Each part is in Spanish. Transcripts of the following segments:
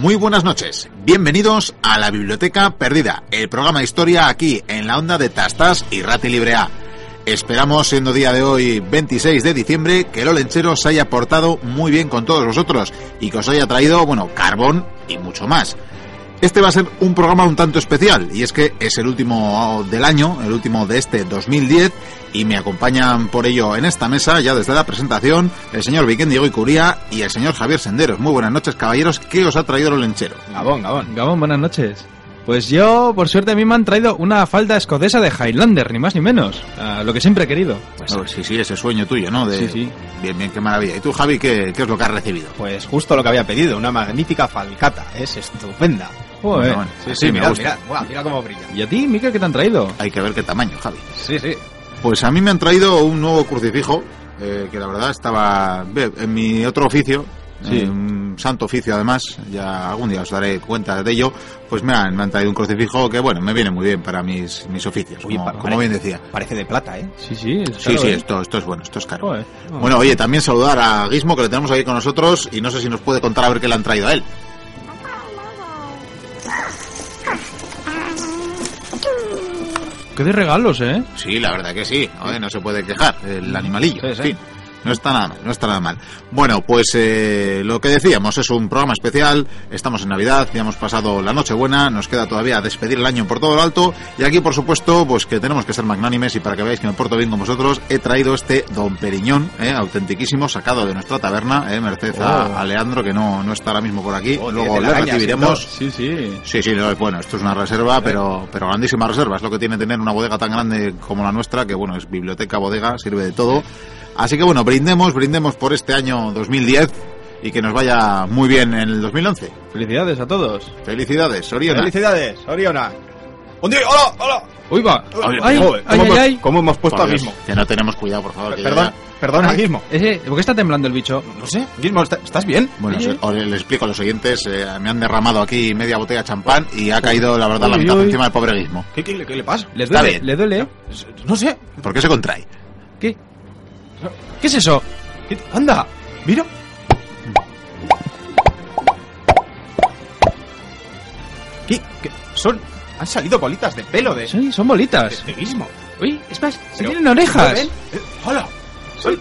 Muy buenas noches. Bienvenidos a la Biblioteca Perdida, el programa de historia aquí en la onda de Tastas y Rati Libre A. Esperamos, siendo día de hoy 26 de diciembre, que el Olenchero se haya portado muy bien con todos vosotros y que os haya traído, bueno, carbón y mucho más. Este va a ser un programa un tanto especial y es que es el último del año, el último de este 2010 y me acompañan por ello en esta mesa ya desde la presentación el señor Vicente Diego Icuría y el señor Javier Senderos. Muy buenas noches caballeros, ¿qué os ha traído el lenchero? Gabón, Gabón. Gabón, buenas noches. Pues yo, por suerte, a mí me han traído una falda escocesa de Highlander, ni más ni menos. Ah, lo que siempre he querido. Pues, oh, sí, sí, ese sueño tuyo, ¿no? De... Sí, sí. Bien, bien, qué maravilla. ¿Y tú, Javi, qué, qué es lo que has recibido? Pues justo lo que había pedido, una magnífica falcata. Es estupenda. Joder. Bueno, bueno, Sí, así sí, me mira, gusta. mira, Buah, mira cómo brilla. ¿Y a ti, Mica, qué te han traído? Hay que ver qué tamaño, Javi. Sí, sí. Pues a mí me han traído un nuevo crucifijo, eh, que la verdad estaba en mi otro oficio, Sí. un santo oficio además, ya algún día os daré cuenta de ello, pues me han, me han traído un crucifijo que bueno, me viene muy bien para mis, mis oficios, Uy, como, pa- como bien decía. Parece de plata, ¿eh? Sí, sí. es Sí, caro, sí, ¿eh? esto, esto es bueno, esto es caro. Joder. Bueno, oye, también saludar a Guismo, que le tenemos aquí con nosotros, y no sé si nos puede contar a ver qué le han traído a él. Qué de regalos, ¿eh? Sí, la verdad que sí, Oye, no se puede quejar, el animalillo, Sí, en sí. fin. No está nada mal, no está nada mal. Bueno, pues eh, lo que decíamos es un programa especial, estamos en Navidad, ya hemos pasado la Nochebuena, nos queda todavía despedir el año por todo lo alto y aquí por supuesto pues que tenemos que ser magnánimes y para que veáis que me porto bien con vosotros he traído este Don Periñón, eh, autentiquísimo, sacado de nuestra taberna, eh, merced a, Oh. a Leandro que no, no está ahora mismo por aquí, Oh, luego le telarañas y recibiremos. Sí, sí. Sí, sí, no, bueno, esto es una reserva, pero, pero grandísima reserva. Es lo que tiene tener una bodega tan grande como la nuestra, que bueno, es biblioteca, bodega, sirve de todo. Así que bueno, brindemos, brindemos por este año 2010 y que nos vaya muy bien en el 2011. Felicidades a todos. Felicidades, Soriona. ¡Felicidades, Oriona! ¡Un día! ¡Hola! ¡Hola! Uy, va. Ay, Ay, Joder, ay, ¿cómo, ay, hemos, ay. cómo hemos puesto a Gizmo? Que no tenemos cuidado, por favor. que Perdón, ya- perdona, Ay, Gizmo. Ese, ¿Por qué está temblando el bicho? No sé, Gizmo, ¿está- ¿estás bien? Bueno, os les explico a los oyentes. eh, me han derramado aquí media botella de champán y ha caído, la verdad, la mitad uy. encima del pobre guismo. ¿Qué, qué, le- qué le pasa? ¿Le Está duele? bien. ¿Le duele? No sé. ¿Por qué se contrae? ¿Qué? ¿Qué es eso? ¿Qué- ¡Anda! ¡Mira! ¿Qué? ¿Qué? Son... Han salido bolitas de pelo de... Sí, son bolitas. de Gizmo. Uy, es más, se tienen orejas. Eh, ¡Hola! Son,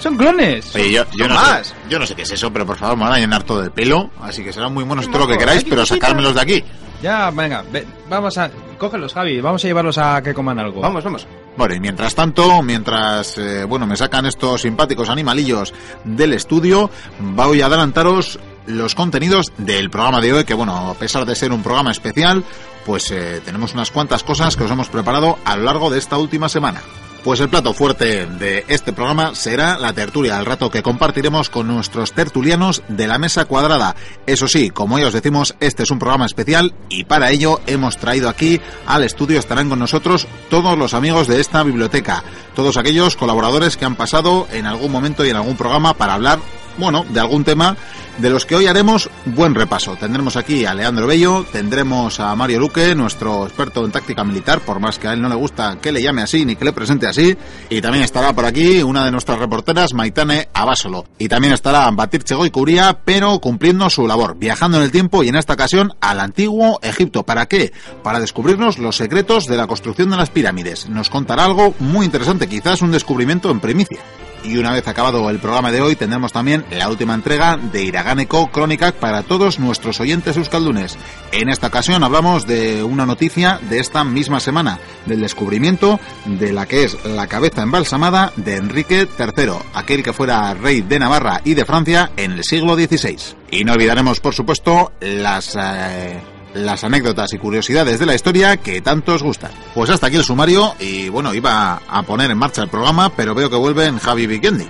son clones. Oye, yo, yo, No más. sé, yo no sé qué es eso, pero por favor me van a llenar todo de pelo. Así que serán muy buenos todo lo que queráis, pero sacármelos de aquí. Ya, venga, ve- vamos a... Cógelos, Javi, vamos a llevarlos a que coman algo. Vamos, vamos. Bueno, y mientras tanto, mientras eh, bueno me sacan estos simpáticos animalillos del estudio, voy a adelantaros los contenidos del programa de hoy, que bueno, a pesar de ser un programa especial, pues eh, tenemos unas cuantas cosas que os hemos preparado a lo largo de esta última semana. Pues el plato fuerte de este programa será la tertulia, al rato que compartiremos con nuestros tertulianos de la mesa cuadrada. Eso sí, como ya os decimos, este es un programa especial y para ello hemos traído aquí al estudio, estarán con nosotros todos los amigos de esta biblioteca, todos aquellos colaboradores que han pasado en algún momento y en algún programa para hablar, bueno, de algún tema de los que hoy haremos buen repaso. Tendremos aquí a Leandro Bello, tendremos a Mario Luque, nuestro experto en táctica militar, por más que a él no le gusta que le llame así ni que le presente así, y también estará por aquí una de nuestras reporteras, Maitane Abasolo, y también estará Batir Chego y Curía, pero cumpliendo su labor, viajando en el tiempo y en esta ocasión al antiguo Egipto. ¿Para qué? Para descubrirnos los secretos de la construcción de las pirámides. Nos contará algo muy interesante, quizás un descubrimiento en primicia. Y una vez acabado el programa de hoy, tendremos también la última entrega de Iraganeko Crónica para todos nuestros oyentes euskaldunes. En esta ocasión hablamos de una noticia de esta misma semana, del descubrimiento de la que es la cabeza embalsamada de Enrique III, aquel que fuera rey de Navarra y de Francia en el siglo XVI. Y no olvidaremos, por supuesto, las... eh, las anécdotas y curiosidades de la historia que tanto os gustan. Pues hasta aquí el sumario y bueno, iba a poner en marcha el programa, pero veo que vuelven Javi y Vikendi.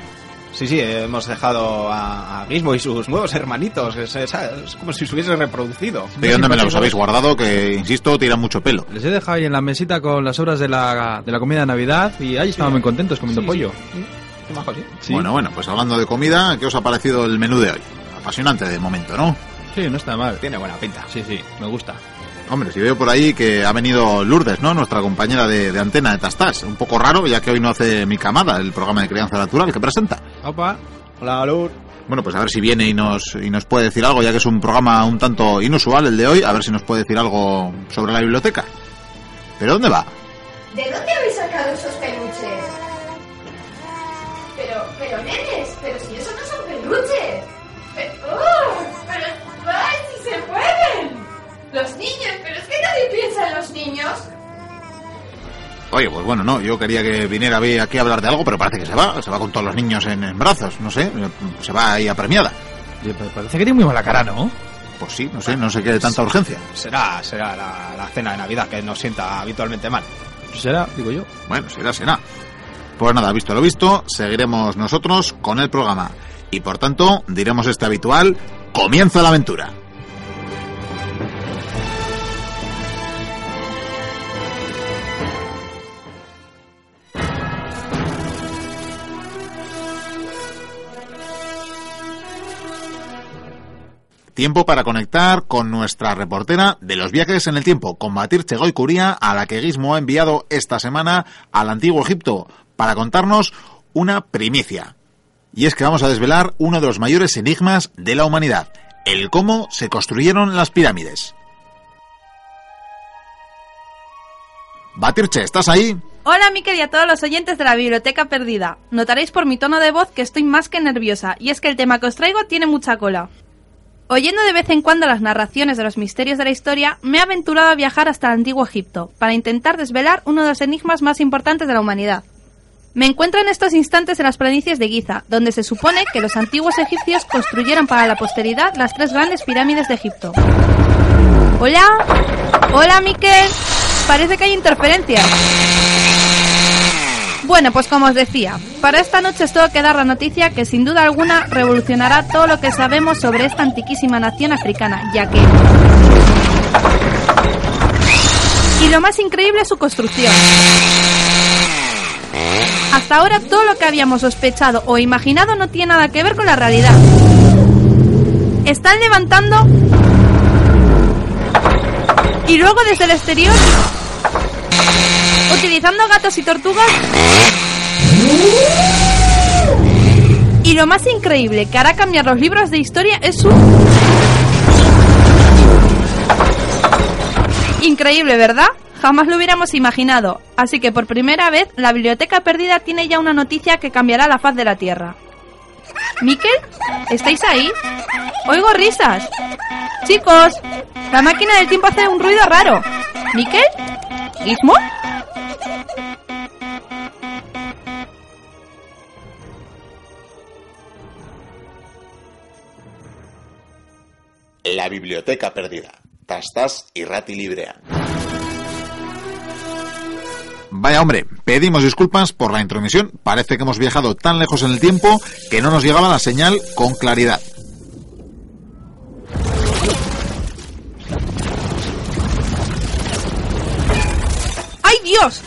Sí, sí, hemos dejado a, a Gizmo y sus nuevos hermanitos. Es, es- es como si se hubiese reproducido. ¿De dónde me los habéis guardado? Que, insisto, tiran mucho pelo. Les he dejado ahí en la mesita con las obras de la, de la comida de Navidad y ahí estaban muy contentos comiendo Sí, pollo. sí, sí. Qué majo, sí. Sí. Bueno, bueno, pues hablando de comida, ¿qué os ha parecido el menú de hoy? Apasionante de momento, ¿no? Sí, no está mal. Tiene buena pinta. Sí, sí, me gusta. Hombre, si veo por ahí que ha venido Lourdes, ¿no? Nuestra compañera de, de antena de Tastas. Un poco raro, ya que hoy no hace mi camada, el programa de crianza natural que presenta. Opa. Hola, Lur. Bueno, pues a ver si viene y nos, y nos puede decir algo, ya que es un programa un tanto inusual el de hoy, a ver si nos puede decir algo sobre la biblioteca. ¿Pero dónde va? ¿De dónde habéis sacado esos peluches? Pero, pero nenes, pero si esos no son peluches. Los niños, pero es que nadie piensa en los niños. Oye, pues bueno, no, yo quería que viniera aquí a hablar de algo, pero parece que se va, se va con todos los niños en, en brazos, no sé, se va ahí apremiada. Parece que tiene muy mala cara, ¿no? Pues sí, no sé, no sé qué de tanta urgencia. Será, será la, la cena de Navidad que nos sienta habitualmente mal. Será, digo yo. Bueno, será, será. Pues nada, visto lo visto, seguiremos nosotros con el programa. Y por tanto, diremos este habitual, comienza la aventura. Tiempo para conectar con nuestra reportera de los viajes en el tiempo, Combatir Chegoy Curía, a la que Gizmo ha enviado esta semana al antiguo Egipto para contarnos una primicia. Y es que vamos a desvelar uno de los mayores enigmas de la humanidad, el cómo se construyeron las pirámides. Batirche, ¿estás ahí? Hola Miquel y a todos los oyentes de la Biblioteca Perdida. Notaréis por mi tono de voz que estoy más que nerviosa, y es que el tema que os traigo tiene mucha cola. Oyendo de vez en cuando las narraciones de los misterios de la historia, me he aventurado a viajar hasta el antiguo Egipto, para intentar desvelar uno de los enigmas más importantes de la humanidad. Me encuentro en estos instantes en las planicies de Giza, donde se supone que los antiguos egipcios construyeron para la posteridad las tres grandes pirámides de Egipto. Hola, hola Miquel, parece que hay interferencias. Bueno, pues como os decía, para esta noche os tengo que dar la noticia que sin duda alguna revolucionará todo lo que sabemos sobre esta antiquísima nación africana, ya que... Y lo más increíble es su construcción. Hasta ahora todo lo que habíamos sospechado o imaginado no tiene nada que ver con la realidad. Están levantando... Y luego desde el exterior utilizando gatos y tortugas. Y lo más increíble que hará cambiar los libros de historia es su... Increíble, ¿verdad? Jamás lo hubiéramos imaginado. Así que por primera vez, la biblioteca perdida tiene ya una noticia que cambiará la faz de la Tierra. ¿Miquel? ¿Estáis ahí? Oigo risas. Chicos, la máquina del tiempo hace un ruido raro. ¿Miquel? ¿Gizmo? La biblioteca perdida. Tastas y Rati Librea. Vaya hombre, pedimos disculpas por la intromisión. Parece que hemos viajado tan lejos en el tiempo que no nos llegaba la señal con claridad. Dios!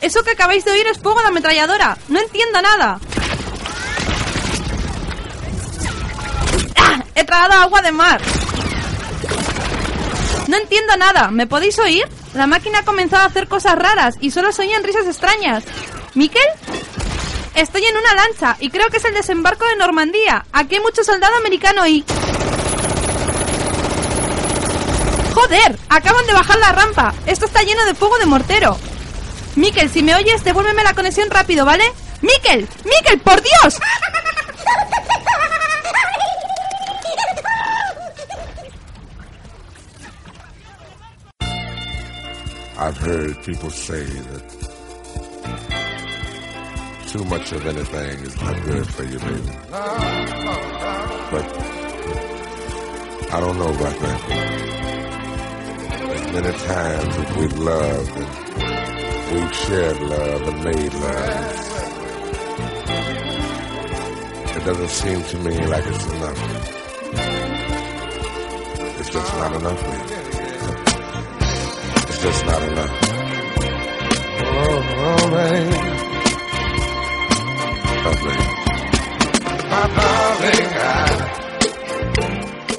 Eso que acabáis de oír es fuego de ametralladora. No entiendo nada. ¡Ah! He tragado agua de mar. No entiendo nada. ¿Me podéis oír? La máquina ha comenzado a hacer cosas raras y solo se oían risas extrañas. ¿Miquel? Estoy en una lancha y creo que es el desembarco de Normandía. Aquí hay mucho soldado americano y... ¡Joder! Acaban de bajar la rampa. Esto está lleno de fuego de mortero. Miquel, si me oyes, devuélveme la conexión rápido, ¿vale? ¡Miquel! ¡Miquel, por Dios! I've heard people say that too much of anything is not good for you, baby. But I don't know about that. Many times as we've loved and we've shared love and made love, It doesn't seem to me like it's enough. It's just not enough, man. It's just not enough. Oh, oh man. Lovely. My darling,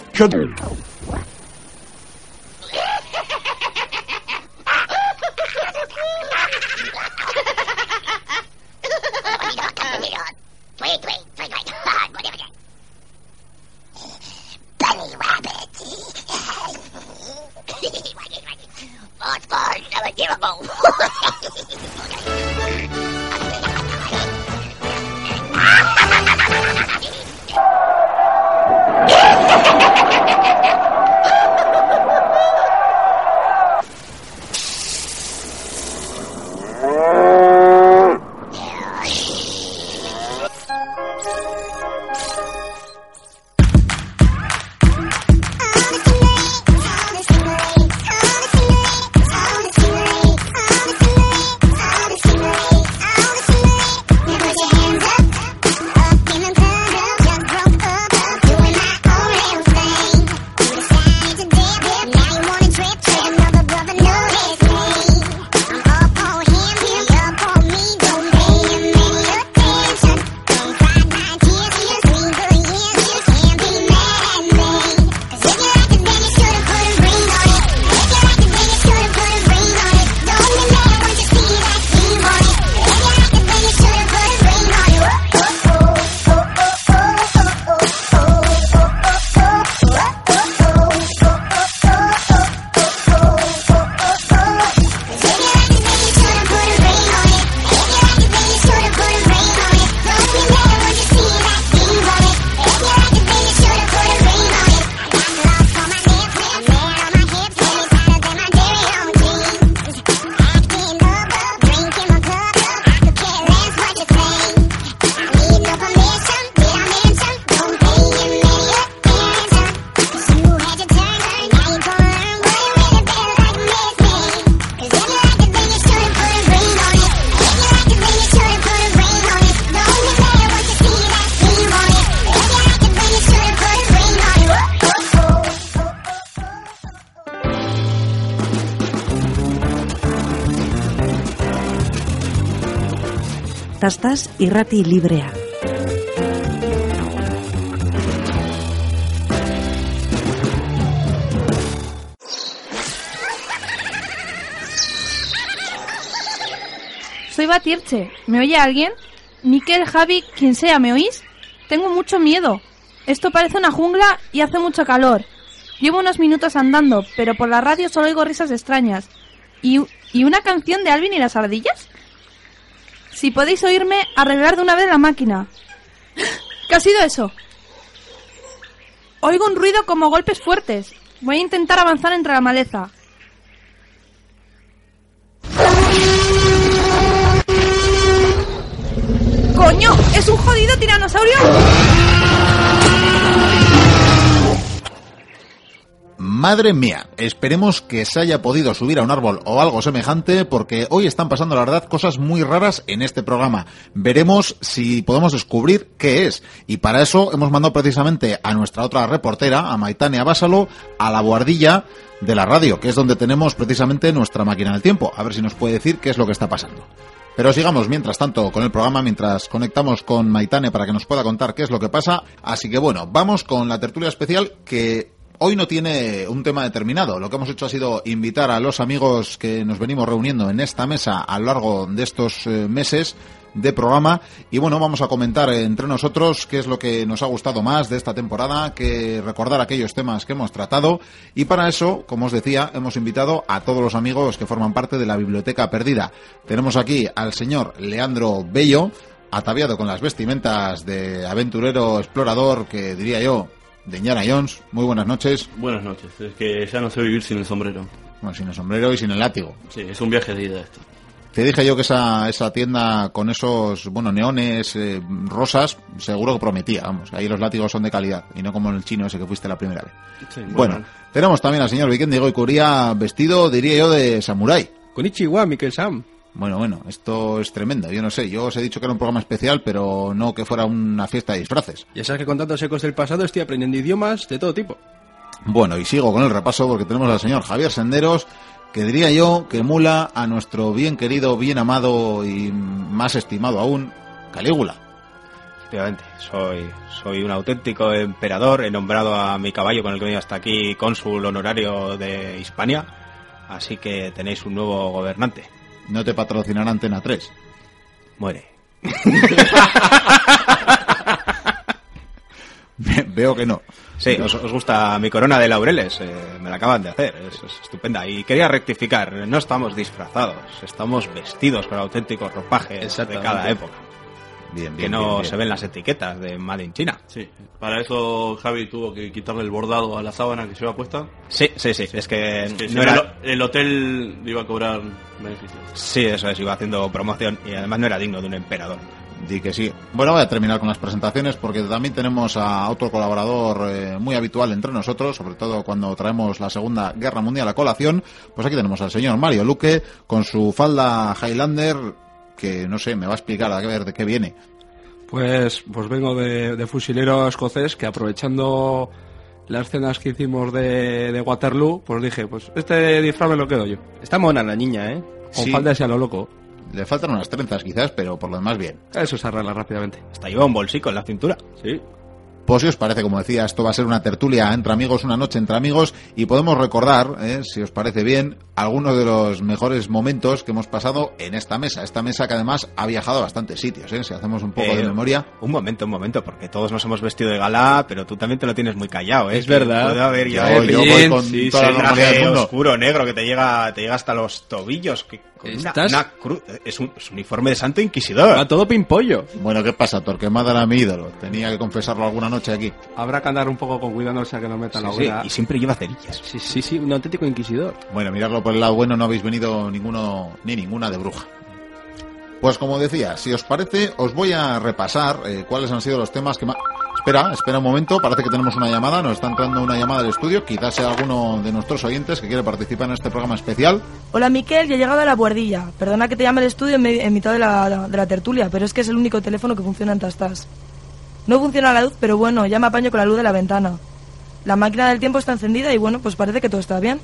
I could. Irrati librea. Soy Batirche. ¿Me oye alguien? Miquel, Javi, quien sea, ¿me oís? Tengo mucho miedo. Esto parece una jungla y hace mucho calor. Llevo unos minutos andando, pero por la radio solo oigo risas extrañas. ¿Y, y una canción de Alvin y las ardillas? Si podéis oírme, arreglar de una vez la máquina. ¿Qué ha sido eso? Oigo un ruido como golpes fuertes. Voy a intentar avanzar entre la maleza. ¡Coño! ¿Es un jodido tiranosaurio? Madre mía, esperemos que se haya podido subir a un árbol o algo semejante porque hoy están pasando la verdad cosas muy raras en este programa. Veremos si podemos descubrir qué es y para eso hemos mandado precisamente a nuestra otra reportera, a Maitane Abásalo, a la guardilla de la radio, que es donde tenemos precisamente nuestra máquina del tiempo, a ver si nos puede decir qué es lo que está pasando. Pero sigamos mientras tanto con el programa, mientras conectamos con Maitane para que nos pueda contar qué es lo que pasa. Así que bueno, vamos con la tertulia especial que hoy no tiene un tema determinado. Lo que hemos hecho ha sido invitar a los amigos que nos venimos reuniendo en esta mesa a lo largo de estos eh, meses de programa. Y bueno vamos a comentar entre nosotros qué es lo que nos ha gustado más de esta temporada que recordar aquellos temas que hemos tratado. Y para eso como os decía hemos invitado a todos los amigos que forman parte de la biblioteca perdida. Tenemos aquí al señor Leandro Bello ataviado con las vestimentas de aventurero explorador que diría yo de Indiana Jones muy buenas noches Buenas noches, es que ya no sé vivir sin el sombrero. bueno sin el sombrero y sin el látigo Sí, es un viaje de ida esto. Te dije yo que esa, esa tienda con esos, bueno, neones eh, rosas, seguro que prometía, vamos. Ahí los látigos son de calidad y no como en el chino ese que fuiste la primera vez. Sí, Bueno, tenemos también al señor Vikendi Goikuría vestido, diría yo, de samurái. Konnichiwa, Mikel Sam. Bueno, bueno, esto es tremendo. Yo no sé, yo os he dicho que era un programa especial, pero no que fuera una fiesta de disfraces. Ya sabes que con tantos ecos del pasado estoy aprendiendo idiomas de todo tipo. Bueno, y sigo con el repaso porque tenemos al señor Javier Senderos, que diría yo que emula a nuestro bien querido, bien amado y más estimado aún, Calígula. Efectivamente, soy, soy un auténtico emperador. He nombrado a mi caballo con el que vengo hasta aquí cónsul honorario de Hispania. Así que tenéis un nuevo gobernante. No te patrocinará Antena 3. Muere. Veo que no. Sí, os, os gusta mi corona de laureles. eh, me la acaban de hacer. Es, es estupenda. Y quería rectificar. No estamos disfrazados. Estamos vestidos con auténticos ropajes de cada época. Bien, Que bien. no bien, bien. se ven las etiquetas de Made in China. Sí, para eso Javi tuvo que quitarle el bordado a la sábana que lleva puesta. Sí, sí, sí. Es que, Es que si no no, era... el, el hotel iba a cobrar beneficios. Sí, eso es. Iba haciendo promoción. Y además no era digno de un emperador. Di que sí. Bueno, voy a terminar con las presentaciones porque también tenemos a otro colaborador eh, muy habitual entre nosotros, sobre todo cuando traemos la Segunda Guerra Mundial a colación. Pues aquí tenemos al señor Mario Luque con su falda Highlander, que no sé, me va a explicar a ver de qué viene. Pues, pues vengo de, de fusilero escocés que aprovechando las cenas que hicimos de, de Waterloo, pues dije, pues este disfraz me lo quedo yo. Está mona la niña, ¿eh? Con Sí. falda y a lo loco. Le faltan unas trenzas quizás, pero por lo demás bien. Eso se arregla rápidamente. Hasta lleva un bolsico en la cintura. Sí. Pues si os parece, como decía, esto va a ser una tertulia entre amigos, una noche entre amigos, y podemos recordar, eh, si os parece bien, algunos de los mejores momentos que hemos pasado en esta mesa. Esta mesa que además ha viajado a bastantes sitios, eh, si hacemos un poco Eh, de memoria. Un momento, un momento, porque todos nos hemos vestido de gala, pero tú también te lo tienes muy callado, ¿eh? Es verdad. Puede haber ya Yo- yo voy con sí, toda la sí, normalidad del traje mundo. oscuro, negro, que te llega, te llega hasta los tobillos. Que con ¿Estás? una cruz. Es un, es un uniforme de santo inquisidor. Va todo pimpollo. Bueno, ¿qué pasa, Torquemada era mi ídolo? Tenía que confesarlo alguna noche aquí. Habrá que andar un poco con cuidado, no sea que nos metan la sí, hoguera. y siempre lleva cerillas. Sí, sí, sí, un auténtico inquisidor. Bueno, mirarlo por el lado bueno, no habéis venido ninguno ni ninguna de bruja. Pues como decía, si os parece, os voy a repasar eh, cuáles han sido los temas que más... Espera, espera un momento, parece que tenemos una llamada, nos está entrando una llamada del estudio, quizás sea alguno de nuestros oyentes que quiere participar en este programa especial. Hola Miquel, ya he llegado a la buhardilla. Perdona que te llame al estudio en, en mitad de la, de la tertulia, pero es que es el único teléfono que funciona en Tastas. No funciona la luz, pero bueno, ya me apaño con la luz de la ventana. La máquina del tiempo está encendida y bueno, pues parece que todo está bien.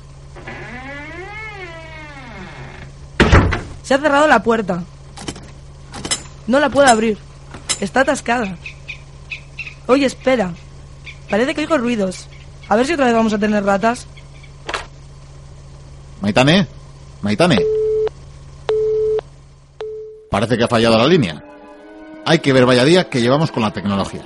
Se ha cerrado la puerta. No la puedo abrir. Está atascada. Oye, espera. Parece que oigo ruidos. A ver si otra vez vamos a tener ratas. Maitane, Maitane. Parece que ha fallado la línea. Hay que ver vaya día que llevamos con la tecnología.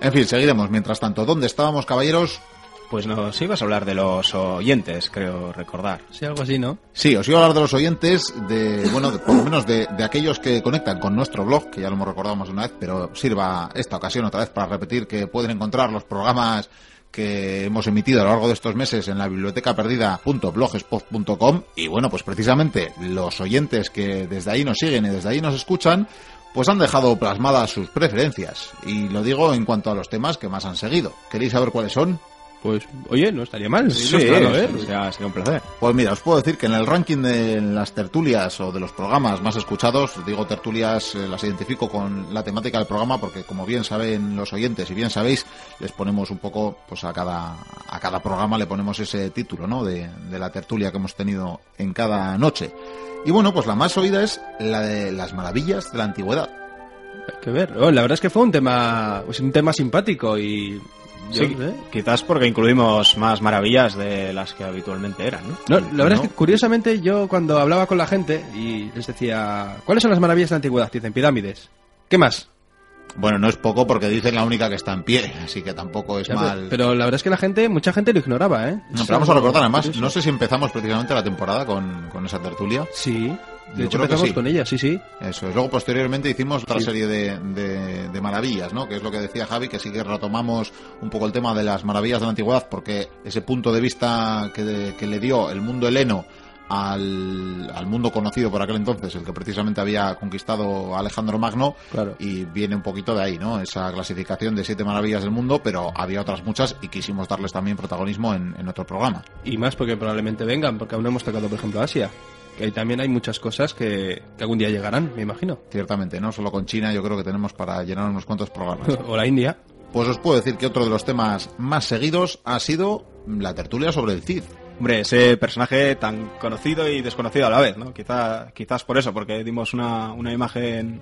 En fin, seguiremos. Mientras tanto, ¿dónde estábamos, caballeros? Pues nos ibas a hablar de los oyentes, creo recordar. Sí, algo así, ¿no? Sí, os iba a hablar de los oyentes, de, bueno, de- por lo menos de, de aquellos que conectan con nuestro blog, que ya lo hemos recordado más de una vez, pero sirva esta ocasión otra vez para repetir que pueden encontrar los programas que hemos emitido a lo largo de estos meses en la biblioteca perdida.blogspot.com y bueno, pues precisamente los oyentes que desde ahí nos siguen y desde ahí nos escuchan, pues han dejado plasmadas sus preferencias y lo digo en cuanto a los temas que más han seguido. ¿Queréis saber cuáles son? Pues, oye, no estaría mal. Sí, ilustrarlo, ¿eh? sería, sería un placer. Pues mira, os puedo decir que en el ranking de las tertulias o de los programas más escuchados, digo tertulias, eh, las identifico con la temática del programa porque como bien saben los oyentes y bien sabéis, les ponemos un poco, pues a cada, a cada programa le ponemos ese título, ¿no? De, de la tertulia que hemos tenido en cada noche. Y bueno, pues la más oída es la de las maravillas de la antigüedad. Hay que ver. Oh, la verdad es que fue un tema, pues, un tema simpático y... yo Sí, sé. quizás porque incluimos más maravillas de las que habitualmente eran, ¿no? No, la verdad ¿no? es que curiosamente yo cuando hablaba con la gente y les decía, ¿cuáles son las maravillas de la antigüedad? Dicen pirámides. ¿Qué más? Bueno, no es poco porque dicen la única que está en pie, así que tampoco es Ya, mal. pero, la verdad es que la gente, mucha gente lo ignoraba, ¿eh? No, pero vamos a recordar además, no sé si empezamos precisamente la temporada con, con esa tertulia. Sí, de hecho empezamos sí. con ella, sí, sí. Eso es. Luego, posteriormente, hicimos otra Sí. serie de, de- de maravillas, ¿no? Que es lo que decía Javi, que sí que retomamos un poco el tema de las maravillas de la antigüedad, porque ese punto de vista que, de- que le dio el mundo heleno al, al mundo conocido por aquel entonces, el que precisamente había conquistado Alejandro Magno, Claro. y viene un poquito de ahí, ¿no? Esa clasificación de siete maravillas del mundo, pero había otras muchas y quisimos darles también protagonismo en, en otro programa. Y más porque probablemente vengan, porque aún no hemos tocado, por ejemplo, Asia. Que también hay muchas cosas que, que algún día llegarán, me imagino. Ciertamente, no solo con China, yo creo que tenemos para llenar unos cuantos programas. o la India. Pues os puedo decir que otro de los temas más seguidos ha sido la tertulia sobre el Cid. Hombre, ese personaje tan conocido y desconocido a la vez, ¿no? Quizá, quizás por eso, porque dimos una, una imagen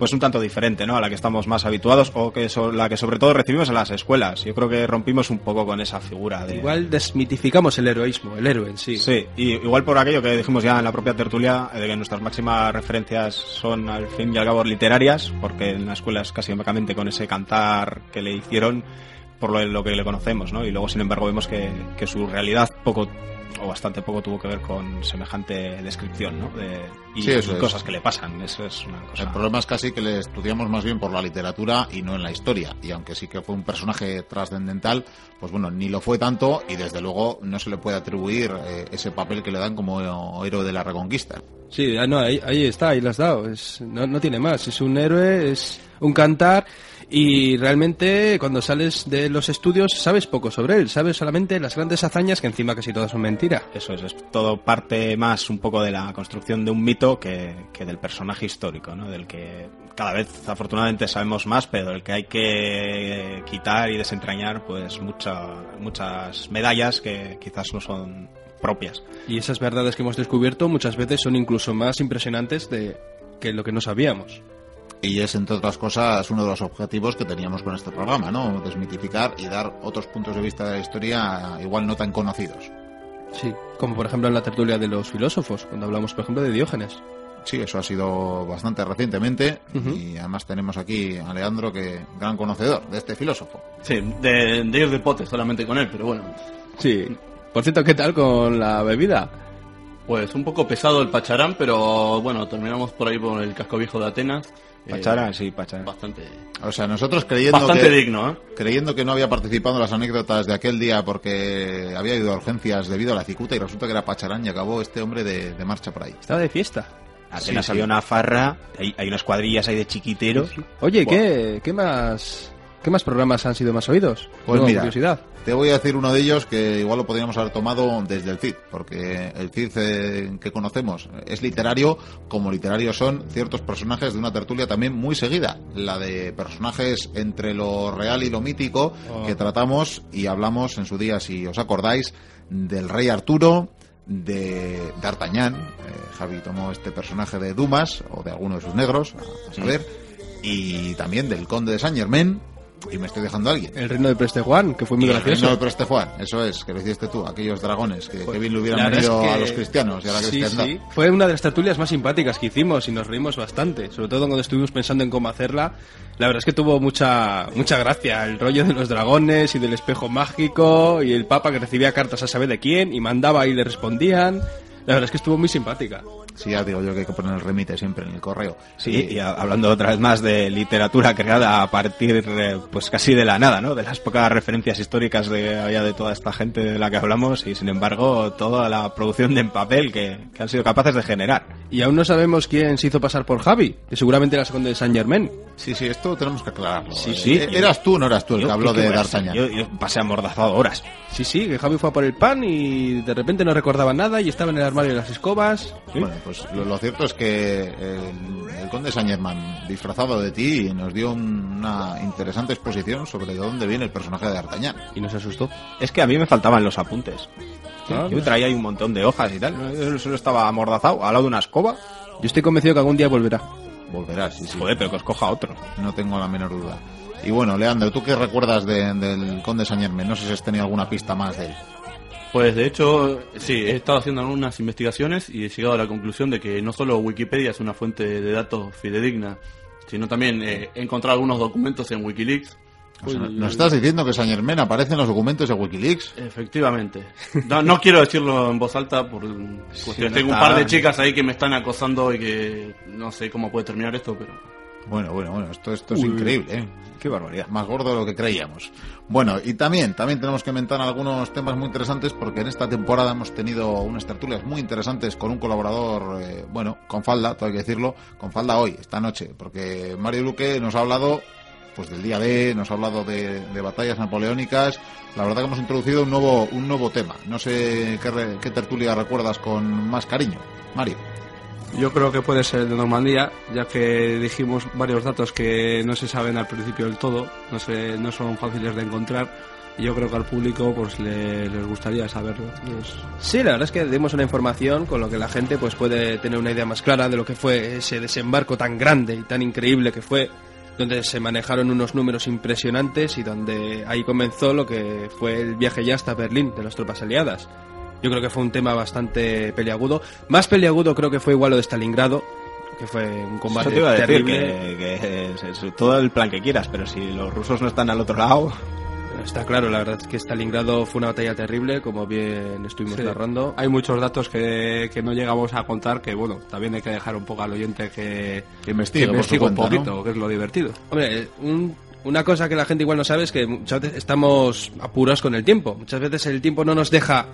pues un tanto diferente, ¿no? A la que estamos más habituados o que so- la que sobre todo recibimos en las escuelas. Yo creo que rompimos un poco con esa figura de... Igual desmitificamos el heroísmo, el héroe en sí. Sí, y igual por aquello que dijimos ya en la propia tertulia, eh, de que nuestras máximas referencias son al fin y al cabo literarias, porque en la escuela es casi únicamente con ese cantar que le hicieron por lo, lo que le conocemos, ¿no? Y luego, sin embargo, vemos que, que su realidad poco o bastante poco tuvo que ver con semejante descripción, ¿no? De, y, Sí, eso y es. cosas que le pasan, eso es una cosa... El problema es casi que le estudiamos más bien por la literatura y no en la historia. Y aunque sí que fue un personaje trascendental, pues bueno, ni lo fue tanto y desde luego no se le puede atribuir eh, ese papel que le dan como héroe de la reconquista. Sí, ah, no, ahí, ahí está, ahí lo has dado. Es, no, no tiene más. Es un héroe, es un cantar y realmente cuando sales de los estudios sabes poco sobre él. Sabes solamente las grandes hazañas que encima casi todas son mentira. Eso es, es todo parte más un poco de la construcción de un mito que, que del personaje histórico, ¿no? Del que cada vez afortunadamente sabemos más, pero del que hay que quitar y desentrañar pues mucha, muchas medallas que quizás no son propias. Y esas verdades que hemos descubierto muchas veces son incluso más impresionantes de que lo que no sabíamos. Y es, entre otras cosas, uno de los objetivos que teníamos con este programa, ¿no? Desmitificar y dar otros puntos de vista de la historia igual no tan conocidos. Sí, como por ejemplo en la tertulia de los filósofos, cuando hablamos por ejemplo de Diógenes. Sí, eso ha sido bastante recientemente y además tenemos aquí a Leandro, que gran conocedor de este filósofo. Sí, de, de ir de pote solamente con él, pero bueno. Sí. Por cierto, ¿qué tal con la bebida? Pues un poco pesado el pacharán, pero bueno, terminamos por ahí por el casco viejo de Atenas. Eh, Pacharán, sí, pacharán. Bastante, O sea, nosotros creyendo bastante que, digno, ¿eh? creyendo que no había participado en las anécdotas de aquel día porque había ido a urgencias debido a la cicuta y resulta que era Pacharán y acabó este hombre de, de marcha por ahí. Estaba de fiesta. Apenas Sí, sí. había una farra, hay, hay unas cuadrillas ahí de chiquiteros. Oye. ¿qué, qué más qué más programas han sido más oídos? Pues mira, curiosidad. Te voy a decir uno de ellos que igual lo podríamos haber tomado desde el CID, porque el CID eh, que conocemos es literario, como literarios son ciertos personajes de una tertulia también muy seguida, la de personajes entre lo real y lo mítico Oh. que tratamos y hablamos en su día, si os acordáis, del rey Arturo, de D'Artagnan, eh, Javi tomó este personaje de Dumas o de alguno de sus negros, a, a saber, y también del conde de Saint Germain, y me estoy dejando a alguien. El reino de Preste Juan, que fue muy Y el gracioso. reino de Preste Juan, eso es, que lo hiciste tú, aquellos dragones que, que bien le hubieran venido es que- a los cristianos y a la Sí, sí. Fue una de las tertulias más simpáticas que hicimos y nos reímos bastante. Sobre todo cuando estuvimos pensando en cómo hacerla. La verdad es que tuvo mucha mucha gracia. El rollo de los dragones y del espejo mágico y el papa que recibía cartas a saber de quién y mandaba y le respondían. La verdad es que estuvo muy simpática. Sí, ya digo yo que hay que poner el remite siempre en el correo. Sí, y hablando otra vez más de literatura creada a partir, eh, pues casi de la nada, ¿no? De las pocas referencias históricas de, había de toda esta gente de la que hablamos y sin embargo toda la producción de en papel que, que han sido capaces de generar. Y aún no sabemos quién se hizo pasar por Javi, que seguramente era el conde de Saint Germain. Sí, sí, esto tenemos que aclararlo. Sí, Eh, sí. eh, ¿Eras tú o no eras tú el Yo- que habló ¿qué de? D'Artagnan? Yo, yo pasé amordazado horas. Sí, sí, que Javi fue a por el pan y de repente no recordaba nada y estaba en el armario de las escobas. Bueno, pues lo, lo cierto es que el, el conde Saint Germain, disfrazado de ti, nos dio un- una interesante exposición sobre de dónde viene el personaje de D'Artagnan. Y nos asustó. Es que a mí me faltaban los apuntes. Ah, yo traía ahí un montón de hojas y tal. Yo solo estaba amordazado al lado de una escoba. Yo estoy convencido que algún día volverá. Volverás, sí, sí. Joder, pero que os coja otro. No tengo la menor duda. Y bueno, Leandro, ¿tú qué recuerdas de- del conde Germain? No sé si has tenido alguna pista más de él. Pues de hecho, sí, he estado haciendo algunas investigaciones y he llegado a la conclusión de que no solo Wikipedia es una fuente de datos fidedigna, sino también eh, he encontrado algunos documentos en Wikileaks. O sea, Uy, ¿Nos estás diciendo que Saint Germain aparece en los documentos de Wikileaks? Efectivamente. No, no quiero decirlo en voz alta por cuestiones. no Tengo un par de chicas ahí que me están acosando y que no sé cómo puede terminar esto, pero... Bueno, bueno, bueno, esto, esto es Uy. increíble, ¿eh? Qué barbaridad. Más gordo de lo que creíamos. Bueno, y también, también tenemos que mentar algunos temas muy interesantes porque en esta temporada hemos tenido unas tertulias muy interesantes con un colaborador, eh, bueno, con falda, todo hay que decirlo, con falda hoy, esta noche, porque Mario Luque nos ha hablado pues del día D, nos ha hablado de, de batallas napoleónicas. La verdad que hemos introducido un nuevo, un nuevo tema. No sé qué, re- qué tertulia recuerdas con más cariño, Mario. Yo creo que puede ser de Normandía, ya que dijimos varios datos que no se saben al principio del todo, no, se, no son fáciles de encontrar. Y yo creo que al público pues le- les gustaría saberlo. Pues, Sí, la verdad es que dimos una información con lo que la gente pues puede tener una idea más clara de lo que fue ese desembarco tan grande y tan increíble que fue, donde se manejaron unos números impresionantes y donde ahí comenzó lo que fue el viaje ya hasta Berlín de las tropas aliadas. Yo creo que fue un tema bastante peliagudo. Más peliagudo creo que fue igual lo de Stalingrado, que fue un combate Eso te iba a decir, terrible. que, que es- es todo el plan que quieras, pero si los rusos no están al otro lado... Está claro, la verdad es que Stalingrado fue una batalla terrible, como bien estuvimos Sí. narrando. Hay muchos datos que, que no llegamos a contar que, bueno, también hay que dejar un poco al oyente que, Que investigue investigue un cuenta, ¿no? poquito, que es lo divertido. Hombre, un- una cosa que la gente igual no sabe es que muchas veces estamos apurados con el tiempo. Muchas veces el tiempo no nos deja,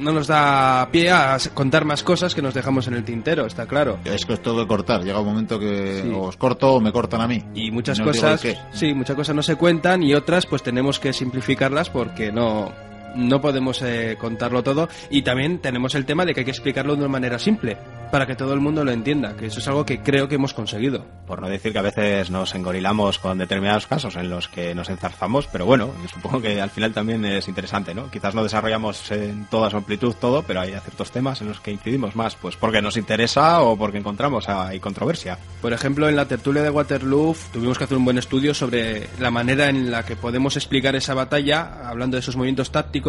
no nos da pie a contar más cosas que nos dejamos en el tintero, está claro. Es que os tengo que cortar. Llega un momento que Sí. os corto o me cortan a mí. Y muchas No cosas, sí, muchas cosas no se cuentan y otras pues tenemos que simplificarlas porque no, no podemos eh, contarlo todo. Y también tenemos el tema de que hay que explicarlo de una manera simple para que todo el mundo lo entienda, que eso es algo que creo que hemos conseguido. Por no decir que a veces nos engorilamos con determinados casos en los que nos enzarzamos, pero bueno, supongo que al final también es interesante, ¿no? Quizás no desarrollamos en toda su amplitud todo, pero hay ciertos temas en los que incidimos más, pues porque nos interesa o porque encontramos hay controversia. Por ejemplo, en la tertulia de Waterloo tuvimos que hacer un buen estudio sobre la manera en la que podemos explicar esa batalla, hablando de esos movimientos tácticos,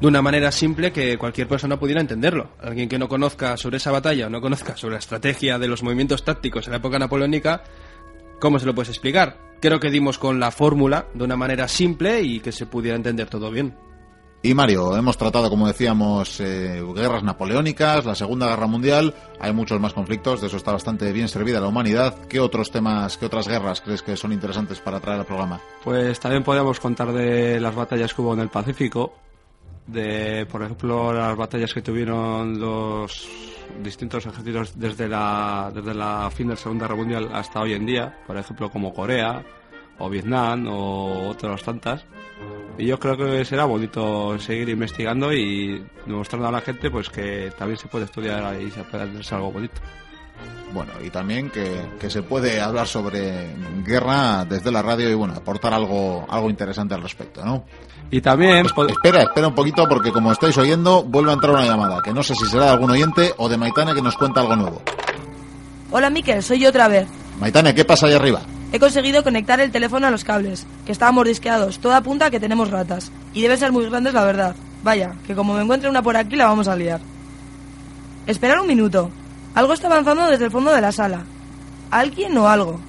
de una manera simple que cualquier persona pudiera entenderlo. Alguien que no conozca sobre esa batalla o no conozca sobre la estrategia de los movimientos tácticos en la época napoleónica, ¿cómo se lo puedes explicar? Creo que dimos con la fórmula de una manera simple y que se pudiera entender todo bien. Y Mario, hemos tratado, como decíamos, eh, guerras napoleónicas, la Segunda Guerra Mundial. Hay muchos más conflictos, de eso está bastante bien servida la humanidad. ¿Qué otros temas, qué otras guerras crees que son interesantes para traer al programa? Pues también podríamos contar de las batallas que hubo en el Pacífico, de, por ejemplo, las batallas que tuvieron los distintos ejércitos desde la, desde la fin de la Segunda Guerra Mundial hasta hoy en día, por ejemplo, como Corea, o Vietnam, o otras tantas. Y yo creo que será bonito seguir investigando y demostrando a la gente pues que también se puede estudiar y se puede hacer algo bonito. Bueno, y también que, que se puede hablar sobre guerra desde la radio y, bueno, aportar algo, algo interesante al respecto, ¿no? Y también... Espera, espera un poquito porque como estáis oyendo, vuelve a entrar una llamada, que no sé si será de algún oyente o de Maitane que nos cuenta algo nuevo. Hola Miquel, soy yo otra vez. Maitane, ¿qué pasa ahí arriba? He conseguido conectar el teléfono a los cables, que estaban mordisqueados. Todo apunta a que tenemos ratas. Y deben ser muy grandes, la verdad. Vaya, que como me encuentre una por aquí la vamos a liar. Esperar un minuto. Algo está avanzando desde el fondo de la sala. ¿Alguien o algo?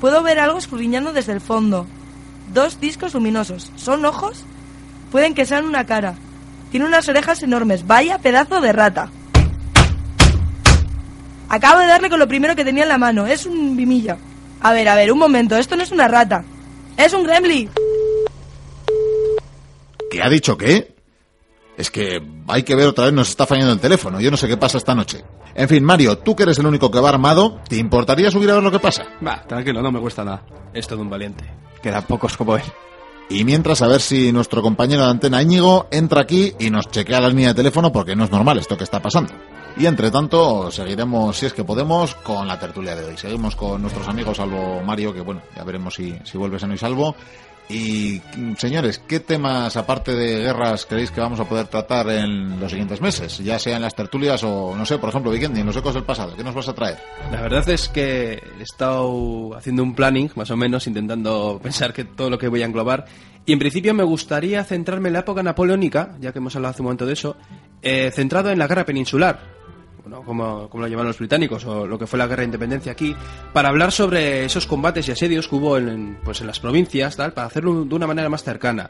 Puedo ver algo escudriñando desde el fondo. Dos discos luminosos. ¿Son ojos? Pueden que sean una cara. Tiene unas orejas enormes. Vaya pedazo de rata. Acabo de darle con lo primero que tenía en la mano. Es un vimilla. A ver, a ver, un momento. Esto no es una rata. Es un gremlin. ¿Qué ha dicho qué? Es que hay que ver otra vez, nos está fallando el teléfono. Yo no sé qué pasa esta noche. En fin, Mario, tú que eres el único que va armado, ¿te importaría subir a ver lo que pasa? Va, tranquilo, no me cuesta nada. Es todo un valiente. Quedan pocos como él. Y mientras, a ver si nuestro compañero de antena Íñigo entra aquí y nos chequea la línea de teléfono porque no es normal esto que está pasando. Y entre tanto, seguiremos, si es que podemos, con la tertulia de hoy. Seguimos con nuestros amigos, salvo Mario, que bueno, ya veremos si, si vuelve sano y salvo. Y señores, ¿qué temas, aparte de guerras, creéis que vamos a poder tratar en los siguientes meses? Ya sea en las tertulias o, no sé, por ejemplo, Vikendi, en los ecos del pasado. ¿Qué nos vas a traer? La verdad es que he estado haciendo un planning, más o menos, intentando pensar que todo lo que voy a englobar. Y en principio me gustaría centrarme en la época napoleónica, ya que hemos hablado hace un momento de eso, eh, centrado en la guerra peninsular, como, como lo llamaron los británicos, o lo que fue la guerra de independencia aquí, para hablar sobre esos combates y asedios que hubo en, pues en las provincias, tal, para hacerlo de una manera más cercana.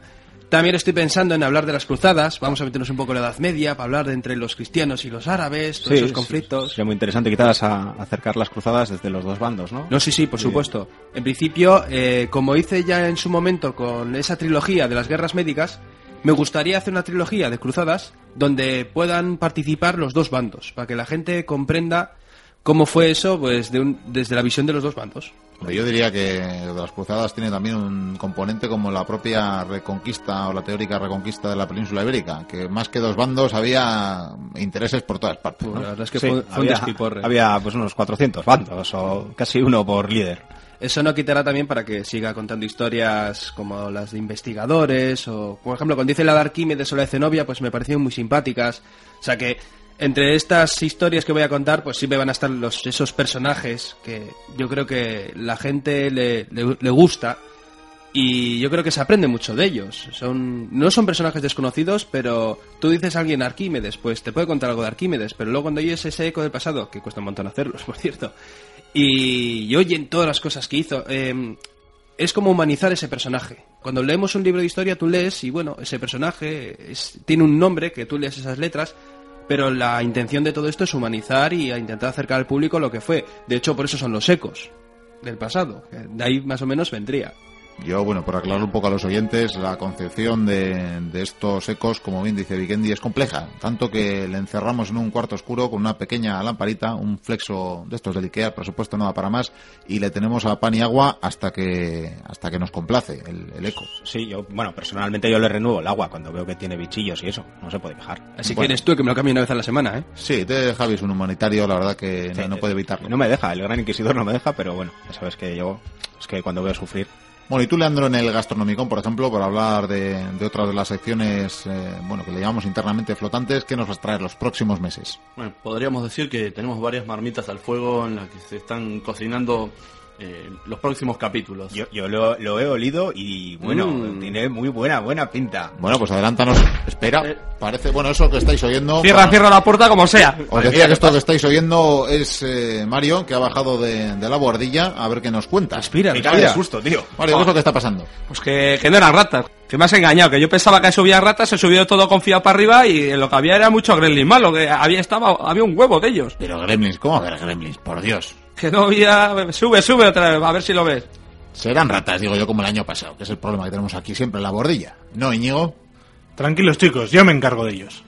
También estoy pensando en hablar de las cruzadas, vamos a meternos un poco en la Edad Media, para hablar de entre los cristianos y los árabes, todos esos conflictos. Sería muy interesante quizás a- acercar las cruzadas desde los dos bandos, ¿no? No, sí, sí, por supuesto. En principio, eh, como hice ya en su momento con esa trilogía de las guerras médicas, me gustaría hacer una trilogía de cruzadas donde puedan participar los dos bandos, para que la gente comprenda cómo fue eso pues de un- desde la visión de los dos bandos. Yo diría que de las cruzadas tiene también un componente como la propia reconquista o la teórica reconquista de la península ibérica, que más que dos bandos había intereses por todas partes. ¿no? La verdad es que Sí, fue, fue un había, había, pues unos 400 bandos o casi uno por líder. Eso no quitará también para que siga contando historias como las de investigadores o, por ejemplo, cuando dice la de Arquímedes o la de Zenobia, pues me parecieron muy simpáticas. O sea que entre estas historias que voy a contar, pues siempre van a estar los, esos personajes que yo creo que la gente le, le- le gusta y yo creo que se aprende mucho de ellos. Son, no son personajes desconocidos, pero tú dices a alguien Arquímedes, pues te puede contar algo de Arquímedes, pero luego cuando oyes ese eco del pasado, que cuesta un montón hacerlos, por cierto, y, y oyen todas las cosas que hizo, eh, es como humanizar ese personaje. Cuando leemos un libro de historia, tú lees y bueno, ese personaje tiene un nombre que tú lees esas letras, pero la intención de todo esto es humanizar y a intentar acercar al público lo que fue. De hecho, por eso son los ecos del pasado. De ahí más o menos vendría. Yo, bueno, por aclarar un poco a los oyentes, la concepción de, de estos ecos, como bien dice Vikendi, es compleja. Tanto que le encerramos en un cuarto oscuro con una pequeña lamparita, un flexo de estos del Ikea, por supuesto no da para más, y le tenemos a pan y agua hasta que hasta que nos complace el, el eco. Sí, yo, bueno, personalmente yo le renuevo el agua cuando veo que tiene bichillos y eso. No se puede quejar. Así Bueno. que eres tú el que me lo cambia una vez a la semana, ¿eh? Sí, te Javi es un humanitario, la verdad que no, no puede evitarlo. No me deja, el gran inquisidor no me deja, pero bueno, ya sabes que yo, es que cuando veo sufrir. Bueno, y tú, Leandro, en el Gastronomicón, por ejemplo, por hablar de, de otras de las secciones, eh, bueno, que le llamamos internamente flotantes, ¿qué nos vas a traer los próximos meses? Bueno, podríamos decir que tenemos varias marmitas al fuego en las que se están cocinando eh, los próximos capítulos. Yo, yo lo, lo he olido y bueno, Mm. tiene muy buena, buena pinta. Bueno, pues adelántanos. Espera, parece, bueno, eso que estáis oyendo. Cierra, cierra la puerta como sea. Os decía que esto que estáis oyendo es eh, Mario, que ha bajado de, de la bordilla a ver qué nos cuenta. Respira, Me cae de susto, tío. Mario, ¿qué es lo que está pasando? Pues que, que no eran ratas. Que me has engañado, que yo pensaba que subía ratas, he subido todo confiado para arriba y lo que había era mucho gremlin malo, que había estaba, había un huevo de ellos. Pero Gremlins, ¿cómo ver Gremlins? Por Dios. Que no había... Sube, sube otra vez, a ver si lo ves. Serán ratas, digo yo, como el año pasado, que es el problema que tenemos aquí siempre en la bordilla. ¿No, Íñigo? Tranquilos chicos, yo me encargo de ellos.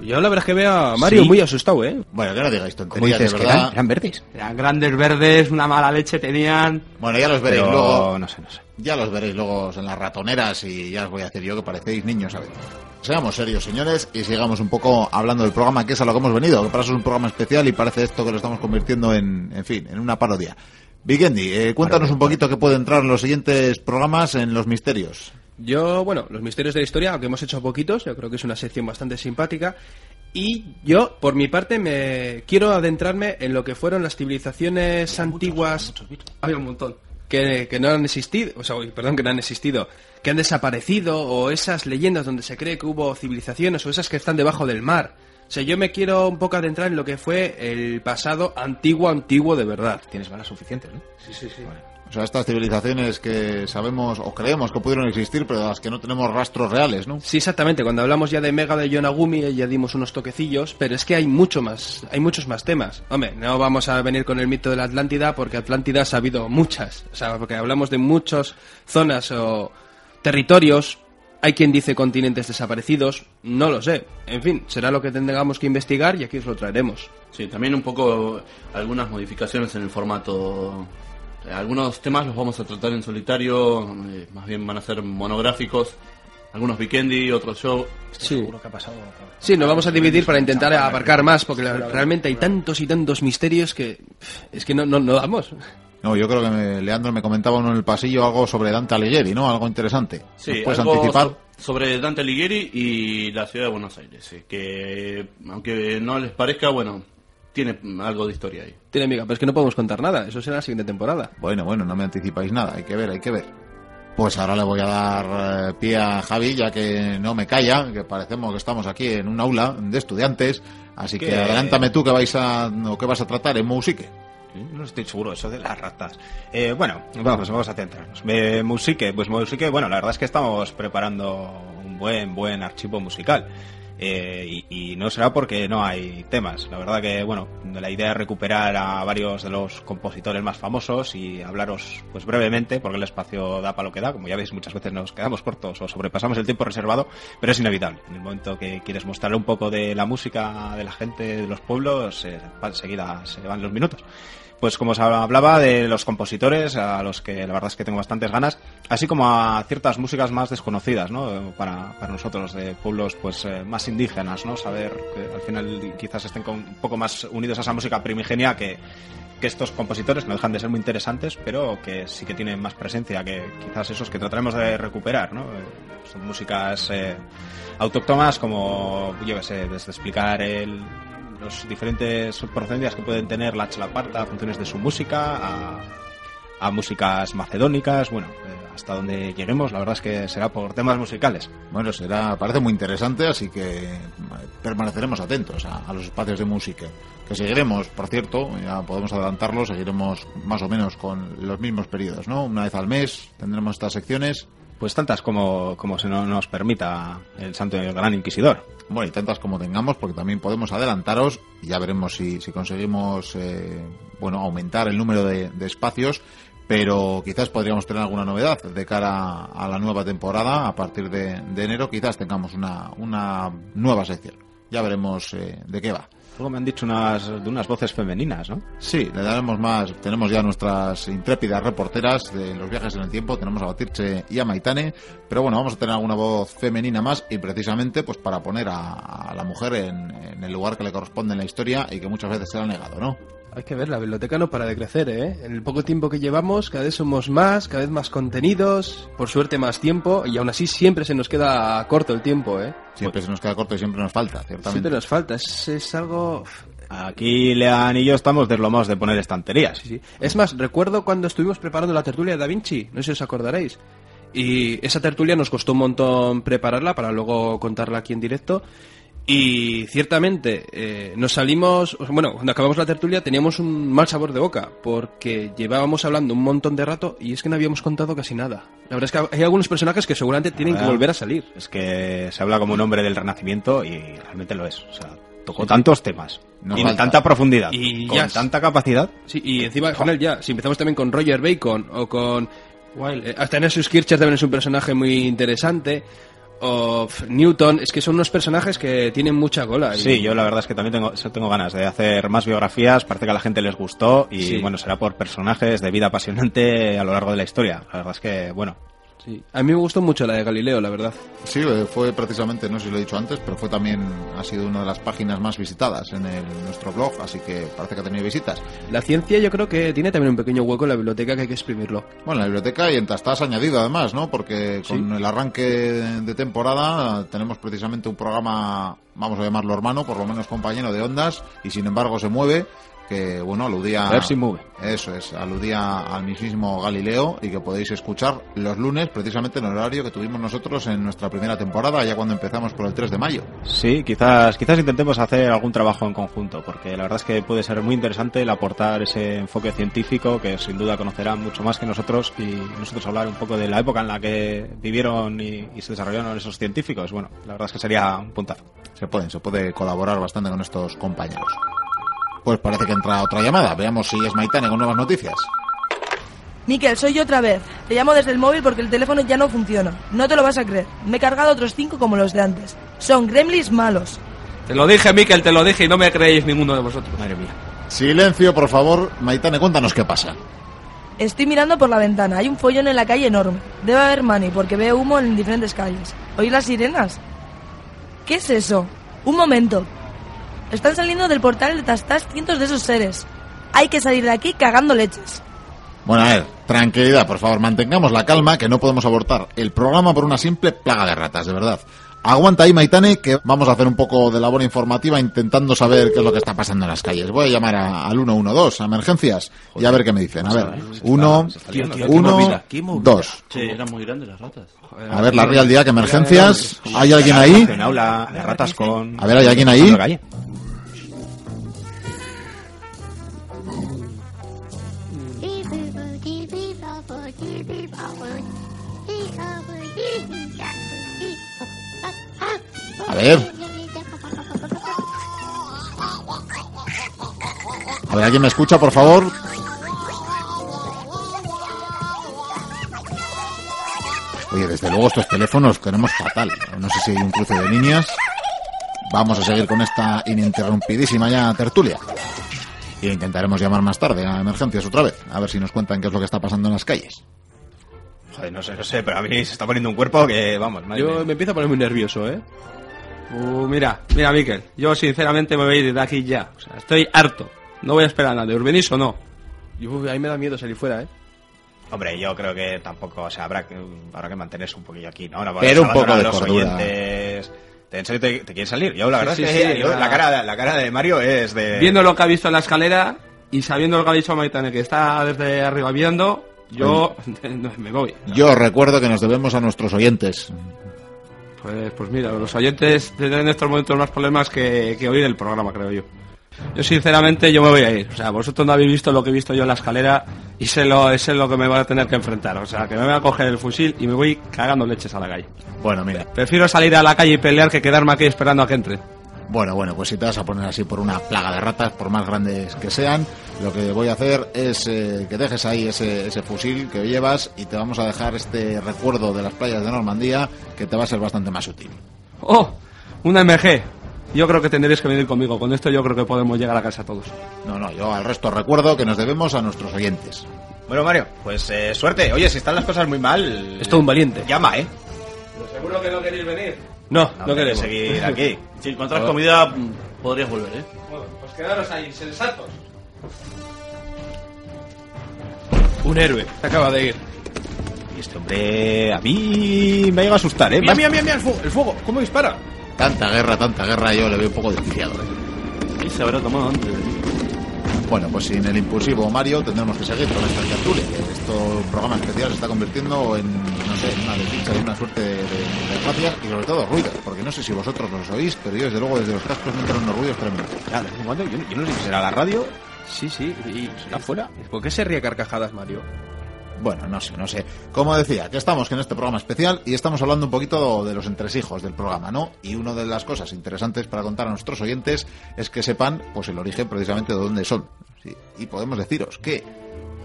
Yo la verdad es que veo a Mario Sí. muy asustado, ¿eh? Bueno, que no digáis ¿Cómo tonterías, dices de que verdad. eran, eran verdes? Eran grandes verdes, una mala leche tenían... Bueno, ya los veréis Pero, luego. no sé, no sé. Ya los veréis luego en las ratoneras y ya os voy a decir yo que parecéis niños a veces. Seamos serios, señores, y sigamos un poco hablando del programa, que es a lo que hemos venido, que para eso es un programa especial y parece esto que lo estamos convirtiendo en, en fin, en una parodia. Vikendi, eh, cuéntanos un poquito qué puede entrar en los siguientes programas en los misterios. Yo, bueno, los misterios de la historia, aunque hemos hecho poquitos, yo creo que es una sección bastante simpática. Y yo, por mi parte, me quiero adentrarme en lo que fueron las civilizaciones antiguas Había un montón. Que, que no han existido, o sea, uy, perdón, que no han existido, que han desaparecido, o esas leyendas donde se cree que hubo civilizaciones, o esas que están debajo del mar. O sea, yo me quiero un poco adentrar en lo que fue el pasado antiguo, antiguo de verdad. Tienes balas suficientes, ¿no? Sí, sí, sí. O sea, estas civilizaciones que sabemos o creemos que pudieron existir, pero de las que no tenemos rastros reales, ¿no? Sí, exactamente. Cuando hablamos ya de Mega de Yonaguni eh, ya dimos unos toquecillos, pero es que hay mucho más, hay muchos más temas. Hombre, no vamos a venir con el mito de la Atlántida porque Atlántida ha habido muchas. O sea, porque hablamos de muchas zonas o territorios. Hay quien dice continentes desaparecidos, no lo sé. En fin, será lo que tengamos que investigar y aquí os lo traeremos. Sí, también un poco algunas modificaciones en el formato. Eh, Algunos temas los vamos a tratar en solitario, eh, más bien van a ser monográficos. Algunos weekendi, otros show. Sí. Seguro que ha pasado. Sí, nos vamos a dividir para intentar abarcar más, porque realmente hay tantos y tantos misterios que es que no, no, no damos. No, yo creo que me- Leandro me comentaba uno en el pasillo algo sobre Dante Alighieri, ¿no? Algo interesante. Sí, ¿Nos puedes algo anticipar? so- sobre Dante Alighieri y la ciudad de Buenos Aires. que aunque no les parezca, bueno, tiene algo de historia ahí. Tiene amiga, pero es que no podemos contar nada, eso será la siguiente temporada. Bueno, bueno, no me anticipáis nada, hay que ver, hay que ver. Pues ahora le voy a dar eh, pie a Javi, ya que no me calla, que parecemos que estamos aquí en un aula de estudiantes, así que Que- adelántame tú que vais a, o que vas a tratar en Musique. No estoy seguro eso de las ratas. Eh, bueno, vamos, vamos a centrarnos. Eh, musique, pues musique, bueno, la verdad es que estamos preparando un buen, buen archivo musical. Eh, y, no será porque no hay temas. La verdad que, bueno, la idea es recuperar a varios de los compositores más famosos y hablaros, pues brevemente, porque el espacio da para lo que da. Como ya veis, muchas veces nos quedamos cortos o sobrepasamos el tiempo reservado, pero es inevitable. En el momento que quieres mostrarle un poco de la música de la gente de los pueblos, eh, enseguida se van los minutos. Pues como se hablaba de los compositores, a los que la verdad es que tengo bastantes ganas, así como a ciertas músicas más desconocidas, ¿no? Para, para nosotros, de pueblos pues eh, más indígenas, ¿no? Saber que al final quizás estén con, un poco más unidos a esa música primigenia que, que estos compositores no dejan de ser muy interesantes, pero que sí que tienen más presencia que quizás esos que trataremos de recuperar, ¿no? Eh, Son músicas eh, autóctonas como, yo qué sé, desde explicar el, los diferentes procedencias que pueden tener la chalaparta, funciones de su música, a, a músicas macedónicas, bueno, eh, hasta donde lleguemos, la verdad es que será por temas musicales. Bueno, será, parece muy interesante, así que eh, permaneceremos atentos a, a los espacios de música. Que seguiremos, por cierto, ya podemos adelantarlo, seguiremos más o menos con los mismos periodos, ¿no? Una vez al mes tendremos estas secciones. Pues tantas como, como se no- nos permita el Santo y el Gran Inquisidor. Bueno, y tantas como tengamos, porque también podemos adelantaros y ya veremos si, si conseguimos, eh, bueno, aumentar el número de, espacios, pero quizás podríamos tener alguna novedad de cara a la nueva temporada. A partir de, de enero quizás tengamos una, una nueva sección. Ya veremos eh, de qué va. Luego me han dicho unas, de unas voces femeninas, ¿no? Sí, le daremos más. Tenemos ya nuestras intrépidas reporteras de los viajes en el tiempo. Tenemos a Batirche y a Maitane. Pero bueno, vamos a tener alguna voz femenina más y precisamente pues para poner a, la mujer en, el lugar que le corresponde en la historia y que muchas veces se ha negado, ¿no? Hay que ver, la biblioteca no para de crecer, ¿eh? En el poco tiempo que llevamos, cada vez somos más, cada vez más contenidos, por suerte más tiempo, y aún así siempre se nos queda corto el tiempo, ¿eh? Siempre se nos queda corto y siempre nos falta, ciertamente. Siempre nos falta, es, es algo... Aquí Lean y yo estamos deslomados de poner estanterías. Sí, sí. Es más, recuerdo cuando estuvimos preparando la tertulia de Da Vinci, no sé si os acordaréis. Y esa tertulia nos costó un montón prepararla para luego contarla aquí en directo. Y ciertamente eh, nos salimos, bueno, cuando acabamos la tertulia teníamos un mal sabor de boca, porque llevábamos hablando un montón de rato y es que no habíamos contado casi nada. La verdad es que hay algunos personajes que seguramente tienen que volver a salir. Es que se habla como un hombre del Renacimiento y realmente lo es. O sea, tocó tantos temas. Y falta. tanta profundidad. Y con tanta capacidad. Sí, y encima con él ya, si empezamos también con Roger Bacon o con eh, hasta Nessus Kircher también es un personaje muy interesante o pf, Newton, es que son unos personajes que tienen mucha cola. y- Sí, yo la verdad es que también tengo, tengo ganas de hacer más biografías. Parece que a la gente les gustó y Sí. bueno, será por personajes de vida apasionante a lo largo de la historia. La verdad es que, bueno, Sí. A mí me gustó mucho la de Galileo, la verdad. Sí, fue precisamente, no sé si lo he dicho antes, pero fue también, ha sido una de las páginas más visitadas en el- nuestro blog, así que parece que ha tenido visitas. La ciencia yo creo que tiene también un pequeño hueco en la biblioteca que hay que exprimirlo. Bueno, en la biblioteca y en Tastas añadido además, ¿no? Porque con el arranque de temporada tenemos precisamente un programa, vamos a llamarlo hermano, por lo menos compañero de ondas, y sin embargo se mueve, que bueno, aludía... Eso es, aludía al mismísimo Galileo y que podéis escuchar los lunes precisamente en el horario que tuvimos nosotros en nuestra primera temporada, ya cuando empezamos por el 3 de mayo. Sí, quizás, quizás intentemos hacer algún trabajo en conjunto, porque la verdad es que puede ser muy interesante el aportar ese enfoque científico que sin duda conocerán mucho más que nosotros y nosotros hablar un poco de la época en la que vivieron y, y se desarrollaron esos científicos. Bueno, la verdad es que sería un puntazo. Se puede, se puede colaborar bastante con estos compañeros. Pues parece que entra otra llamada. Veamos si es Maitane con nuevas noticias. Miquel, soy yo otra vez. Te llamo desde el móvil porque el teléfono ya no funciona. No te lo vas a creer. Me he cargado otros cinco como los de antes. Son gremlins malos. Te lo dije, Miquel, te lo dije y no me creéis ninguno de vosotros. Madre mía. Silencio, por favor. Maitane, cuéntanos qué pasa. Estoy mirando por la ventana. Hay un follón en la calle enorme. Debe haber money porque veo humo en diferentes calles. ¿Oís las sirenas? ¿Qué es eso? Un momento. Están saliendo del portal de Tastas cientos de esos seres. Hay que salir de aquí cagando leches. Bueno, a ver, tranquilidad, por favor, mantengamos la calma, que no podemos abortar el programa por una simple plaga de ratas, de verdad. Aguanta ahí, Maitane, que vamos a hacer un poco de labor informativa intentando saber qué es lo que está pasando en las calles. Voy a llamar a- al 112, a emergencias, y a ver qué me dicen. A ver, uno, Tío, tío, qué uno, movida, qué movida. dos. Sí, eran muy grandes las ratas. A ver, la Real Día, que emergencias. ¿Hay alguien ahí? En aula, de ratas con... A ver, ¿hay alguien ahí? Ver. A ver, ¿alguien me escucha, por favor? Oye, desde luego estos teléfonos tenemos fatal. No sé si hay un cruce de líneas. Vamos a seguir con esta ininterrumpidísima ya tertulia. Y intentaremos llamar más tarde a emergencias otra vez, a ver si nos cuentan qué es lo que está pasando en las calles. Joder, no sé, no sé, pero a mí se está poniendo un cuerpo que, vamos, madre Yo mía. me empiezo a poner muy nervioso, ¿eh? Uh, mira, mira, Miquel, yo sinceramente me voy a ir de aquí ya. O sea, estoy harto. No voy a esperar a nadie. ¿Os venís o no? Yo, a mí me da miedo salir fuera, ¿eh? Hombre, yo creo que tampoco, o sea, habrá que, habrá que mantenerse un poquillo aquí, ¿no? No Pero un poco de los cordura. oyentes. ¿En serio te, te quieres salir? Yo, la Sí, verdad sí, es que sí, yo- la, cara, la cara de Mario es de... Viendo lo que ha visto en la escalera y sabiendo lo que ha dicho Maitane, que está desde arriba viendo, yo me voy. Yo recuerdo que nos debemos a nuestros oyentes. Pues, pues mira, los oyentes tienen en estos momentos más problemas que, que oír el programa, creo yo. Yo sinceramente yo me voy a ir. O sea, vosotros no habéis visto lo que he visto yo en la escalera y sé lo, sé lo que me van a tener que enfrentar. O sea, que me voy a coger el fusil y me voy cagando leches a la calle. Bueno, mira. Prefiero salir a la calle y pelear que quedarme aquí esperando a que entre. Bueno, bueno, pues si te vas a poner así por una plaga de ratas, por más grandes que sean, lo que voy a hacer es eh, que dejes ahí ese, ese fusil que llevas y te vamos a dejar este recuerdo de las playas de Normandía que te va a ser bastante más útil. ¡Oh! Una MG. Yo creo que tendréis que venir conmigo. Con esto yo creo que podemos llegar a casa todos. No, no, yo al resto recuerdo que nos debemos a nuestros oyentes. Bueno, Mario, pues eh, suerte. Oye, si están las cosas muy mal... Es todo un valiente. Llama, ¿eh? ¿Seguro que no queréis venir? No, No, no queremos seguir aquí. Si encontrás comida, podrías volver, ¿eh? Bueno, pues quedaros ahí, sensatos. Un héroe. Se acaba de ir. Y este hombre a mí me llega a asustar, ¿eh? Mira, mira, mira, mira el fuego, el fuego. ¿Cómo dispara? Tanta guerra, tanta guerra, yo le veo un poco desquiciado. ¿eh? Y se habrá tomado antes de mí. Bueno, pues sin el impulsivo Mario tendremos que seguir con esta tertulia, este programa especial se está convirtiendo en, no sé, en una desdicha y una suerte de, de, y sobre todo ruidos, porque no sé si vosotros los oís, pero yo desde luego desde los cascos me entran unos ruidos tremendos. Ya, de vez en cuando, yo, yo no sé si será la radio. Sí, sí. Y, ¿Está fuera? ¿Por qué se ríe carcajadas, Mario? Bueno, no sé, no sé. Como decía, que estamos en este programa especial y estamos hablando un poquito de los entresijos del programa, ¿no? Y una de las cosas interesantes para contar a nuestros oyentes es que sepan, pues, el origen precisamente de dónde son. Sí, Y podemos deciros que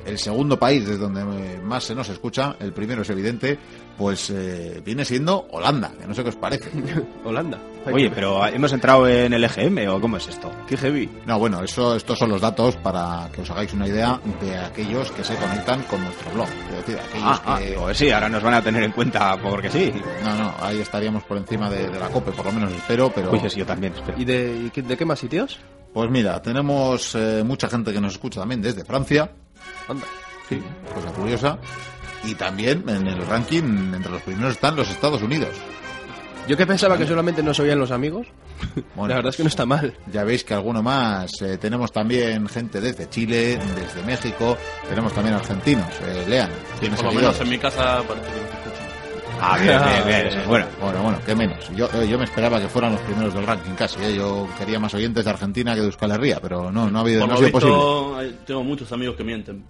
el segundo país desde donde más se nos escucha, el primero es evidente, pues eh, viene siendo Holanda, que no sé qué os parece. Holanda. Oye, pero ¿hemos entrado en el EGM o cómo es esto? Qué heavy. No, bueno, eso, estos son los datos para que os hagáis una idea de aquellos que se conectan con nuestro blog. Es decir, aquellos Ah, ah, que... digo, sí, ahora nos van a tener en cuenta porque sí. No, no, ahí estaríamos por encima de, de la COPE, por lo menos espero, pero... Pues sí, yo también, espero. ¿Y de, de qué más sitios? Pues mira, tenemos eh, mucha gente que nos escucha también desde Francia, Anda. sí, cosa curiosa, y también en el ranking entre los primeros están los Estados Unidos. Yo que pensaba que solamente nos oían los amigos. Bueno, La verdad es que no está mal. Ya veis que alguno más. eh, tenemos también gente desde Chile, desde México, tenemos también argentinos. Eh, lean, Por lo menos en mi casa parece que. Ah, bien, bien, bien. eso es bueno. Bueno, bueno, qué menos. Yo, eh, yo me esperaba que fueran los primeros del ranking casi. eh. Yo quería más oyentes de Argentina que de Euskal Herria, pero no, no ha habido, Por no ha sido posible. visto, tengo muchos amigos que mienten.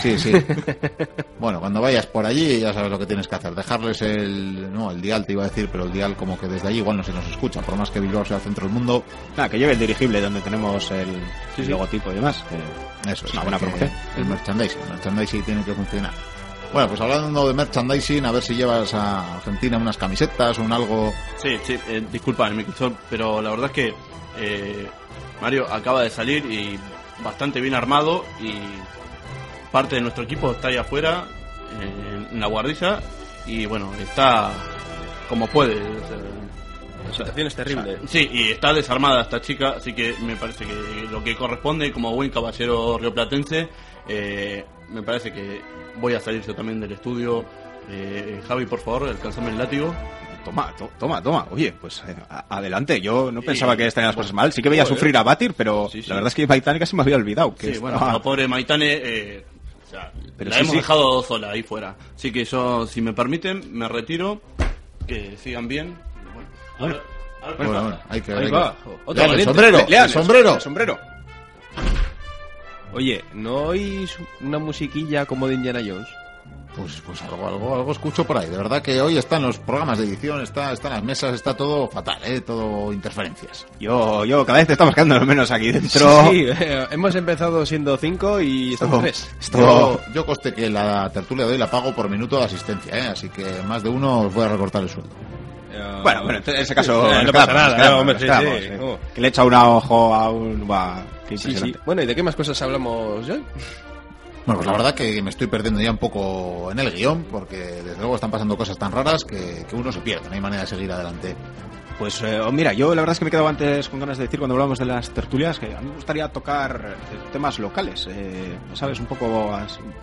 Sí, sí. bueno, cuando vayas por allí ya sabes lo que tienes que hacer. Dejarles el, no, el dial te iba a decir, pero el dial como que desde allí igual no se nos escucha. Por más que Bilbao sea el centro del mundo, Nada, que lleve el dirigible donde tenemos el, Sí, el sí. logotipo y demás. que eso es una buena promoción. El merchandising, el merchandising tiene que funcionar. Bueno, pues hablando de merchandising, a ver si llevas a Argentina unas camisetas o un algo. Sí, sí, eh, disculpa, Microsoft, pero la verdad es que eh, Mario acaba de salir y bastante bien armado y parte de nuestro equipo está ahí afuera eh, en la guardilla y bueno, está como puede. o sea, La situación es terrible. Sí, y está desarmada esta chica, así que me parece que lo que corresponde como buen caballero rioplatense, eh, me parece que voy a salir yo también del estudio. Eh, Javi, por favor, alcanzame el látigo. Toma, to- toma, toma. Oye, pues eh, a- adelante. Yo no pensaba que estarían las cosas mal. Sí que veía Joder. sufrir a Batir, pero Sí, sí. la verdad es que Maitane casi me había olvidado. Que Sí, bueno, estaba- la pobre Maitane, eh, o sea, Pero la sí, hemos sí. dejado sola ahí fuera. Así que yo, si me permiten, me retiro. Que sigan bien. Bueno, Bueno. ahora- Bueno, bueno, hay que. Ahí hay va. que- Lean, el sombrero, Le- lean, el sombrero. el sombrero. Oye, ¿no oís una musiquilla como de Indiana Jones? Pues, pues algo, algo, algo escucho por ahí. De verdad que hoy están los programas de edición, está, están las mesas, está todo fatal, ¿eh? Todo interferencias. Yo, yo cada vez te estamos quedando menos aquí dentro. Sí, eh, hemos empezado siendo cinco y estamos tres. Yo, yo coste que la tertulia de hoy la pago por minuto de asistencia, ¿eh? Así que más de uno os voy a recortar el sueldo. Bueno, bueno, en ese caso Eh, no pasa quedamos, nada, quedamos, hombre, sí, quedamos, sí. sí. Que le echa un ojo a un... qué Sí, sí. Bueno, ¿y de qué más cosas hablamos hoy? Bueno, pues la verdad que me estoy perdiendo ya un poco en el guion, porque desde luego están pasando cosas tan raras que, que uno se pierde, no hay manera de seguir adelante. Pues eh, oh, mira, yo la verdad es que me he quedado antes con ganas de decir cuando hablamos de las tertulias que a mí me gustaría tocar eh, temas locales, eh, ¿sabes? Un poco,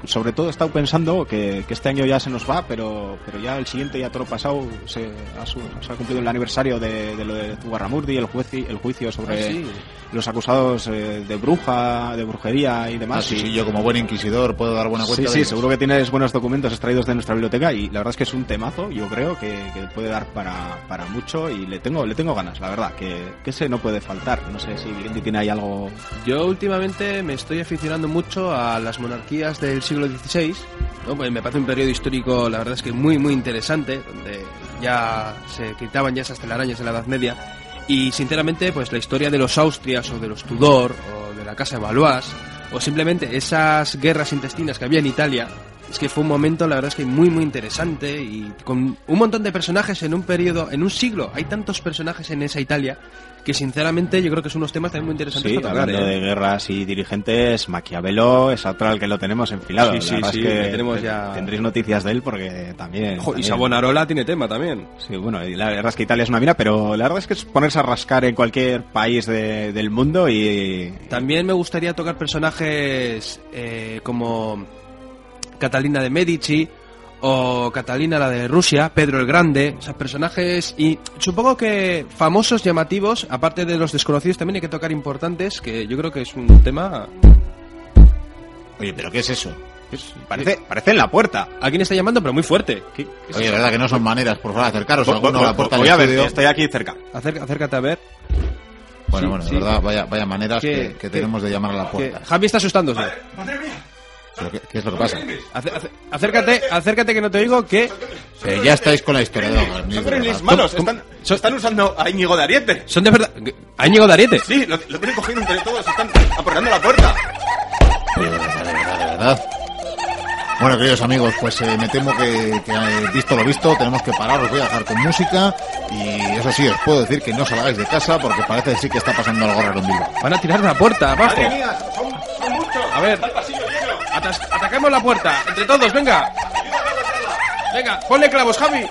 sobre todo he estado pensando que, que este año ya se nos va, pero, pero ya el siguiente, ya todo lo pasado, se ha, su- se ha cumplido el aniversario de, de lo de Zugarramurdi, el, juicio el juicio sobre Ah, sí. los acusados eh, de bruja, de brujería y demás. Ah, sí, y- sí, yo como buen inquisidor puedo dar buena cuenta Sí, de sí, ellos. seguro que tienes buenos documentos extraídos de nuestra biblioteca y la verdad es que es un temazo, yo creo que, que puede dar para, para mucho y le tengo, le tengo ganas, la verdad, que, que ese no puede faltar. No sé si tiene ahí algo... Yo últimamente me estoy aficionando mucho a las monarquías del siglo XVI. ¿no? Pues me parece un periodo histórico, la verdad es que muy, muy interesante, donde ya se quitaban ya esas telarañas de la Edad Media. Y sinceramente, pues la historia de los Austrias o de los Tudor o de la Casa de Valois o simplemente esas guerras intestinas que había en Italia, es que fue un momento, la verdad es que muy, muy interesante y con un montón de personajes en un periodo, en un siglo. Hay tantos personajes en esa Italia que sinceramente yo creo que son unos temas también muy interesantes Sí, para tocar. hablando ¿eh? de guerras y dirigentes, Maquiavelo es otro al que lo tenemos enfilado. Sí, sí, sí, es que tenemos ya- Tendréis noticias de él porque también... Y Savonarola tiene tema también. Sí, bueno, y la verdad es que Italia es una mina, pero la verdad es que es ponerse a rascar en cualquier país de- del mundo y... También me gustaría tocar personajes eh, como Catalina de Medici o Catalina la de Rusia, Pedro el Grande, o sea, personajes y supongo que famosos, llamativos, aparte de los desconocidos también hay que tocar importantes, que yo creo que es un tema... Oye, ¿pero qué es eso? Parece, parece en la puerta. Alguien está llamando, pero muy fuerte. ¿Qué- qué es Oye, de verdad que no son maneras, por favor, acercaros alguno a la puerta voy del a ver, estudio. estoy aquí cerca. Acer- acércate a ver. Bueno, Sí, bueno, de sí. verdad, vaya, vaya maneras ¿Qué- que, tenemos de llamar a la puerta. Javi está asustándose. ¿Pero qué, qué es lo que pasa? Acércate, acércate que no te oigo, que... Eh, ya estáis con la historia de los Son malos, están, están usando a Íñigo de Ariete. Son de verdad... ¿A Íñigo de Ariete? Sí, lo, lo tienen cogido entre todos, están aporreando la puerta. De verdad, de verdad, de verdad. Bueno, queridos amigos, pues eh, me temo que, que, eh, visto lo visto, tenemos que parar, os voy a dejar con música y eso sí, os puedo decir que no salgáis de casa porque parece que sí que está pasando algo raro en Bilbao. Van a tirar la puerta, abajo. Madre mía, son, son muchos. A ver. Atas- ataquemos la puerta, entre todos, venga. Venga, ponle clavos, Javi.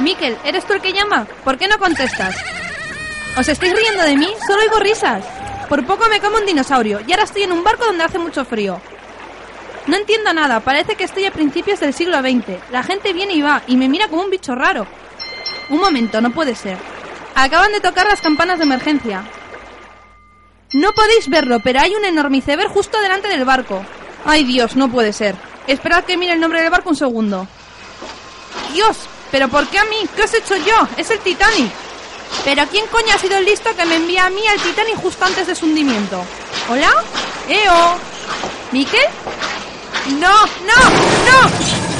Miquel, ¿eres tú el que llama? ¿Por qué no contestas? ¿Os estáis riendo de mí? Solo oigo risas. Por poco me como un dinosaurio y ahora estoy en un barco donde hace mucho frío. No entiendo nada, parece que estoy a principios del siglo XX. La gente viene y va y me mira como un bicho raro. Un momento, no puede ser. Acaban de tocar las campanas de emergencia. No podéis verlo, pero hay un enorme iceberg justo delante del barco. Ay Dios, no puede ser. Esperad que mire el nombre del barco un segundo. Dios, ¿pero por qué a mí? ¿Qué os he hecho yo? Es el Titanic. Pero ¿quién coño ha sido el listo que me envía a mí al Titanic justo antes de su hundimiento? ¿Hola? ¿Eo? ¿Miquel? ¡No! ¡No! ¡No!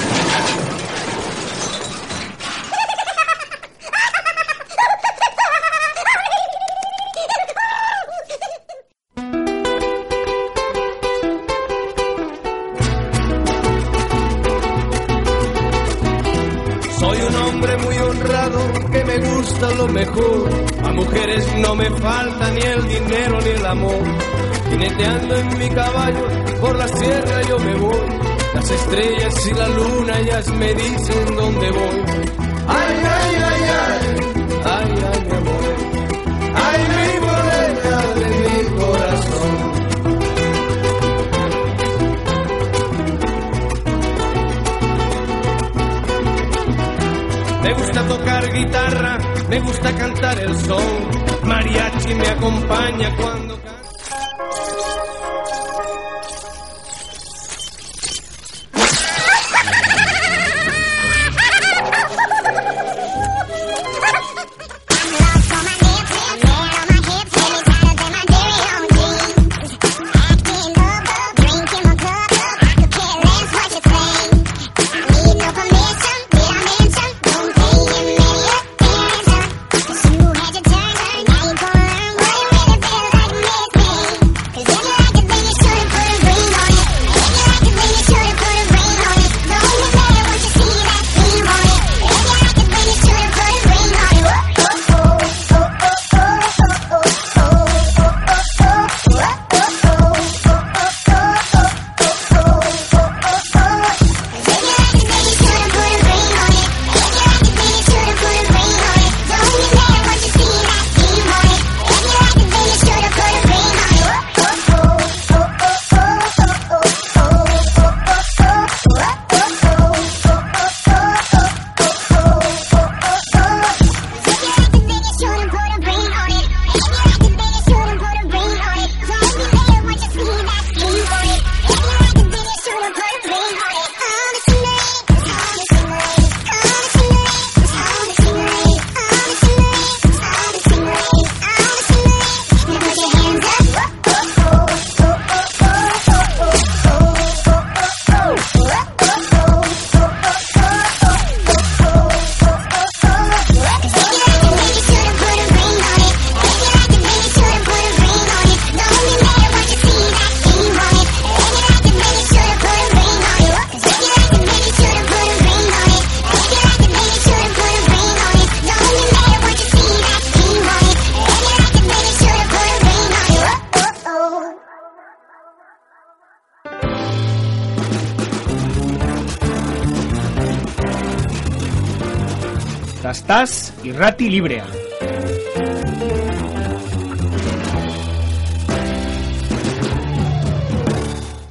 No me falta ni el dinero ni el amor. Jineteando en mi caballo por la sierra yo me voy. Las estrellas y la luna ellas me dicen dónde voy. Ay, ay, ay, ay, ay, ay, mi amor. Ay, mi morena de mi corazón. Me gusta tocar guitarra, me gusta cantar el son. Mariachi me acompaña cuando Librea.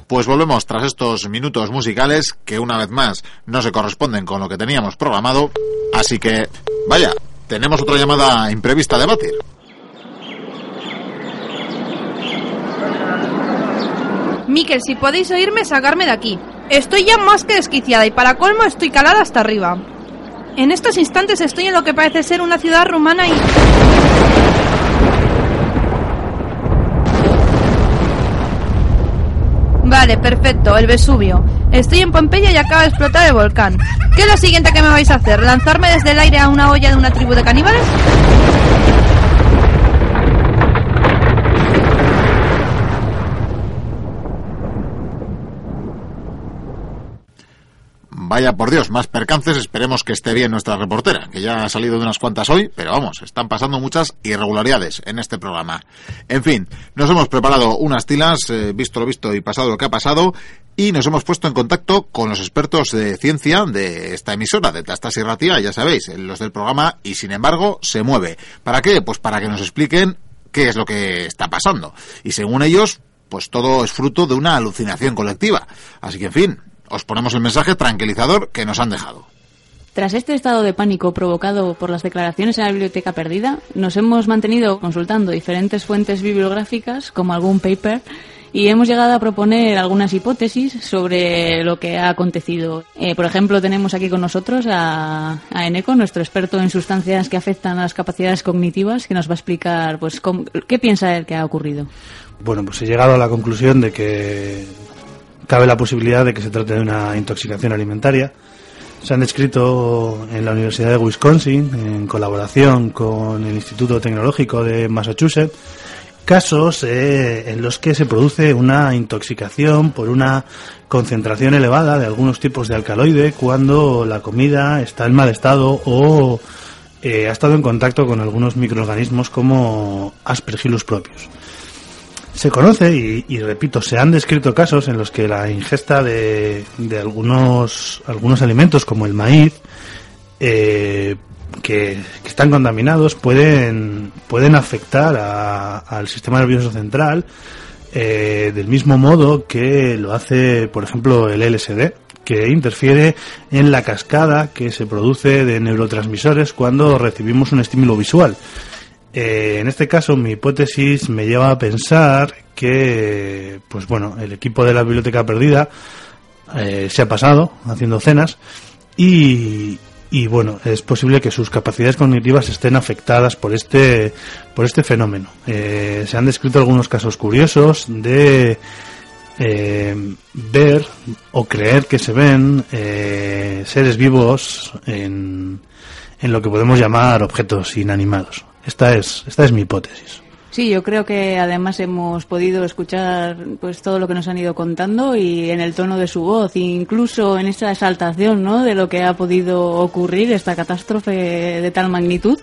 Pues volvemos tras estos minutos musicales que una vez más no se corresponden con lo que teníamos programado. Así que, vaya, tenemos otra llamada imprevista a debatir. Miquel, si podéis oírme, sacarme de aquí. Estoy ya más que desquiciada y para colmo estoy calada hasta arriba. En estos instantes estoy en lo que parece ser una ciudad rumana y... Vale, perfecto, el Vesubio. Estoy en Pompeya y acaba de explotar el volcán. ¿Qué es lo siguiente que me vais a hacer? ¿Lanzarme desde el aire a una olla de una tribu de caníbales? Vaya por Dios, más percances, esperemos que esté bien nuestra reportera, que ya ha salido de unas cuantas hoy, pero vamos, están pasando muchas irregularidades en este programa. En fin, nos hemos preparado unas tilas, eh, visto lo visto y pasado lo que ha pasado, y nos hemos puesto en contacto con los expertos de ciencia de esta emisora, de Tastas y Ratia, ya sabéis, los del programa, y sin embargo se mueve. ¿Para qué? Pues para que nos expliquen qué es lo que está pasando. Y según ellos, pues todo es fruto de una alucinación colectiva. Así que, en fin, os ponemos el mensaje tranquilizador que nos han dejado. Tras este estado de pánico provocado por las declaraciones en la biblioteca perdida, nos hemos mantenido consultando diferentes fuentes bibliográficas, como algún paper, y hemos llegado a proponer algunas hipótesis sobre lo que ha acontecido. Eh, por ejemplo, tenemos aquí con nosotros a, a Eneco, nuestro experto en sustancias que afectan a las capacidades cognitivas, que nos va a explicar pues, cómo- qué piensa él que ha ocurrido. Bueno, pues he llegado a la conclusión de que cabe la posibilidad de que se trate de una intoxicación alimentaria. Se han descrito en la Universidad de Wisconsin, en colaboración con el Instituto Tecnológico de Massachusetts, casos eh, en los que se produce una intoxicación por una concentración elevada de algunos tipos de alcaloide cuando la comida está en mal estado o eh, ha estado en contacto con algunos microorganismos como Aspergillus propios. Se conoce y, y, repito, se han descrito casos en los que la ingesta de, de algunos, algunos alimentos como el maíz eh, que, que están contaminados pueden, pueden afectar a- al sistema nervioso central eh, del mismo modo que lo hace, por ejemplo, el LSD, que interfiere en la cascada que se produce de neurotransmisores cuando recibimos un estímulo visual. Eh, en este caso, mi hipótesis me lleva a pensar que, pues bueno, el equipo de la biblioteca perdida eh, se ha pasado haciendo cenas y, y bueno, es posible que sus capacidades cognitivas estén afectadas por este, por este fenómeno. Eh, se han descrito algunos casos curiosos de ver o creer que se ven seres vivos en, en lo que podemos llamar objetos inanimados. Esta es, esta es mi hipótesis. Sí, yo creo que además hemos podido escuchar pues todo lo que nos han ido contando y en el tono de su voz, incluso en esa exaltación, ¿no? De lo que ha podido ocurrir esta catástrofe de tal magnitud.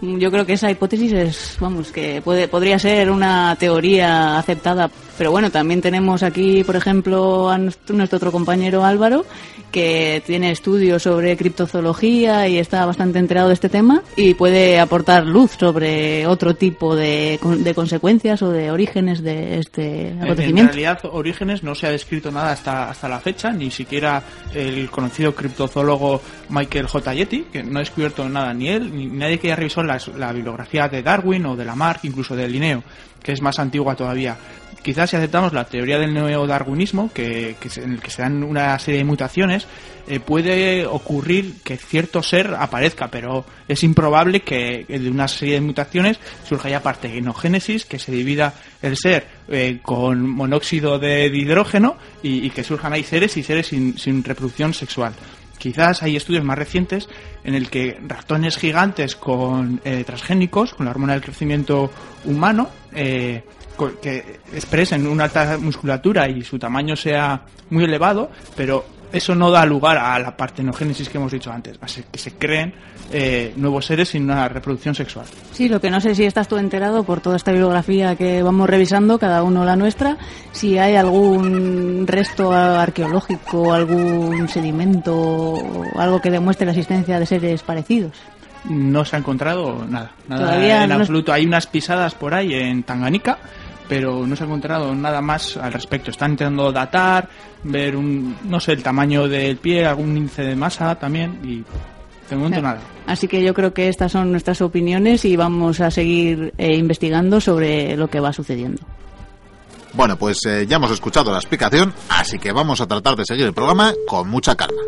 Yo creo que esa hipótesis es, vamos, que puede, podría ser una teoría aceptada. Pero bueno, también tenemos aquí, por ejemplo, a nuestro, nuestro otro compañero Álvaro, que tiene estudios sobre criptozoología y está bastante enterado de este tema y puede aportar luz sobre otro tipo de, de consecuencias o de orígenes de este En acontecimiento. realidad, Orígenes no se ha descrito nada hasta, hasta la fecha, ni siquiera el conocido criptozoólogo Michael J. Yeti, que no ha descubierto nada, ni él, ni nadie que haya revisado la, bibliografía de Darwin o de Lamarck, incluso de Linneo, que es más antigua todavía. Quizás si aceptamos la teoría del neodarwinismo, que, que en el que se dan una serie de mutaciones, eh, puede ocurrir que cierto ser aparezca, pero es improbable que de una serie de mutaciones surja ya partenogénesis, que se divida el ser eh, con monóxido de hidrógeno y, que surjan ahí seres y seres sin reproducción sexual. Quizás hay estudios más recientes en el que ratones gigantes con eh, transgénicos, con la hormona del crecimiento humano, eh, que expresen una alta musculatura y su tamaño sea muy elevado, pero eso no da lugar a la partenogénesis que hemos dicho antes, a que se creen eh, nuevos seres sin una reproducción sexual. Sí, lo que no sé si estás tú enterado por toda esta bibliografía que vamos revisando, cada uno la nuestra, si hay algún resto arqueológico, algún sedimento algo que demuestre la existencia de seres parecidos. no se ha encontrado nada. Nada Todavía en no absoluto. Hay unas pisadas por ahí en Tanganica, pero no se ha encontrado nada más al respecto. Están intentando datar, ver un, no sé, el tamaño del pie, algún índice de masa también, y de momento nada. Así que yo creo que estas son nuestras opiniones y vamos a seguir eh, investigando sobre lo que va sucediendo. Bueno, pues eh, ya hemos escuchado la explicación, así que vamos a tratar de seguir el programa con mucha calma.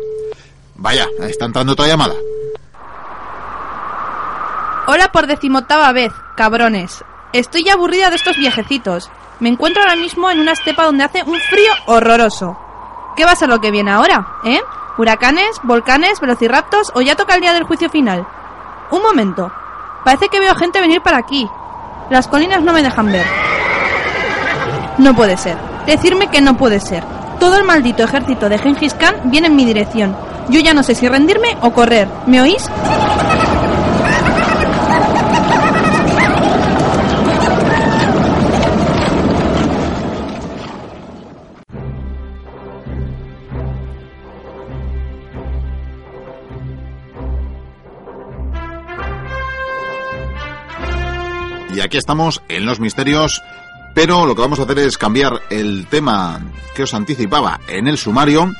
Vaya, está entrando otra llamada. Hola por decimoctava vez, cabrones. Estoy ya aburrida de estos viejecitos. Me encuentro ahora mismo en una estepa donde hace un frío horroroso. ¿Qué va a ser lo que viene ahora? ¿Eh? ¿Huracanes, volcanes, velociraptos o ya toca el día del juicio final? Un momento. Parece que veo gente venir para aquí. Las colinas no me dejan ver. No puede ser. Decirme que no puede ser. Todo el maldito ejército de Gengis Khan viene en mi dirección. Yo ya no sé si rendirme o correr. ¿Me oís? Y aquí estamos en los misterios, pero lo que vamos a hacer es cambiar el tema que os anticipaba en el sumario.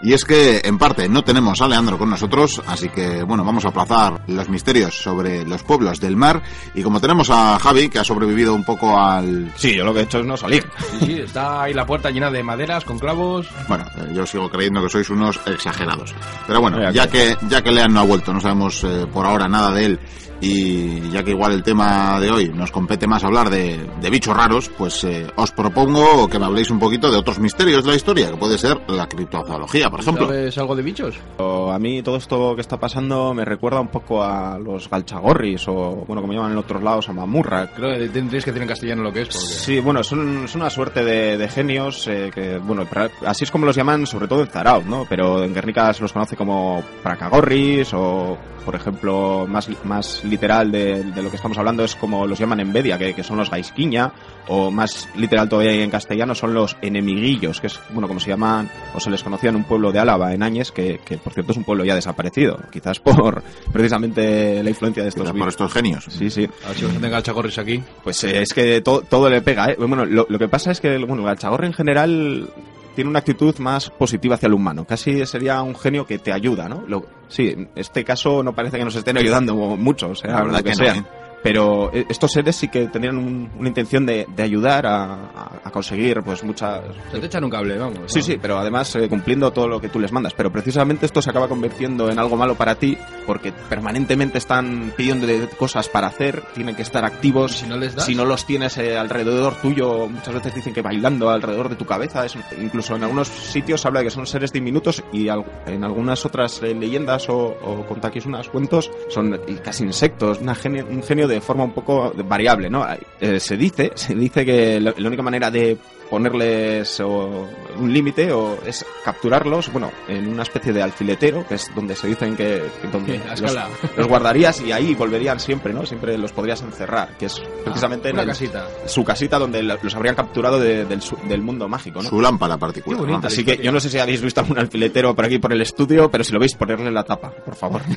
Y es que, en parte, no tenemos a Leandro con nosotros, así que, bueno, vamos a aplazar los misterios sobre los pueblos del mar. Y como tenemos a Javi, que ha sobrevivido un poco al... Sí, yo lo que he hecho es no salir. Sí, sí, está ahí la puerta llena de maderas con clavos. Bueno, eh, yo sigo creyendo que sois unos exagerados. Pero bueno, ya que- que, ya que Lean no ha vuelto, no sabemos eh, por ahora nada de él, y ya que igual el tema de hoy nos compete más hablar de, de bichos raros, pues eh, os propongo que me habléis un poquito de otros misterios de la historia, que puede ser la criptozoología, por ejemplo. ¿Sabes algo de bichos? O A mí todo esto que está pasando me recuerda un poco a los galchagorris o, bueno, como llaman en otros lados, a mamurra. Creo que tendréis que decir en castellano lo que es. Porque... Sí, bueno, son, son una suerte de, de genios eh, que, bueno, pra- así es como los llaman sobre todo en Zaraut, ¿no? Pero en Guernica se los conoce como Pracagorris o, por ejemplo, más, más literal de, de lo que estamos hablando es como los llaman en Bedia, que, que son los Gaisquiña, o más literal todavía en castellano son los enemiguillos, que es, bueno, como se llaman, o se les conocía en un pueblo de Álava, en Áñez, que, que por cierto es un pueblo ya desaparecido, quizás por precisamente la influencia de estos Quizás por estos genios. Sí, sí. A ver si vos tenga chagorris aquí. Pues eh, es que to- todo le pega, ¿eh? Bueno, lo, lo que pasa es que bueno, el gachagorri en general tiene una actitud más positiva hacia el humano. Casi sería un genio que te ayuda, ¿no? Lo- sí, en este caso no parece que nos estén ayudando mucho, o sea, La verdad que, que no, sea. ¿eh? Pero eh, estos seres sí que tenían un- una intención de, de ayudar a, conseguir pues muchas... Se te echan un cable, vamos. Sí, sí, pero además eh, cumpliendo todo lo que tú les mandas. Pero precisamente esto se acaba convirtiendo en algo malo para ti porque permanentemente están pidiéndole cosas para hacer, tienen que estar activos. Si no les das. Si no los tienes eh, alrededor tuyo, muchas veces dicen que bailando alrededor de tu cabeza. Es, incluso en algunos sitios se habla de que son seres diminutos y al- en algunas otras eh, leyendas o, o unas cuentos son casi insectos, una genio- un genio de forma un poco variable, ¿no? Eh, se dice, se dice que la única manera de ponerles o, un límite o es capturarlos, bueno, en una especie de alfiletero, que es donde se dicen que, que donde los, guardarías y ahí volverían siempre, ¿no? Siempre los podrías encerrar, que es precisamente en una el- casita. su casita donde lo- los habrían capturado de- del, su- del mundo mágico, ¿no? Su lámpara particular. Qué bonita ¿no? Así que yo no sé si habéis visto algún alfiletero por aquí por el estudio, pero si lo veis, ponerle la tapa, por favor.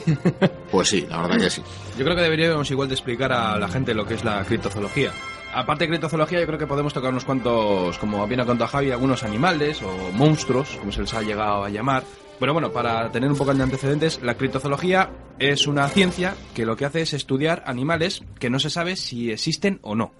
Pues sí, la verdad que sí. Yo creo que deberíamos igual de explicar a la gente lo que es la criptozoología. Aparte de criptozoología, yo creo que podemos tocar unos cuantos, como bien ha contado Javi, algunos animales o monstruos, como se les ha llegado a llamar. Pero bueno, para tener un poco de antecedentes, la criptozoología es una ciencia que lo que hace es estudiar animales que no se sabe si existen o no.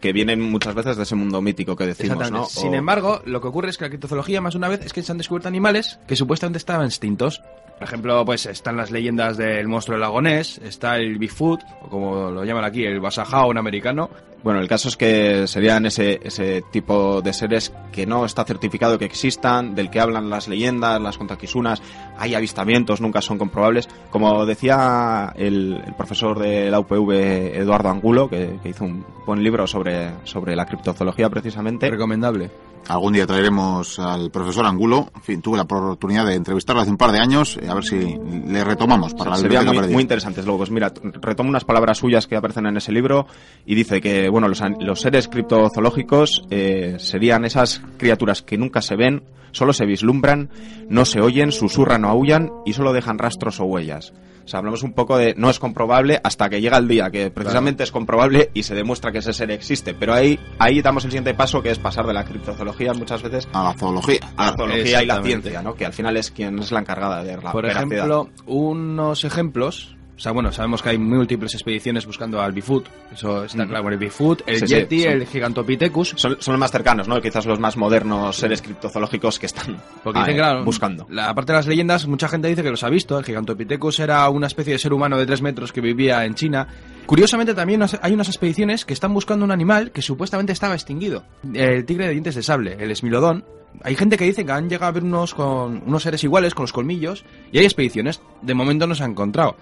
que vienen muchas veces de ese mundo mítico que decimos. Sin O- embargo, lo que ocurre es que la criptozoología más una vez es que se han descubierto animales que supuestamente estaban extintos. Por ejemplo, pues están las leyendas del monstruo del lago Ness, está el Bigfoot, o como lo llaman aquí, el Basajao americano. Bueno, el caso es que serían ese, ese tipo de seres que no está certificado que existan, del que hablan las leyendas, las contaquisunas, hay avistamientos, nunca son comprobables. Como decía el, el profesor de la UPV, Eduardo Angulo, que, que hizo un buen libro sobre, sobre la criptozoología precisamente. Recomendable. Algún día traeremos al profesor Angulo. En fin, tuve la oportunidad de entrevistarlo hace un par de años. eh, A ver si le retomamos para la Sería muy, muy interesantes. Luego, pues mira, retomo unas palabras suyas que aparecen en ese libro y dice que, bueno, los, los seres criptozoológicos eh, serían esas criaturas que nunca se ven, solo se vislumbran, no se oyen, susurran o aullan y solo dejan rastros o huellas. O sea, hablamos un poco de no es comprobable hasta que llega el día que precisamente es comprobable y se demuestra que ese ser existe. Pero ahí, ahí damos el siguiente paso que es pasar de la criptozoología muchas veces a la zoología. A la zoología y la ciencia, ¿no? Que al final es quien es la encargada de la Por veracidad. ejemplo, unos ejemplos. O sea, bueno, sabemos que hay múltiples expediciones buscando al Bigfoot. Eso está Mm. claro. El Bigfoot, el Sí, sí, Yeti, son- el Gigantopithecus. Son, son los más cercanos, ¿no? Quizás los más modernos seres criptozoológicos que están Porque dicen, claro, buscando. La, aparte de las leyendas, mucha gente dice que los ha visto. El Gigantopithecus era una especie de ser humano de 3 metros que vivía en China. Curiosamente, también hay unas expediciones que están buscando un animal que supuestamente estaba extinguido. El tigre de dientes de sable, el esmilodón. Hay gente que dice que han llegado a ver unos, con, unos seres iguales, con los colmillos, y hay expediciones. De momento no se han encontrado.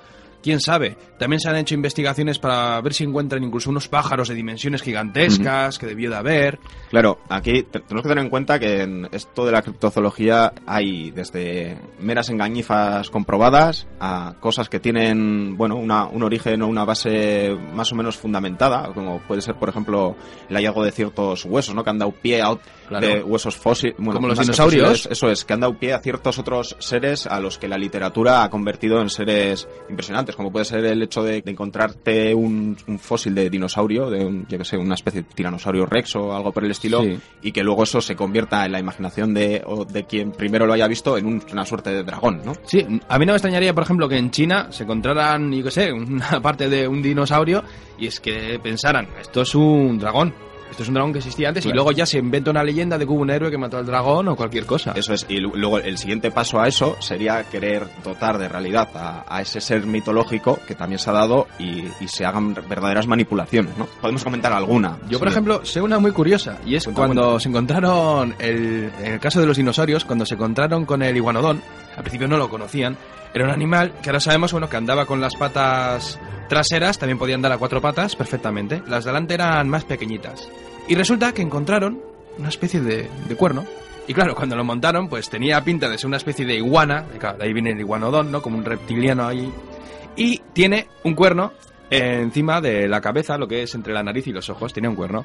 ¿Quién sabe? También se han hecho investigaciones para ver si encuentran incluso unos pájaros de dimensiones gigantescas que debió de haber. Claro, aquí te- tenemos que tener en cuenta que en esto de la criptozoología hay desde meras engañifas comprobadas a cosas que tienen, bueno, una, un origen o una base más o menos fundamentada, como puede ser, por ejemplo, el hallazgo de ciertos huesos, ¿no? Que han dado pie a Claro. de huesos fósiles. bueno, Como los que dinosaurios. fósiles, eso es, que han dado pie a ciertos otros seres a los que la literatura ha convertido en seres impresionantes, como puede ser el hecho de, de encontrarte un, un fósil de dinosaurio, de un, yo que sé, una especie de tiranosaurio rex o algo por el estilo, Sí. y que luego eso se convierta en la imaginación de, o de quien primero lo haya visto en un- una suerte de dragón, ¿no? Sí, a mí no me extrañaría, por ejemplo, que en China se encontraran, yo qué sé, una parte de un dinosaurio y es que pensaran, esto es un dragón. Esto es un dragón que existía antes y luego ya se inventa una leyenda de que hubo un héroe que mató al dragón o cualquier cosa. Eso es, y lu- luego el siguiente paso a eso sería querer dotar de realidad a, a ese ser mitológico que también se ha dado y, y se hagan verdaderas manipulaciones, ¿no? Podemos comentar alguna. Yo, por Sí. ejemplo, sé una muy curiosa, y es Cuenta, cuando cuenta. se encontraron, el, en el caso de los dinosaurios, cuando se encontraron con el iguanodón, al principio no lo conocían, era un animal que ahora sabemos, bueno, que andaba con las patas traseras, también podía andar a cuatro patas perfectamente, las de delante eran más pequeñitas. Y resulta que encontraron una especie de, cuerno. Y claro, cuando lo montaron, pues tenía pinta de ser una especie de iguana, de ahí viene el iguanodón, ¿no? Como un reptiliano ahí. Y tiene un cuerno encima de la cabeza, lo que es entre la nariz y los ojos, tenía un cuerno.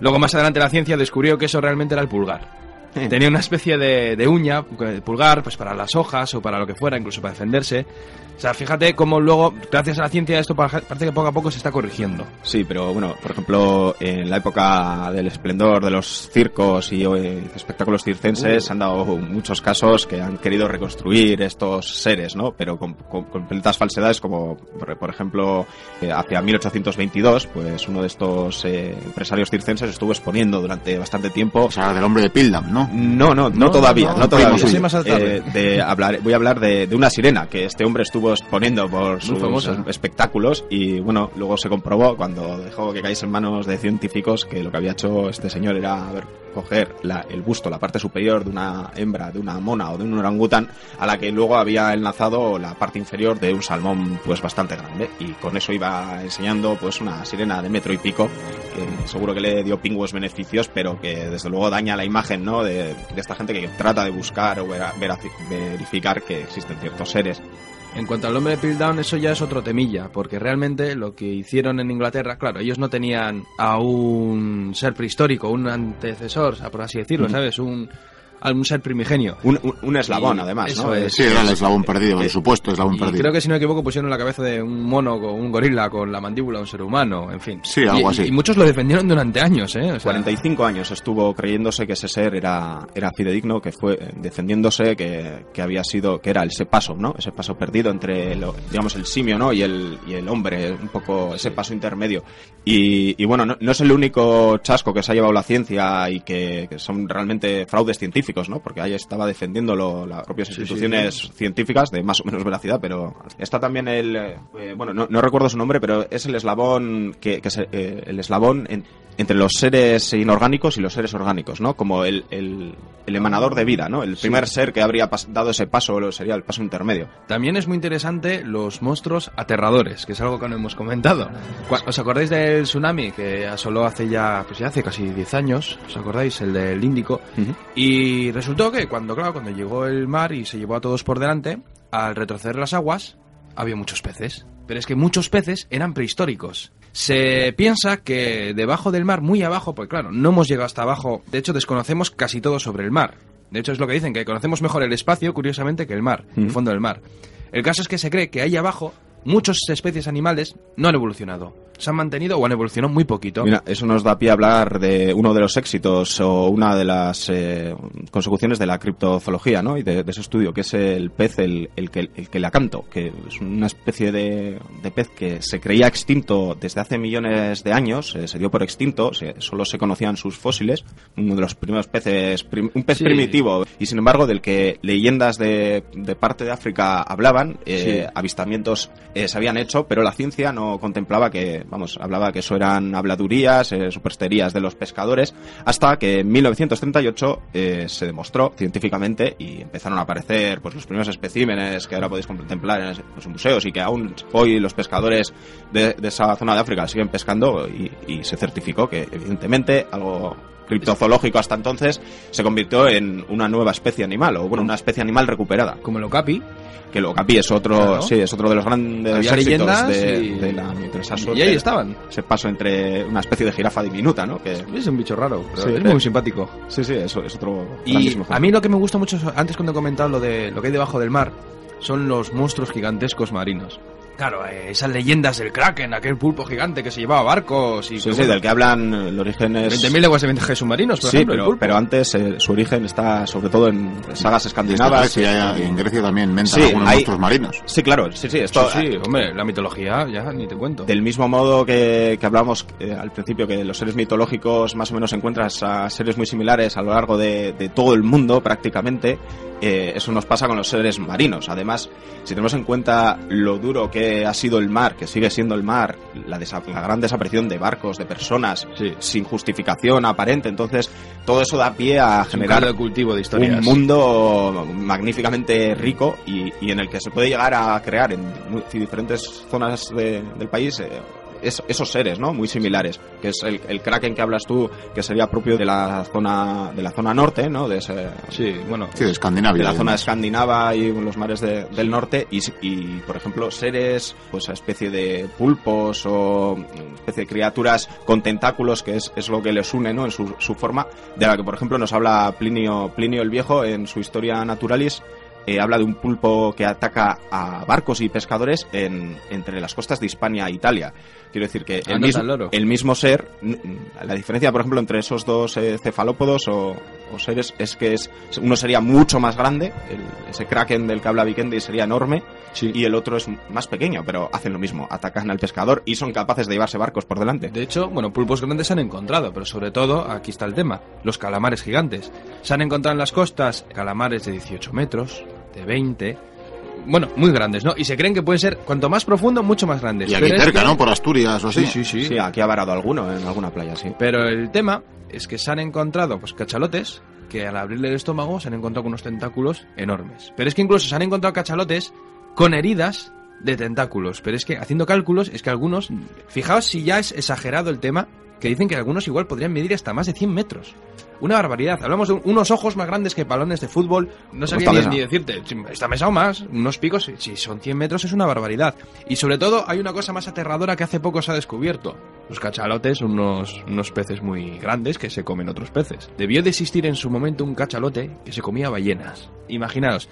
Luego más adelante la ciencia descubrió que eso realmente era el pulgar. Tenía una especie de, de uña, pulgar, pues para las hojas o para lo que fuera, incluso para defenderse. O sea, fíjate cómo luego, gracias a la ciencia, esto pa- parece que poco a poco se está corrigiendo. Sí, pero bueno, por ejemplo, en la época del esplendor de los circos y eh, espectáculos circenses Uh. han dado muchos casos que han querido reconstruir estos seres, ¿no? Pero con, con completas falsedades, como por, por ejemplo, eh, hacia 1822, pues uno de estos eh, empresarios circenses estuvo exponiendo durante bastante tiempo. O sea, del hombre de Pildam, ¿no? No, no, no, No, todavía, no, todavía. suyo. Sí, más tarde. Eh, de hablar, voy a hablar de, de una sirena que este hombre estuvo exponiendo por sus famosa. espectáculos y bueno, luego se comprobó cuando dejó que cayese en manos de científicos que lo que había hecho este señor era a ver, coger la- el busto, la parte superior de una hembra, de una mona o de un orangután a la que luego había enlazado la parte inferior de un salmón pues bastante grande y con eso iba enseñando pues una sirena de metro y pico que seguro que le dio pingües beneficios pero que desde luego daña la imagen ¿no? de, de esta gente que trata de buscar o vera- veraci- verificar que existen ciertos seres En cuanto al hombre de Piltdown, eso ya es otro temilla, porque realmente lo que hicieron en Inglaterra, claro, ellos no tenían a un ser prehistórico, un antecesor, por así decirlo. ¿sabes? Un, a un ser primigenio. Un, un- un eslabón, Y además, ¿no? es. Sí, era el eslabón perdido, el supuesto eslabón Y perdido. creo que si no me equivoco pusieron la cabeza de un mono con un gorila con la mandíbula de un ser humano, en fin. Sí, algo Y- así. Y muchos lo defendieron durante años, ¿eh? O sea, 45 años estuvo creyéndose que ese ser era, era fidedigno, que fue eh, defendiéndose que, que había sido, que era ese paso, ¿no? Ese paso perdido entre, lo- digamos, el simio, ¿no? Y el, y el hombre, un poco ese paso intermedio. Y, y bueno, no, no es el único chasco que se ha llevado la ciencia y que, que son realmente fraudes científicos, ¿no? Porque ahí estaba defendiéndolo las propias Sí, instituciones sí. científicas de más o menos veracidad, pero está también el, eh, bueno, no, no recuerdo su nombre, pero es el eslabón que, eh, el eslabón en- entre los seres inorgánicos y los seres orgánicos, ¿no? Como el, el, el emanador de vida, ¿no? El Sí. primer ser que habría dado ese paso sería el paso intermedio. También es muy interesante los monstruos aterradores, que es algo que no hemos comentado. ¿Os acordáis del tsunami que asoló hace ya, pues ya hace casi 10 años? ¿Os acordáis? El del Índico. Y resultó que cuando, claro, cuando llegó el mar y se llevó a todos por delante, al retroceder las aguas, había muchos peces. Pero es que muchos peces eran prehistóricos. Se piensa que debajo del mar, muy abajo, pues claro, no hemos llegado hasta abajo. De hecho, desconocemos casi todo sobre el mar. De hecho, es lo que dicen, que conocemos mejor el espacio, curiosamente, que el mar, el fondo del mar. El caso es que se cree que ahí abajo muchas especies animales no han evolucionado. Se han mantenido o han evolucionado muy poquito. Mira, eso nos da pie a hablar de uno de los éxitos o una de las eh, consecuciones de la criptozoología, ¿no? Y de, de ese estudio, que es el pez, el, el que, el que canto, que es una especie de, de pez que se creía extinto desde hace millones de años, eh, se dio por extinto, se- solo se conocían sus fósiles, uno de los primeros peces, prim- un pez Sí. primitivo, y sin embargo del que leyendas de, de parte de África hablaban, eh, Sí. avistamientos eh, se habían hecho, pero la ciencia no contemplaba que, vamos, hablaba que eso eran habladurías, eh, supersterías de los pescadores, hasta que en 1938 eh, se demostró científicamente y empezaron a aparecer pues los primeros especímenes que ahora podéis contemplar en los museos y que aún hoy los pescadores de, esa zona de África siguen pescando y se certificó que evidentemente algo criptozoológico hasta entonces se convirtió en una nueva especie animal o bueno una especie animal recuperada como el okapi que el okapi es otro Claro. sí es otro de los grandes Había éxitos leyendas de, y- de la y ahí estaban. ese paso entre una especie de jirafa diminuta no que Es un bicho raro, pero Sí, es muy eh, simpático. sí sí eso es otro Y a mí lo que me gusta mucho, antes cuando he comentado lo de lo que hay debajo del mar, son los monstruos gigantescos marinos. Claro, eh, esas leyendas del Kraken, aquel pulpo gigante que se llevaba barcos y... Sí, sí, del que hablan el origen es 20.000 leguas de viajes submarinos, por sí, ejemplo, el pero, pulpo. pero antes eh, su origen está sobre todo en sagas escandinavas. Y en Grecia, y en Grecia también inventan Sí, algunos hay- monstruos marinos. Sí, claro, sí, sí, esto Sí, sí, hombre, la mitología ya ni te cuento. Del mismo modo que, que hablamos eh, al principio, que los seres mitológicos más o menos encuentras a seres muy similares a lo largo de, de todo el mundo prácticamente, eh, eso nos pasa con los seres marinos. Además, si tenemos en cuenta lo duro que ha sido el mar, que sigue siendo el mar, la, la gran desaparición de barcos, de personas, sin justificación aparente, entonces todo eso da pie a un generar de cultivo de historias. un mundo magníficamente rico y, y en el que se puede llegar a crear en diferentes zonas de- del país eh, es- esos seres, ¿no? Muy similares, que es el, el kraken que hablas tú, que sería propio de la zona de la zona norte, ¿no? De ese, sí, bueno, Sí, de Escandinavia. de la zona escandinava y los mares de- del norte y, y, por ejemplo seres pues a especie de pulpos o mm, especie de criaturas con tentáculos que es, es lo que les une ¿no? en su, su forma de la que por ejemplo nos habla Plinio Plinio el Viejo en su Historia Naturalis eh, habla de un pulpo que ataca a barcos y pescadores en, entre las costas de Hispania e Italia. Quiero decir que el, loro. el mismo ser, la diferencia, por ejemplo, entre esos dos eh, cefalópodos o, o seres es que es uno sería mucho más grande, el- ese kraken del que habla Vikendi sería enorme, y el otro es más pequeño, pero hacen lo mismo, atacan al pescador y son capaces de llevarse barcos por delante. De hecho, bueno, pulpos grandes se han encontrado, pero sobre todo, aquí está el tema, los calamares gigantes. Se han encontrado en las costas calamares de 18 metros, de 20, bueno, muy grandes, ¿no? Y se creen que pueden ser, cuanto más profundo, mucho más grandes. Y aquí Pero es cerca, que- ¿no? Por Asturias o así. Sí, sí, sí. Sí, aquí ha varado alguno en alguna playa, sí. Pero el tema es que se han encontrado pues cachalotes que al abrirle el estómago se han encontrado con unos tentáculos enormes. Pero es que incluso se han encontrado cachalotes con heridas de tentáculos. Pero es que haciendo cálculos es que algunos, fijaos si ya es exagerado el tema, que dicen que algunos igual podrían medir hasta más de 100 metros. Una barbaridad. Hablamos de un- unos ojos más grandes que balones de fútbol. No sabía ni, decirte. si- Esta mesa o más. Unos picos. si- Si son 100 metros es una barbaridad. Y sobre todo hay una cosa más aterradora que hace poco se ha descubierto. Los cachalotes son unos, unos peces muy grandes que se comen otros peces. Debió de existir en su momento un cachalote que se comía ballenas. Imaginaos.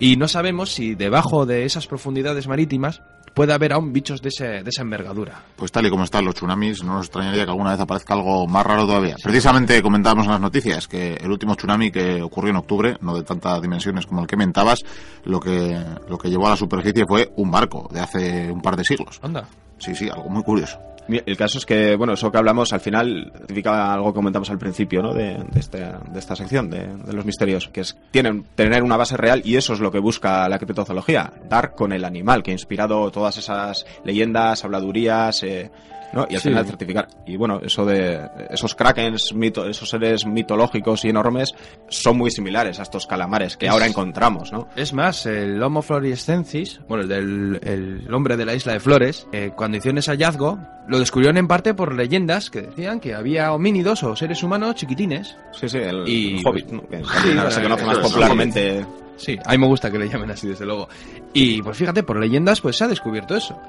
Y no sabemos si debajo de esas profundidades marítimas puede haber aún bichos de, ese, de esa envergadura. Pues tal y como están los tsunamis, no nos extrañaría que alguna vez aparezca algo más raro todavía. Precisamente comentábamos en las noticias que el último tsunami que ocurrió en octubre, no de tantas dimensiones como el que mentabas, lo que, lo que llevó a la superficie fue un barco de hace un par de siglos. Anda. Sí, sí, algo muy curioso. El caso es que, bueno, eso que hablamos al final significa algo que comentamos al principio, ¿no? De, de este- de esta sección, de, de los misterios, que es tienen, tener una base real y eso es lo que busca la criptozoología, dar con el animal que ha inspirado todas esas leyendas, habladurías, eh, ¿no? Y al Sí. final certificar. Y bueno, eso de esos krakens, mito, esos seres mitológicos y enormes son muy similares a estos calamares que Es- ahora encontramos, ¿no? Es más, el Homo floresiensis, bueno, el del el hombre de la isla de Flores, eh, cuando hicieron ese hallazgo, lo descubrieron en parte por leyendas que decían que había homínidos o seres humanos chiquitines. Sí, sí, el, Y- el hobbit, ¿no? Que Sí, ahora se conoce más popularmente. Sí, a mí me gusta que le llamen así, desde luego. Y pues fíjate, por leyendas, pues se ha descubierto eso.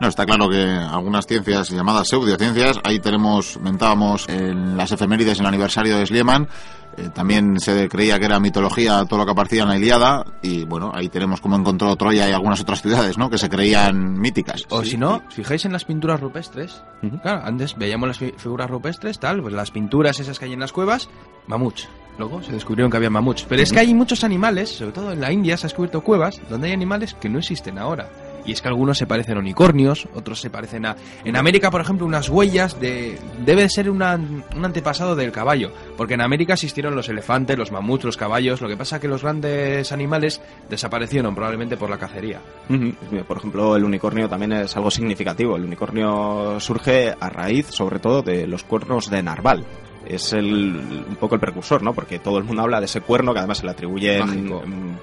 No, está claro que algunas ciencias llamadas pseudociencias, ahí tenemos, mentábamos en las efemérides en el aniversario de Schliemann, eh, también se creía que era mitología todo lo que aparecía en la Iliada, y bueno, ahí tenemos como encontró Troya y algunas otras ciudades, ¿no? Que se creían míticas. O si no, fijáis en las pinturas rupestres. Claro, antes veíamos las fi- figuras rupestres, tal, pues las pinturas esas que hay en las cuevas, mamuts. Luego se descubrieron que había mamuts. Pero es que hay muchos animales, sobre todo en la India se ha descubierto cuevas donde hay animales que no existen ahora. Y es que algunos se parecen a unicornios, otros se parecen a... En América, por ejemplo, unas huellas de... Debe ser una- un antepasado del caballo, porque en América existieron los elefantes, los mamuts, los caballos, lo que pasa que los grandes animales desaparecieron probablemente por la cacería. Por ejemplo, el unicornio también es algo significativo. El unicornio surge a raíz, sobre todo, de los cuernos de narval. Es el, un poco el precursor, ¿no? Porque todo el mundo habla de ese cuerno que además se le atribuyen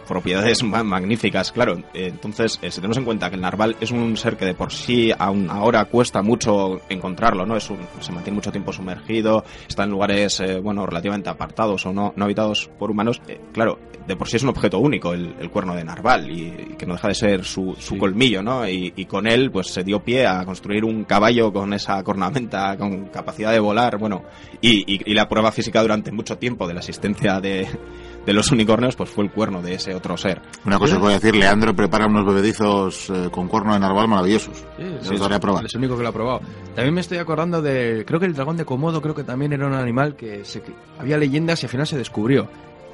propiedades ma- magníficas, claro. Entonces, eh, si tenemos en cuenta que el narval es un ser que de por sí aún ahora cuesta mucho encontrarlo, ¿no? Es un, se mantiene mucho tiempo sumergido, está en lugares, eh, bueno, relativamente apartados o no, no habitados por humanos. Eh, claro, de por sí es un objeto único el, el cuerno de narval y, y que no deja de ser su, su colmillo, ¿no? Y, y con él, pues se dio pie a construir un caballo con esa cornamenta, con capacidad de volar, bueno, y, y- y la prueba física durante mucho tiempo de la existencia de, de los unicornios, pues fue el cuerno de ese otro ser. Una cosa que voy a decir, Leandro prepara unos bebedizos eh, con cuerno de narval maravillosos. Sí, Los daré a probar. Es el único que lo ha probado. También me estoy acordando de. Creo que el dragón de Komodo, creo que también era un animal que se, que había leyendas y al final se descubrió.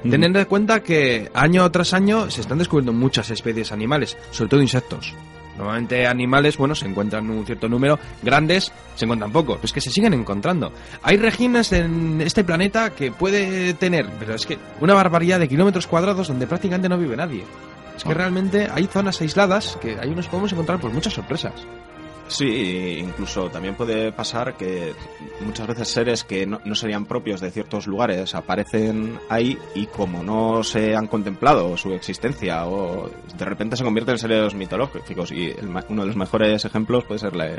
Tened en cuenta que año tras año se están descubriendo muchas especies animales, sobre todo insectos. Normalmente animales, bueno, se encuentran un cierto número, grandes se encuentran pocos, es que se siguen encontrando. Hay regiones en este planeta que puede tener, pero es que una barbaridad de kilómetros cuadrados donde prácticamente no vive nadie. Es que realmente hay zonas aisladas que ahí nos podemos encontrar pues muchas sorpresas. Sí, incluso también puede pasar que muchas veces seres que no, serían propios de ciertos lugares aparecen ahí y como no se han contemplado su existencia o de repente se convierten en seres mitológicos y el uno de los mejores ejemplos puede ser la,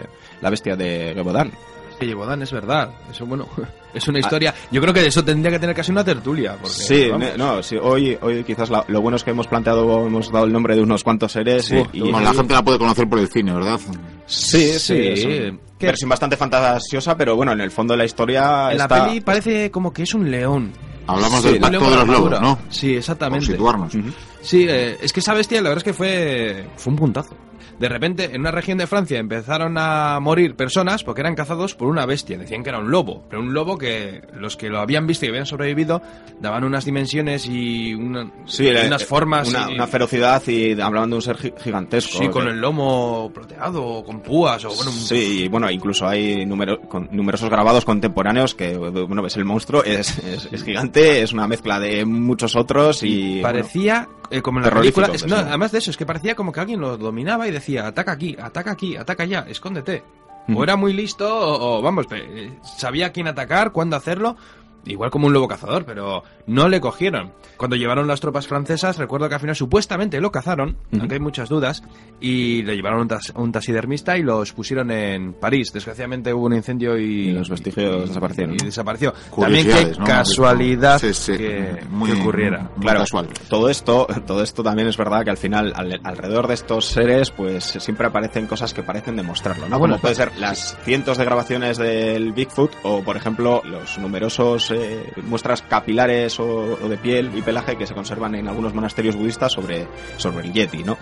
la bestia de Gebodan. Que Yebodan es verdad, eso bueno, es una historia. Yo creo que de eso tendría que tener casi una tertulia. Porque, Sí, vamos. no, sí, hoy, hoy quizás la- lo bueno es que hemos planteado, hemos dado el nombre de unos cuantos seres Sí, y, bueno, la gente la puede conocer por el cine, ¿verdad? Sí, sí, Sí, es ¿qué? una versión bastante fantasiosa, pero bueno, en el fondo de la historia En está... la peli parece como que es un león. Hablamos Sí, del pacto de los lobos. ¿no? Sí, exactamente. Por situarnos. Sí, eh, es que esa bestia la verdad es que fue, fue un puntazo. De repente, en una región de Francia empezaron a morir personas porque eran cazados por una bestia. Decían que era un lobo, pero un lobo que los que lo habían visto y habían sobrevivido daban unas dimensiones y una- Sí, eh, unas formas. Una, y- una ferocidad y hablaban de un ser gi- gigantesco. Sí, con que- el lomo plateado, con púas o bueno, un- Sí, y bueno, incluso hay número- con numerosos grabados contemporáneos que, bueno, ves el monstruo, es, es, es gigante, es una mezcla de muchos otros y... parecía eh, como en la película. es- no, ¿no? además de eso, es que parecía como que alguien lo dominaba y decía: ataca aquí, ataca aquí, ataca allá, escóndete. O era muy listo, o, o, vamos, eh, sabía quién atacar, cuándo hacerlo. Igual como un lobo cazador, pero no le cogieron. Cuando llevaron las tropas francesas, recuerdo que al final supuestamente lo cazaron, aunque hay muchas dudas, y le llevaron a un, tas- a un taxidermista y los pusieron en París. Desgraciadamente hubo un incendio y, Y los vestigios desaparecieron. Y desapareció. También qué ¿no? casualidad Sí, sí. que, Muy- que ocurriera. Claro, todo esto, todo esto también es verdad que al final, al- alrededor de estos seres, pues siempre aparecen cosas que parecen demostrarlo, ¿no? Ah, bueno, Como puede ser las cientos de grabaciones del Bigfoot o, por ejemplo, los numerosos eh, muestras capilares o, o de piel y pelaje que se conservan en algunos monasterios budistas sobre, sobre el Yeti, ¿no?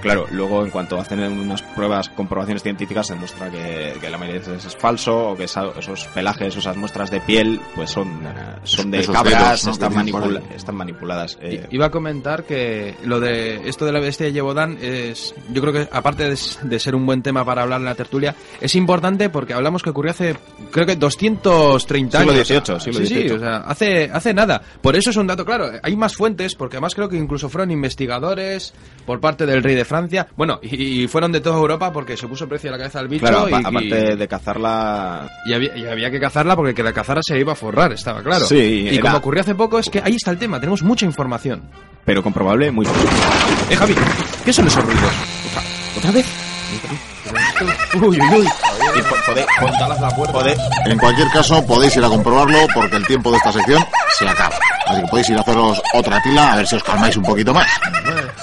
Claro, luego en cuanto hacen unas pruebas, comprobaciones científicas, se demuestra que, que la mayoría de veces es falso o que esa- esos pelajes, esas muestras de piel, pues son, eh, son de Esos cabras, dedos, ¿no? están, manipula- están manipuladas. eh, Iba a comentar que lo de esto de la bestia de Yebodan es, yo creo que aparte de, de ser un buen tema para hablar en la tertulia, es importante porque hablamos que ocurrió hace, creo que 230 Siglo años. XVIII, o sea, siglo sí, sí, o sea, hace, hace nada. Por eso es un dato claro. Hay más fuentes, porque además creo que incluso fueron investigadores por parte del rey de Francia. Bueno, y, y fueron de toda Europa porque se puso precio a la cabeza del bicho. claro, y, apa- y- aparte de cazarla... y había, y había que cazarla porque que la cazara se iba a forrar, estaba claro. Sí, y era- como ocurrió hace poco, es que ahí está el tema, tenemos mucha información. Pero comprobable, muy Eh, Javi, ¿qué son esos ruidos? ¿Otra vez? Uy, uy, uy. En cualquier caso, podéis ir a comprobarlo porque el tiempo de esta sección se acaba. Así que podéis ir a haceros otra tila a ver si os calmáis un poquito más.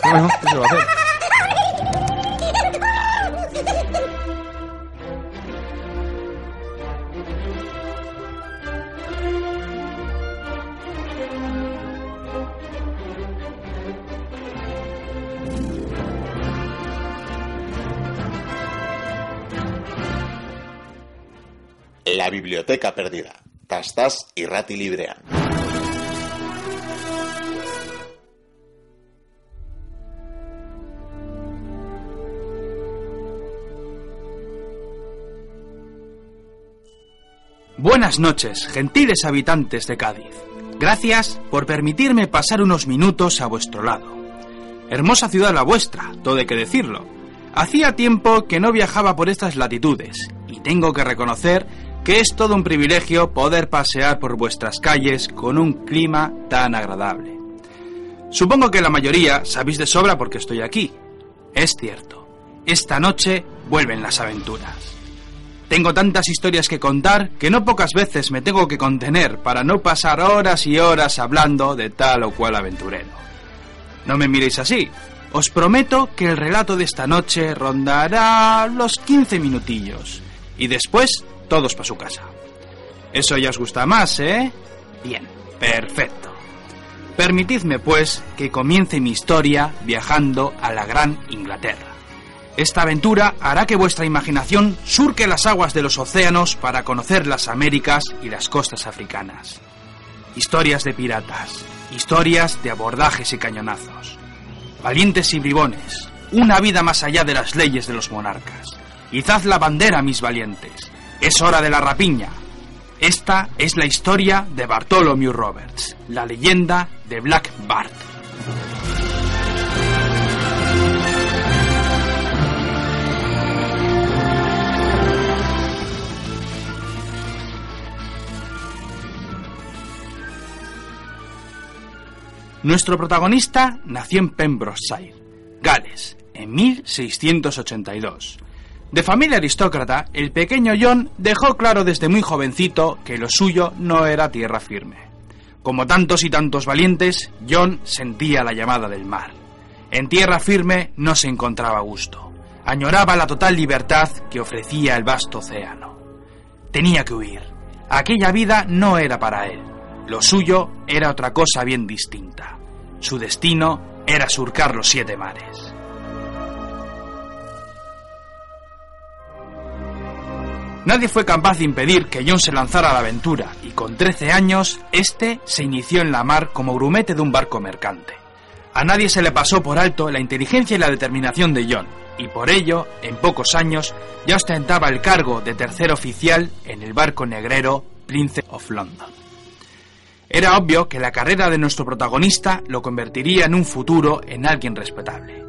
Bueno, ¿qué se va a hacer? La Biblioteca Perdida. Tastas irrati librean. Buenas noches, gentiles habitantes de Cádiz. Gracias por permitirme pasar unos minutos a vuestro lado. Hermosa ciudad la vuestra, todo hay que decirlo. Hacía tiempo que no viajaba por estas latitudes y tengo que reconocer que es todo un privilegio poder pasear por vuestras calles con un clima tan agradable. Supongo que la mayoría sabéis de sobra porque estoy aquí. Es cierto, esta noche vuelven las aventuras. Tengo tantas historias que contar que no pocas veces me tengo que contener para no pasar horas y horas hablando de tal o cual aventurero. No me miréis así. Os prometo que el relato de esta noche rondará los 15 minutillos. Y después, todos para su casa. Eso ya os gusta más, ¿eh? Bien, perfecto. Permitidme, pues, que comience mi historia viajando a la Gran Inglaterra. Esta aventura hará que vuestra imaginación surque las aguas de los océanos para conocer las Américas y las costas africanas. Historias de piratas, historias de abordajes y cañonazos. Valientes y bribones, una vida más allá de las leyes de los monarcas. Izad la bandera, mis valientes. Es hora de la rapiña. Esta es la historia de Bartholomew Roberts, la leyenda de Black Bart. Nuestro protagonista nació en Pembrokeshire, Gales, en 1682. De familia aristócrata, el pequeño John dejó claro desde muy jovencito que lo suyo no era tierra firme. Como tantos y tantos valientes, John sentía la llamada del mar. En tierra firme no se encontraba gusto. Añoraba la total libertad que ofrecía el vasto océano. Tenía que huir. Aquella vida no era para él. Lo suyo era otra cosa bien distinta. Su destino era surcar los siete mares. Nadie fue capaz de impedir que John se lanzara a la aventura y con 13 años, este se inició en la mar como grumete de un barco mercante. A nadie se le pasó por alto la inteligencia y la determinación de John, y por ello, en pocos años, ya ostentaba el cargo de tercer oficial en el barco negrero Prince of London. Era obvio que la carrera de nuestro protagonista lo convertiría en un futuro en alguien respetable.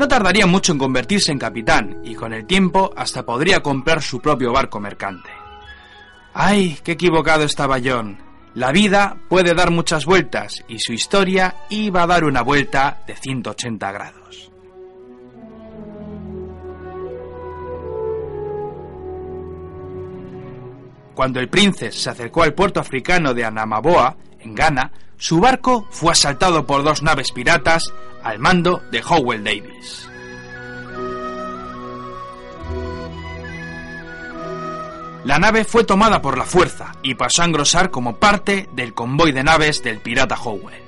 No tardaría mucho en convertirse en capitán y con el tiempo hasta podría comprar su propio barco mercante. ¡Ay, qué equivocado estaba John! La vida puede dar muchas vueltas y su historia iba a dar una vuelta de 180 grados. Cuando el príncipe se acercó al puerto africano de Anamaboa, en Ghana, su barco fue asaltado por dos naves piratas al mando de Howell Davis. La nave fue tomada por la fuerza y pasó a engrosar como parte del convoy de naves del pirata Howell.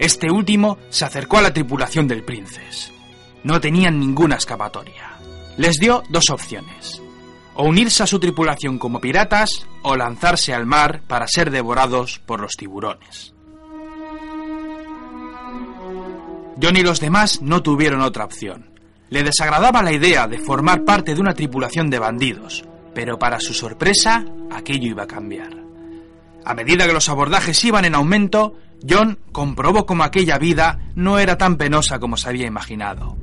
Este último se acercó a la tripulación del Princess. No tenían ninguna escapatoria. Les dio dos opciones. O unirse a su tripulación como piratas o lanzarse al mar para ser devorados por los tiburones. John y los demás no tuvieron otra opción. Le desagradaba la idea de formar parte de una tripulación de bandidos, pero para su sorpresa, aquello iba a cambiar. A medida que los abordajes iban en aumento, John comprobó cómo aquella vida no era tan penosa como se había imaginado.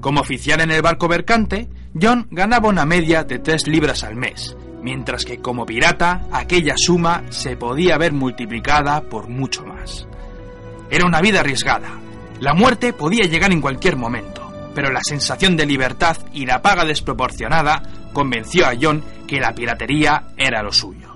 Como oficial en el barco mercante, John ganaba una media de 3 libras al mes, mientras que como pirata aquella suma se podía ver multiplicada por mucho más. Era una vida arriesgada. La muerte podía llegar en cualquier momento, pero la sensación de libertad y la paga desproporcionada convenció a John que la piratería era lo suyo.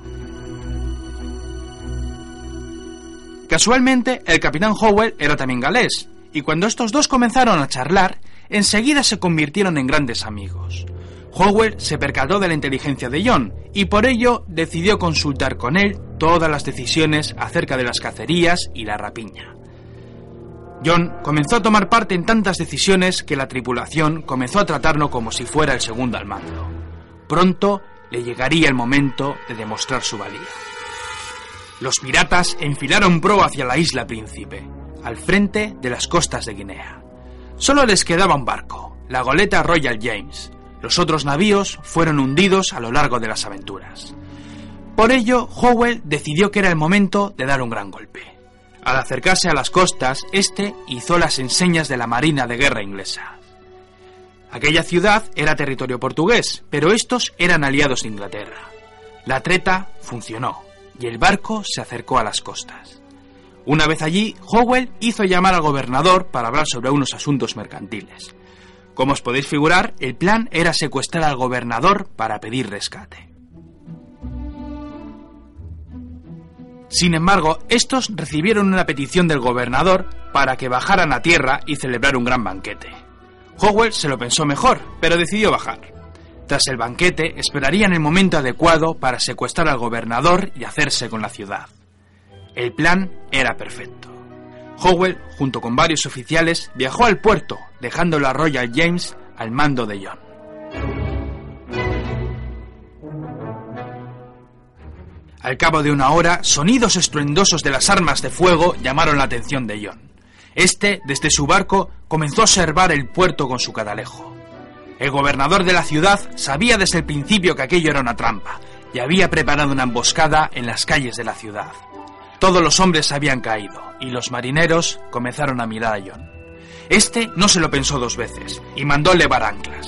Casualmente, el capitán Howell era también galés, y cuando estos dos comenzaron a charlar, enseguida se convirtieron en grandes amigos. Howell se percató de la inteligencia de John y por ello decidió consultar con él todas las decisiones acerca de las cacerías y la rapiña. John comenzó a tomar parte en tantas decisiones que la tripulación comenzó a tratarlo como si fuera el segundo al mando. Pronto le llegaría el momento de demostrar su valía. Los piratas enfilaron pro hacia la isla Príncipe, al frente de las costas de Guinea. Solo les quedaba un barco, la goleta Royal James. Los otros navíos fueron hundidos a lo largo de las aventuras. Por ello, Howell decidió que era el momento de dar un gran golpe. Al acercarse a las costas, este hizo las enseñas de la Marina de Guerra inglesa. Aquella ciudad era territorio portugués, pero estos eran aliados de Inglaterra. La treta funcionó y el barco se acercó a las costas. Una vez allí, Howell hizo llamar al gobernador para hablar sobre unos asuntos mercantiles. Como os podéis figurar, el plan era secuestrar al gobernador para pedir rescate. Sin embargo, estos recibieron una petición del gobernador para que bajaran a tierra y celebrar un gran banquete. Howell se lo pensó mejor, pero decidió bajar. Tras el banquete, esperarían el momento adecuado para secuestrar al gobernador y hacerse con la ciudad. El plan era perfecto. Howell, junto con varios oficiales, viajó al puerto, dejando la Royal James al mando de John. Al cabo de una hora, sonidos estruendosos de las armas de fuego llamaron la atención de John. Este, desde su barco, comenzó a observar el puerto con su cadalejo. El gobernador de la ciudad sabía desde el principio que aquello era una trampa y había preparado una emboscada en las calles de la ciudad. Todos los hombres habían caído y los marineros comenzaron a mirar a John. Este no se lo pensó dos veces y mandó levar anclas.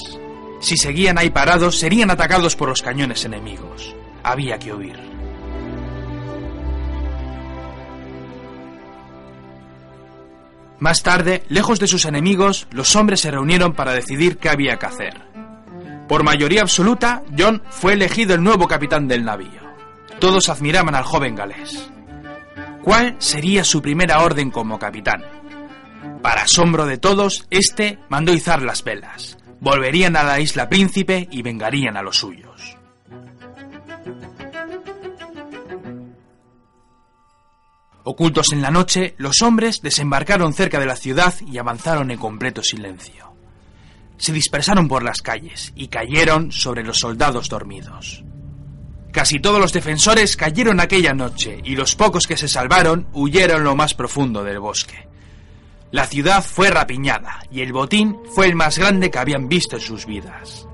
Si seguían ahí parados, serían atacados por los cañones enemigos. Había que huir. Más tarde, lejos de sus enemigos, los hombres se reunieron para decidir qué había que hacer. Por mayoría absoluta, John fue elegido el nuevo capitán del navío. Todos admiraban al joven galés. ¿Cuál sería su primera orden como capitán? Para asombro de todos, este mandó izar las velas. Volverían a la isla Príncipe y vengarían a los suyos. Ocultos en la noche, los hombres desembarcaron cerca de la ciudad y avanzaron en completo silencio. Se dispersaron por las calles y cayeron sobre los soldados dormidos. Casi todos los defensores cayeron aquella noche y los pocos que se salvaron huyeron lo más profundo del bosque. La ciudad fue rapiñada y el botín fue el más grande que habían visto en sus vidas.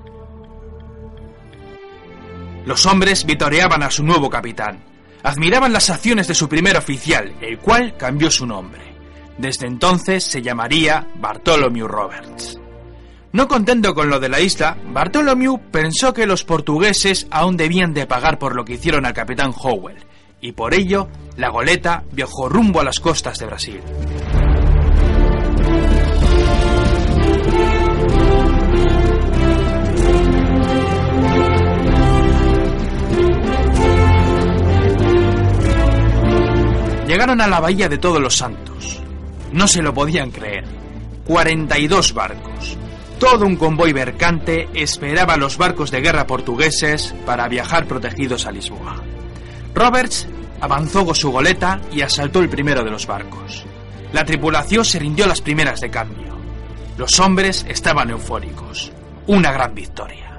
Los hombres vitoreaban a su nuevo capitán, admiraban las acciones de su primer oficial, el cual cambió su nombre. Desde entonces se llamaría Bartholomew Roberts. No contento con lo de la isla, Bartholomew pensó que los portugueses aún debían de pagar por lo que hicieron al capitán Howell, y por ello la goleta viajó rumbo a las costas de Brasil. Llegaron a la bahía de Todos los Santos. No se lo podían creer. 42 barcos. Todo un convoy mercante esperaba los barcos de guerra portugueses para viajar protegidos a Lisboa. Roberts avanzó con su goleta y asaltó el primero de los barcos. La tripulación se rindió a las primeras de cambio. Los hombres estaban eufóricos. Una gran victoria.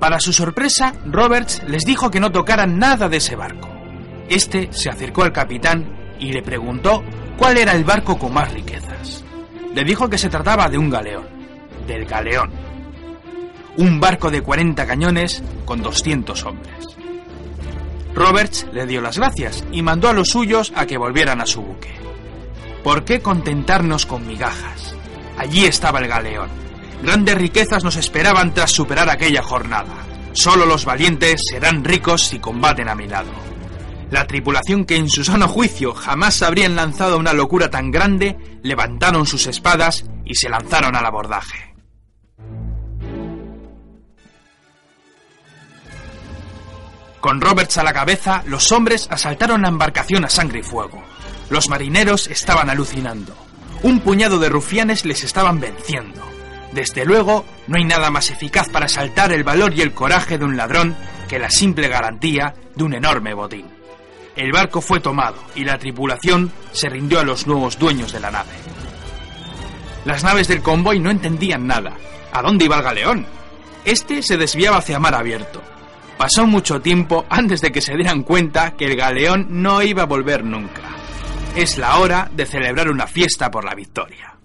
Para su sorpresa, Roberts les dijo que no tocaran nada de ese barco. Este se acercó al capitán y le preguntó cuál era el barco con más riquezas. Le dijo que se trataba de un galeón, del galeón. Un barco de 40 cañones con 200 hombres. Roberts le dio las gracias y mandó a los suyos a que volvieran a su buque. ¿Por qué contentarnos con migajas? Allí estaba el galeón, Grandes riquezas nos esperaban tras superar aquella jornada. Solo los valientes serán ricos si combaten a mi lado. La tripulación que en su sano juicio jamás habrían lanzado una locura tan grande, levantaron sus espadas y se lanzaron al abordaje. Con Roberts a la cabeza, los hombres asaltaron la embarcación a sangre y fuego. Los marineros estaban alucinando. Un puñado de rufianes les estaban venciendo. Desde luego, no hay nada más eficaz para saltar el valor y el coraje de un ladrón que la simple garantía de un enorme botín. El barco fue tomado y la tripulación se rindió a los nuevos dueños de la nave. Las naves del convoy no entendían nada. ¿A dónde iba el galeón? Este se desviaba hacia mar abierto. Pasó mucho tiempo antes de que se dieran cuenta que el galeón no iba a volver nunca. Es la hora de celebrar una fiesta por la victoria.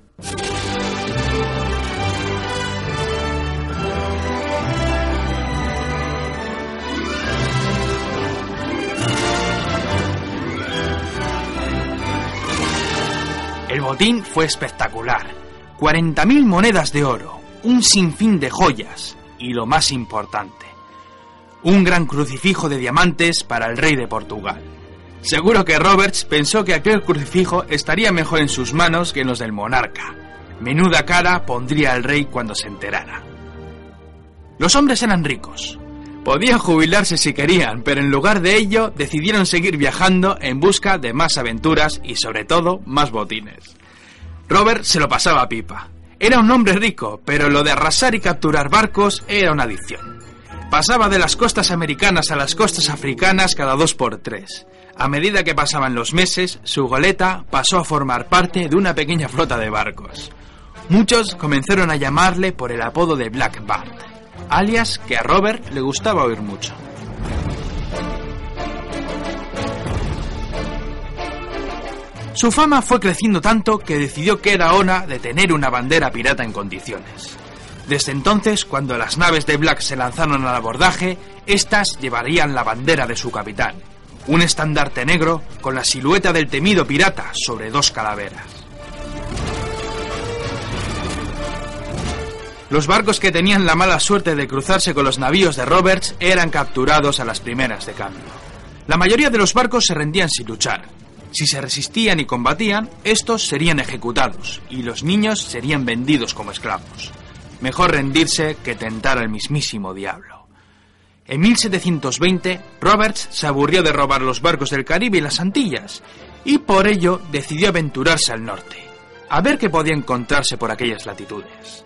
El botín fue espectacular. 40.000 monedas de oro, un sinfín de joyas y lo más importante, un gran crucifijo de diamantes para el rey de Portugal. Seguro que Roberts pensó que aquel crucifijo estaría mejor en sus manos que en los del monarca. Menuda cara pondría el rey cuando se enterara. Los hombres eran ricos. Podían jubilarse si querían, pero en lugar de ello decidieron seguir viajando en busca de más aventuras y sobre todo más botines. Robert se lo pasaba pipa. Era un hombre rico, pero lo de arrasar y capturar barcos era una adicción. Pasaba de las costas americanas a las costas africanas cada dos por tres. A medida que pasaban los meses, su goleta pasó a formar parte de una pequeña flota de barcos. Muchos comenzaron a llamarle por el apodo de Black Bart, alias que a Robert le gustaba oír mucho. Su fama fue creciendo tanto que decidió que era hora de tener una bandera pirata en condiciones. Desde entonces, cuando las naves de Black se lanzaron al abordaje, éstas llevarían la bandera de su capitán, un estandarte negro con la silueta del temido pirata sobre dos calaveras. Los barcos que tenían la mala suerte de cruzarse con los navíos de Roberts eran capturados a las primeras de cambio. La mayoría de los barcos se rendían sin luchar. Si se resistían y combatían, estos serían ejecutados y los niños serían vendidos como esclavos. Mejor rendirse que tentar al mismísimo diablo. En 1720, Roberts se aburrió de robar los barcos del Caribe y las Antillas, y por ello decidió aventurarse al norte, a ver qué podía encontrarse por aquellas latitudes.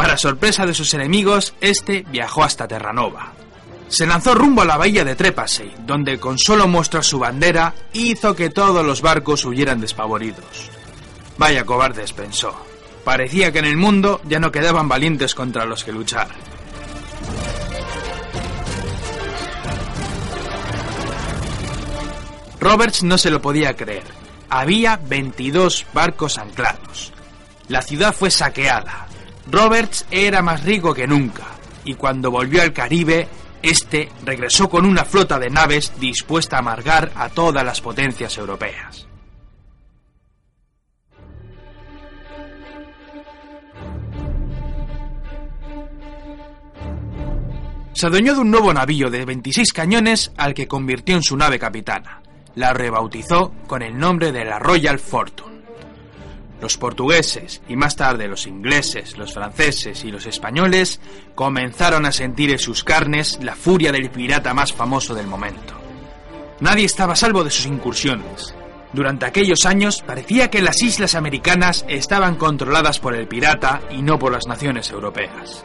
Para sorpresa de sus enemigos, este viajó hasta Terranova. Se lanzó rumbo a la bahía de Trepasey, donde con solo mostrar su bandera hizo que todos los barcos huyeran despavoridos. Vaya cobardes, pensó. Parecía que en el mundo ya no quedaban valientes contra los que luchar. Roberts no se lo podía creer. Había 22 barcos anclados. La ciudad fue saqueada. Roberts era más rico que nunca, y cuando volvió al Caribe, este regresó con una flota de naves dispuesta a amargar a todas las potencias europeas. Se adueñó de un nuevo navío de 26 cañones al que convirtió en su nave capitana. La rebautizó con el nombre de la Royal Fortune. Los portugueses y más tarde los ingleses, los franceses y los españoles comenzaron a sentir en sus carnes la furia del pirata más famoso del momento. Nadie estaba a salvo de sus incursiones. Durante aquellos años parecía que las islas americanas estaban controladas por el pirata y no por las naciones europeas.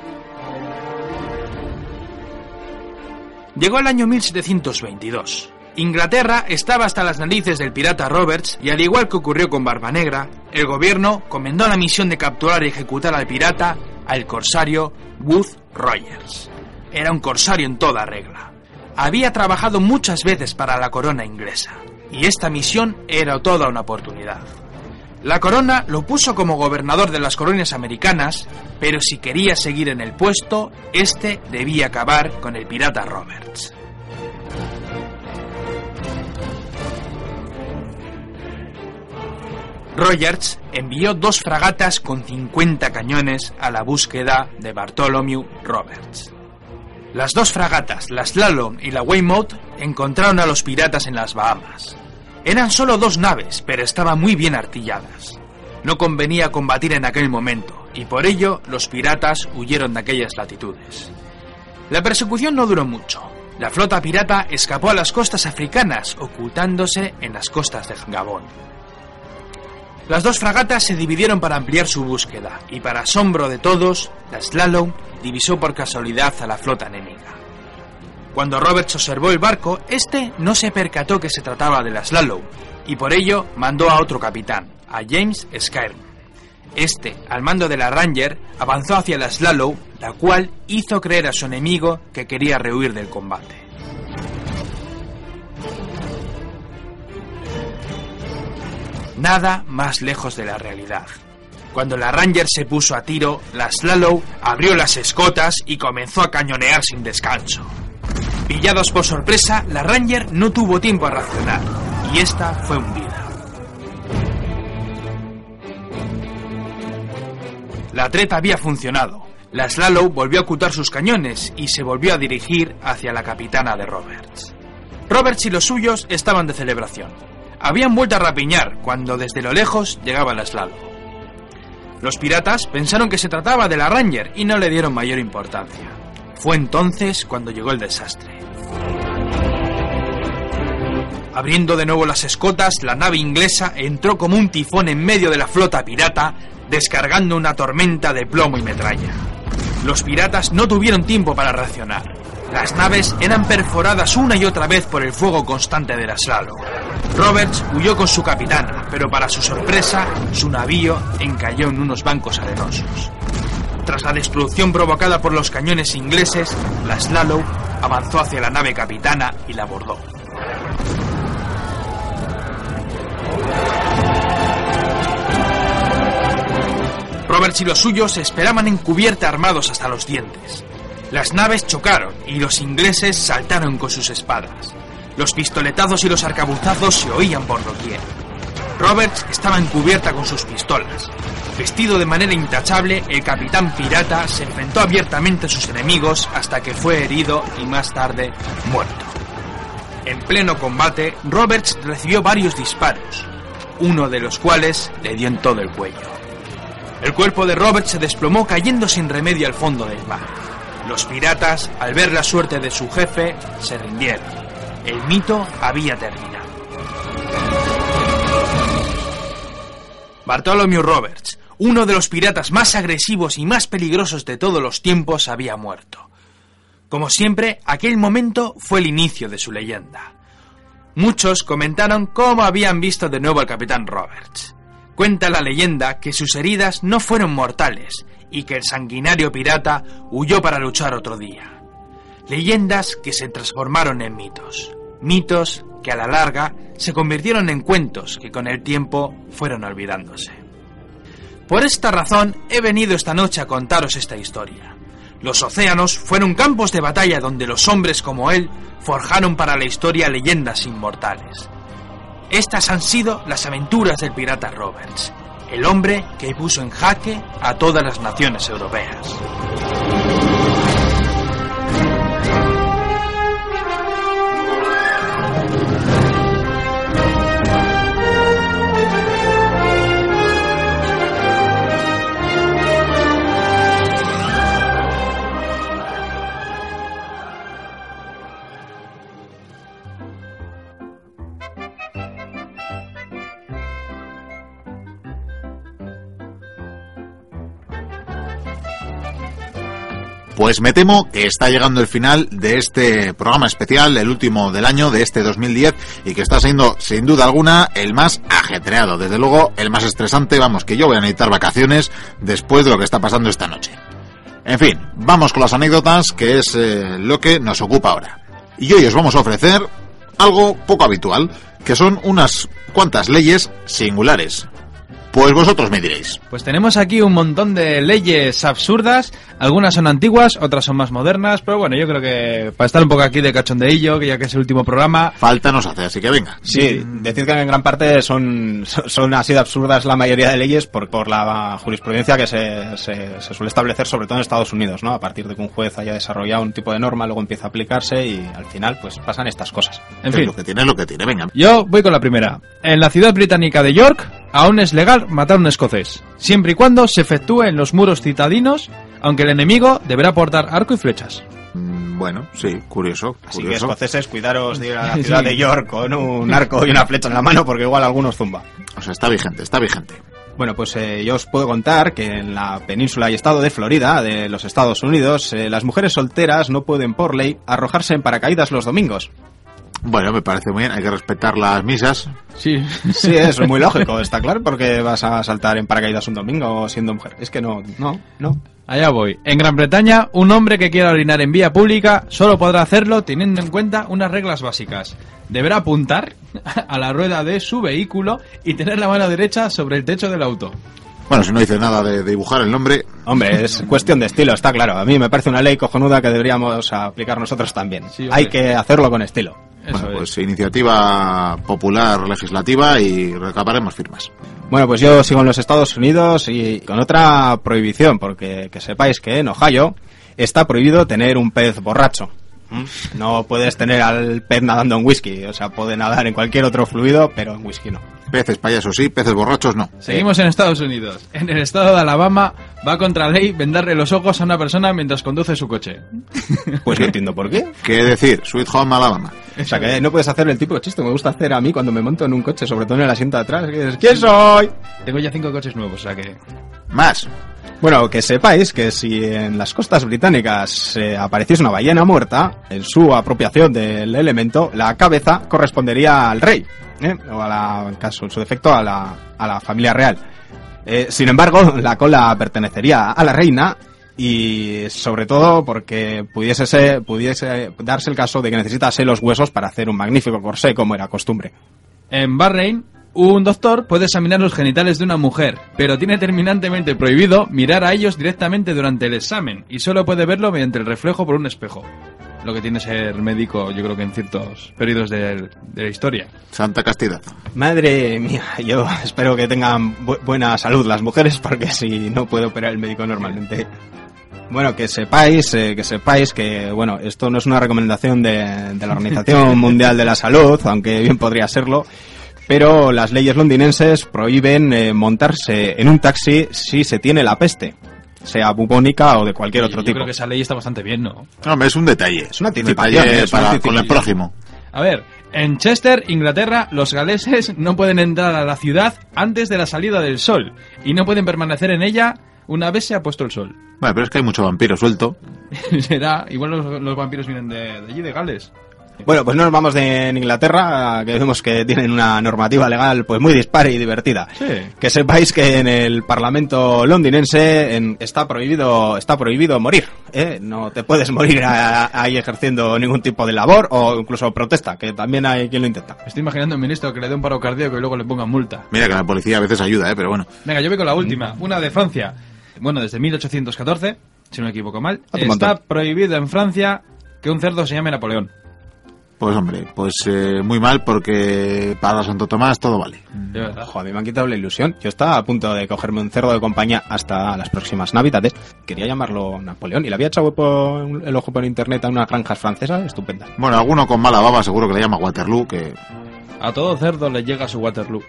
Llegó el año 1722. Inglaterra estaba hasta las narices del pirata Roberts y al igual que ocurrió con Barba Negra, el gobierno comendó la misión de capturar y ejecutar al pirata al corsario Wood Rogers. Era un corsario en toda regla. Había trabajado muchas veces para la corona inglesa y esta misión era toda una oportunidad. La corona lo puso como gobernador de las colonias americanas, pero si quería seguir en el puesto, este debía acabar con el pirata Roberts. Rogers envió dos fragatas con 50 cañones a la búsqueda de Bartholomew Roberts. Las dos fragatas, la Slalom y la Weymouth, encontraron a los piratas en las Bahamas. Eran solo dos naves, pero estaban muy bien artilladas. No convenía combatir en aquel momento, y por ello los piratas huyeron de aquellas latitudes. La persecución no duró mucho. La flota pirata escapó a las costas africanas, ocultándose en las costas de Gabón. Las dos fragatas se dividieron para ampliar su búsqueda, y para asombro de todos, la Slalom divisó por casualidad a la flota enemiga. Cuando Roberts observó el barco, este no se percató que se trataba de la Slalom, y por ello mandó a otro capitán, a James Skyrm. Este, al mando de la Ranger, avanzó hacia la Slallow, la cual hizo creer a su enemigo que quería rehuir del combate. Nada más lejos de la realidad. Cuando la Ranger se puso a tiro, la Slallow abrió las escotas y comenzó a cañonear sin descanso. Pillados por sorpresa, la Ranger no tuvo tiempo a reaccionar y esta fue hundida. La treta había funcionado. La Slallow volvió a ocultar sus cañones y se volvió a dirigir hacia la capitana de Roberts. Roberts y los suyos estaban de celebración. Habían vuelto a rapiñar cuando desde lo lejos llegaba la Slallow. Los piratas pensaron que se trataba de la Ranger y no le dieron mayor importancia. Fue entonces cuando llegó el desastre. Abriendo de nuevo las escotas, la nave inglesa entró como un tifón en medio de la flota pirata, descargando una tormenta de plomo y metralla. Los piratas no tuvieron tiempo para reaccionar. Las naves eran perforadas una y otra vez por el fuego constante de la Slalom. Roberts huyó con su capitana, pero para su sorpresa, su navío encalló en unos bancos arenosos. Tras la destrucción provocada por los cañones ingleses, la Slalom avanzó hacia la nave capitana y la abordó. Roberts y los suyos esperaban en cubierta armados hasta los dientes. Las naves chocaron y los ingleses saltaron con sus espadas. Los pistoletazos y los arcabuzazos se oían por doquier. Roberts estaba en cubierta con sus pistolas. Vestido de manera intachable, el capitán pirata se enfrentó abiertamente a sus enemigos hasta que fue herido y más tarde muerto. En pleno combate, Roberts recibió varios disparos, uno de los cuales le dio en todo el cuello. El cuerpo de Roberts se desplomó cayendo sin remedio al fondo del mar. Los piratas, al ver la suerte de su jefe, se rindieron. El mito había terminado. Bartholomew Roberts, uno de los piratas más agresivos y más peligrosos de todos los tiempos, había muerto. Como siempre, aquel momento fue el inicio de su leyenda. Muchos comentaron cómo habían visto de nuevo al capitán Roberts. Cuenta la leyenda que sus heridas no fueron mortales y que el sanguinario pirata huyó para luchar otro día. Leyendas que se transformaron en mitos. Mitos que a la larga se convirtieron en cuentos que con el tiempo fueron olvidándose. Por esta razón he venido esta noche a contaros esta historia. Los océanos fueron campos de batalla donde los hombres como él forjaron para la historia leyendas inmortales. Estas han sido las aventuras del pirata Roberts, el hombre que puso en jaque a todas las naciones europeas. Pues me temo que está llegando el final de este programa especial, el último del año de este 2010 y que está siendo sin duda alguna el más ajetreado, desde luego el más estresante, vamos, que yo voy a necesitar vacaciones después de lo que está pasando esta noche. En fin, vamos con las anécdotas, que es eh, lo que nos ocupa ahora. Y hoy os vamos a ofrecer algo poco habitual, que son unas cuantas leyes singulares. Pues vosotros me diréis. Pues tenemos aquí un montón de leyes absurdas. Algunas son antiguas, otras son más modernas. Pero bueno, yo creo que para estar un poco aquí de cachondeillo, que ya que es el último programa. Falta nos hace, así que venga. Sí, decid que en gran parte son, son así de absurdas la mayoría de leyes por, por la jurisprudencia que se, se, se suele establecer, sobre todo en Estados Unidos, ¿no? A partir de que un juez haya desarrollado un tipo de norma, luego empieza a aplicarse y al final, pues pasan estas cosas. En fin. Lo que tiene es lo que tiene, venga. Yo voy con la primera. En la ciudad británica de York, aún es legal matar a un escocés, siempre y cuando se efectúe en los muros citadinos, aunque el enemigo deberá portar arco y flechas. Mm, Bueno, sí, curioso. Así que escoceses, cuidaros de ir a la ciudad Sí. de York con un arco y una flecha en la mano porque igual algunos zumba. O sea, está vigente, está vigente. Bueno, pues eh, yo os puedo contar que en la península y estado de Florida, de los Estados Unidos, eh, las mujeres solteras no pueden por ley arrojarse en paracaídas los domingos. Bueno, me parece muy bien, hay que respetar las misas. Sí. Sí, es muy lógico, está claro, porque vas a saltar en paracaídas un domingo siendo mujer. Es que no, no, no. Allá voy. En Gran Bretaña, un hombre que quiera orinar en vía pública solo podrá hacerlo teniendo en cuenta unas reglas básicas. Deberá apuntar a la rueda de su vehículo y tener la mano derecha sobre el techo del auto. Bueno, si no dice nada de, dibujar el nombre, Hombre, es cuestión de estilo, está claro. A mí me parece una ley cojonuda que deberíamos aplicar nosotros también. Hay que hacerlo con estilo. Bueno, pues iniciativa popular legislativa y recabaremos firmas. Bueno, pues yo sigo en los Estados Unidos y con otra prohibición, porque que sepáis que en Ohio está prohibido tener un pez borracho. ¿Mm? No puedes tener al pez nadando en whisky, o sea, puede nadar en cualquier otro fluido, pero en whisky no. Peces payasos sí, peces borrachos no. Seguimos en Estados Unidos. En el estado de Alabama va contra ley vendarle los ojos a una persona mientras conduce su coche. Pues no entiendo por qué. ¿Qué decir? Sweet Home Alabama. O sea, que no puedes hacer el tipo de chiste que me gusta hacer a mí cuando me monto en un coche, sobre todo en el asiento de atrás. que dices, ¿Quién soy? Tengo ya cinco coches nuevos, o sea que... Más. Bueno, que sepáis que si en las costas británicas eh, apareciese una ballena muerta, en su apropiación del elemento, la cabeza correspondería al rey, ¿eh? o a la, en caso, en su defecto, a la, a la familia real. Eh, sin embargo, la cola pertenecería a la reina y sobre todo porque pudiese, ser- pudiese darse el caso de que necesitase los huesos para hacer un magnífico corsé como era costumbre. En Bahrein, un doctor puede examinar los genitales de una mujer, pero tiene terminantemente prohibido mirar a ellos directamente durante el examen y solo puede verlo mediante el reflejo por un espejo. Lo que tiene ser médico, yo creo que en ciertos periodos de, de la historia. Santa castidad. Madre mía, yo espero que tengan bu- buena salud las mujeres porque si no puede operar el médico normalmente. Bueno, que sepáis, eh, que sepáis que, bueno, esto no es una recomendación de, de la Organización Mundial de la Salud, aunque bien podría serlo, pero las leyes londinenses prohíben eh, montarse en un taxi si se tiene la peste, sea bubónica o de cualquier otro Yo tipo. creo que esa ley está bastante bien, ¿no? No, hombre, es un detalle. Es una Un anticipación, detalle es una para, con el prójimo. A ver, en Chester, Inglaterra, los galeses no pueden entrar a la ciudad antes de la salida del sol y no pueden permanecer en ella una vez se ha puesto el sol. Bueno, pero es que hay mucho vampiro suelto. Será, igual los, los vampiros vienen de, de allí, de Gales. Bueno, pues no nos vamos de Inglaterra, que vemos que tienen una normativa legal pues muy dispar y divertida. Sí. Que sepáis que en el Parlamento londinense en- está prohibido está prohibido morir. ¿eh? No te puedes morir a- ahí ejerciendo ningún tipo de labor o incluso protesta, que también hay quien lo intenta. Me estoy imaginando a un ministro que le dé un paro cardíaco y luego le pongan multa. Mira que la policía a veces ayuda, ¿eh? pero bueno. Venga, yo voy con la última. Una de Francia. Bueno, desde 1814, si no me equivoco mal, está montón. prohibido en Francia que un cerdo se llame Napoleón. Pues hombre, pues eh, muy mal porque para Santo Tomás todo vale. De verdad. Joder, a mí me han quitado la ilusión. Yo estaba a punto de cogerme un cerdo de compañía hasta las próximas navidades. Quería llamarlo Napoleón y le había echado el ojo por internet a unas granjas francesas estupendas. Bueno, alguno con mala baba seguro que le llama Waterloo, que... A todo cerdo le llega su Waterloo.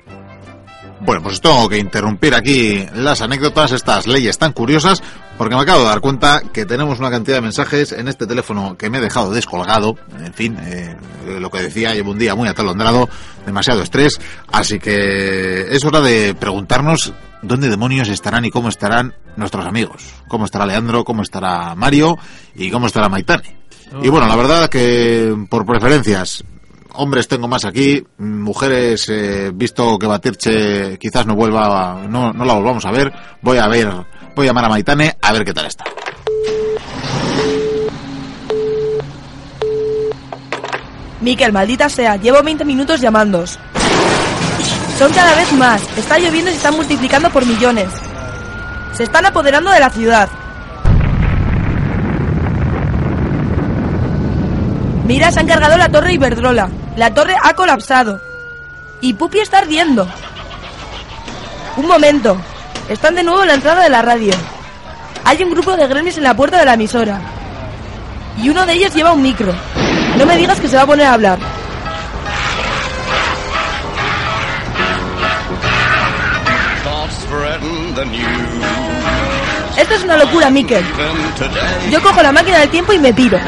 Bueno, pues tengo que interrumpir aquí las anécdotas, estas leyes tan curiosas, porque me acabo de dar cuenta que tenemos una cantidad de mensajes en este teléfono que me he dejado descolgado. En fin, eh, lo que decía, llevo un día muy atolondrado, demasiado estrés, así que es hora de preguntarnos dónde demonios estarán y cómo estarán nuestros amigos. Cómo estará Leandro, cómo estará Mario y cómo estará Maitane. Y bueno, la verdad que por preferencias, hombres tengo más aquí, mujeres, eh, visto que Batirche quizás no vuelva, no, no la volvamos a ver, voy a ver, voy a llamar a Maitane a ver qué tal está. Miquel, maldita sea, llevo 20 minutos llamándos. Son cada vez más. Está lloviendo y se están multiplicando por millones. Se están apoderando de la ciudad. Mira, se han cargado la torre Iberdrola. La torre ha colapsado. Y Pupi está ardiendo. Un momento. Están de nuevo en la entrada de la radio. Hay un grupo de gremios en la puerta de la emisora. Y uno de ellos lleva un micro. No me digas que se va a poner a hablar. Esto es una locura, Mikel. Yo cojo la máquina del tiempo y me piro.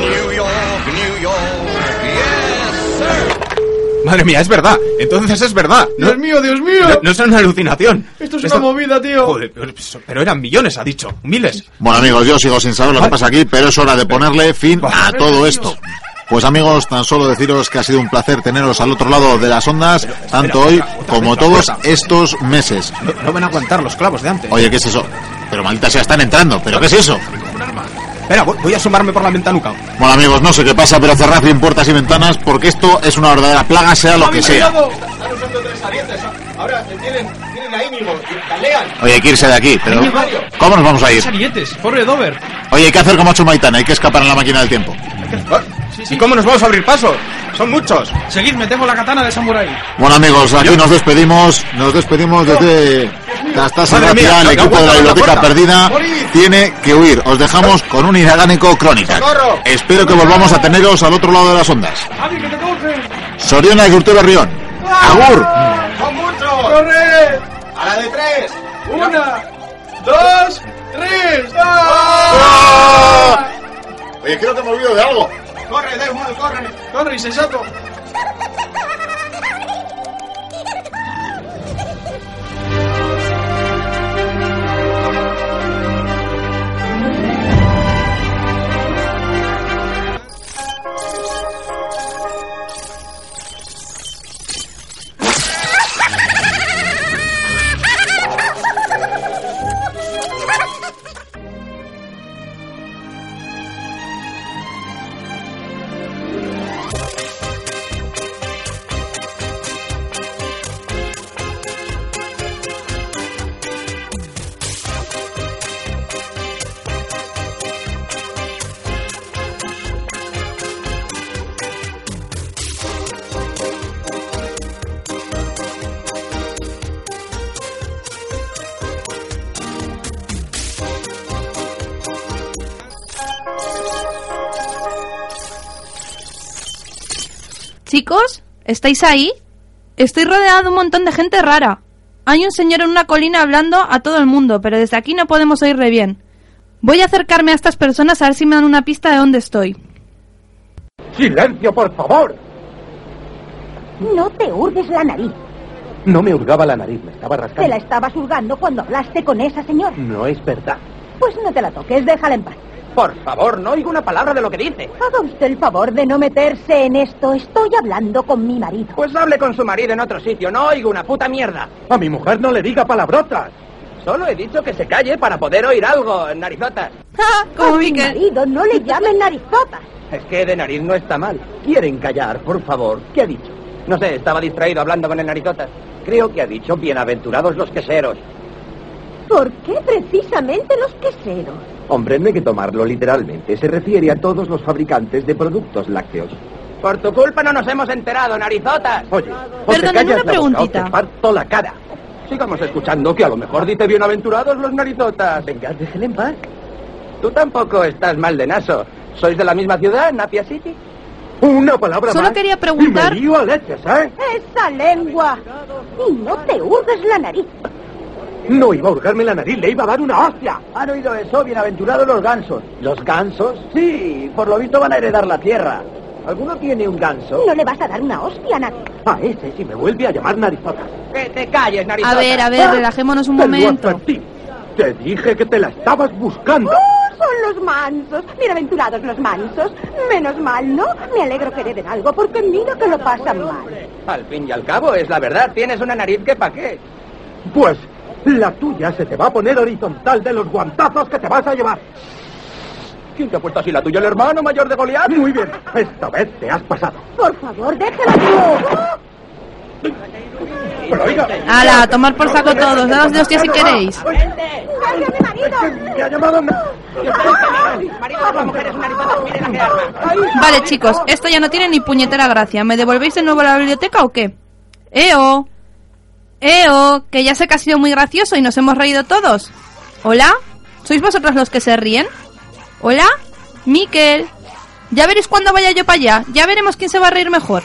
New York, New York, yes, sir. Madre mía, es verdad. Entonces es verdad. No, Dios mío, Dios mío. no, no es una alucinación. Esto es Esto- una movida, tío. Joder, pero, eran millones, ha dicho. Miles. Bueno amigos, yo sigo sin saber lo que pasa aquí, pero es hora de ponerle fin a todo esto. Pues amigos, tan solo deciros que ha sido un placer teneros al otro lado de las ondas, tanto hoy como todos estos meses. No, no van a aguantar los clavos de antes. Oye, ¿qué es eso? Pero maldita sea, están entrando. ¿Pero qué es eso? Espera, voy, voy a asomarme por la ventanuca. Bueno amigos, no sé qué pasa, pero cerrad bien puertas y ventanas porque esto es una verdadera plaga, sea lo que sea. Ahora tienen, tienen ahí mismo. Talean. Oye, hay que irse de aquí, pero ¿cómo nos vamos a ir? Dover. Oye, hay que hacer como ha hecho Maitana, hay que escapar en la máquina del tiempo. ¿Y cómo nos vamos a abrir paso? Son muchos. Seguidme, tengo la katana de Samurai. Bueno amigos, aquí nos despedimos, nos despedimos desde Castasa Gracia, el equipo de la biblioteca perdida Morid. tiene que huir. Os dejamos con un Iragánico Crónica. ¡Socorro! Espero que volvamos a teneros al otro lado de las ondas. Soriona y Urtero Rión. ¡Agur! ¡Son muchos! ¡Corre! ¡A la de tres! ¡Una! ¡Dos! ¡Tres! Oye, creo que me olvido de algo. ¡Corre, Desmond, corre! ¡Corre, insensato! Chicos, ¿estáis ahí? Estoy rodeado de un montón de gente rara. Hay un señor en una colina hablando a todo el mundo, pero desde aquí no podemos oírle bien. Voy a acercarme a estas personas a ver si me dan una pista de dónde estoy. ¡Silencio, por favor! No te hurgues la nariz. No me hurgaba la nariz, me estaba Te rascando. la estabas hurgando cuando hablaste con esa señora. No es verdad. Pues no te la toques, déjala en paz. Por favor, no oigo una palabra de lo que dice. Haga usted el favor de no meterse en esto. Estoy hablando con mi marido. Pues hable con su marido en otro sitio, no oigo una puta mierda. A mi mujer no le diga palabrotas. Solo he dicho que se calle para poder oír algo, narizotas. Como a mi marido no le llamen narizotas. Es que de nariz no está mal. ¿Quieren callar, por favor? ¿Qué ha dicho? No sé, estaba distraído hablando con el narizotas. Creo que ha dicho bienaventurados los queseros. ¿Por qué precisamente los queseros? Hombre, no hay que tomarlo literalmente. Se refiere a todos los fabricantes de productos lácteos. Por tu culpa no nos hemos enterado, narizotas. Oye, Perdóname, callas una boca preguntita. te parto la cara. Sigamos escuchando que a lo mejor dice bienaventurados los narizotas. Venga, déjele en paz. Tú tampoco estás mal de naso. ¿Sois de la misma ciudad, Napia City? Una palabra Solo más. quería preguntar- Y me lío a leches, ¿eh? Esa lengua. Y no te hurgues la nariz. No iba a hurgarme la nariz, le iba a dar una hostia. ¿Han oído eso? Bienaventurados los gansos. ¿Los gansos? Sí, por lo visto van a heredar la tierra. ¿Alguno tiene un ganso? No le vas a dar una hostia a nadie. A ese si me vuelve a llamar narizotas. Que te calles, A ver, a ver, relajémonos un momento. Te dije que te la estabas buscando. ¡Oh, son los mansos! Bienaventurados los mansos. Menos mal, ¿no? Me alegro que hereden algo porque mira que lo pasan mal. Al fin y al cabo, es la verdad. Tienes una nariz que pa' qué. Pues la tuya se te va a poner horizontal de los guantazos que te vas a llevar. ¿Quién te ha puesto así la tuya, el hermano mayor de Goliat? Muy bien, esta vez te has pasado. Por favor, déjala. Pero oiga, Ala, a tomar por saco todos, daos de hostia si queréis. me ha llamado... Vale, chicos, esto ya no tiene ni puñetera gracia. ¿Me devolvéis de nuevo a la biblioteca o qué? ¡Eo! ¡Eo! Que ya sé que ha sido muy gracioso y nos hemos reído todos. ¿Hola? ¿Sois vosotros los que se ríen? ¿Hola? Miquel. Ya veréis cuando vaya yo para allá. Ya veremos quién se va a reír mejor.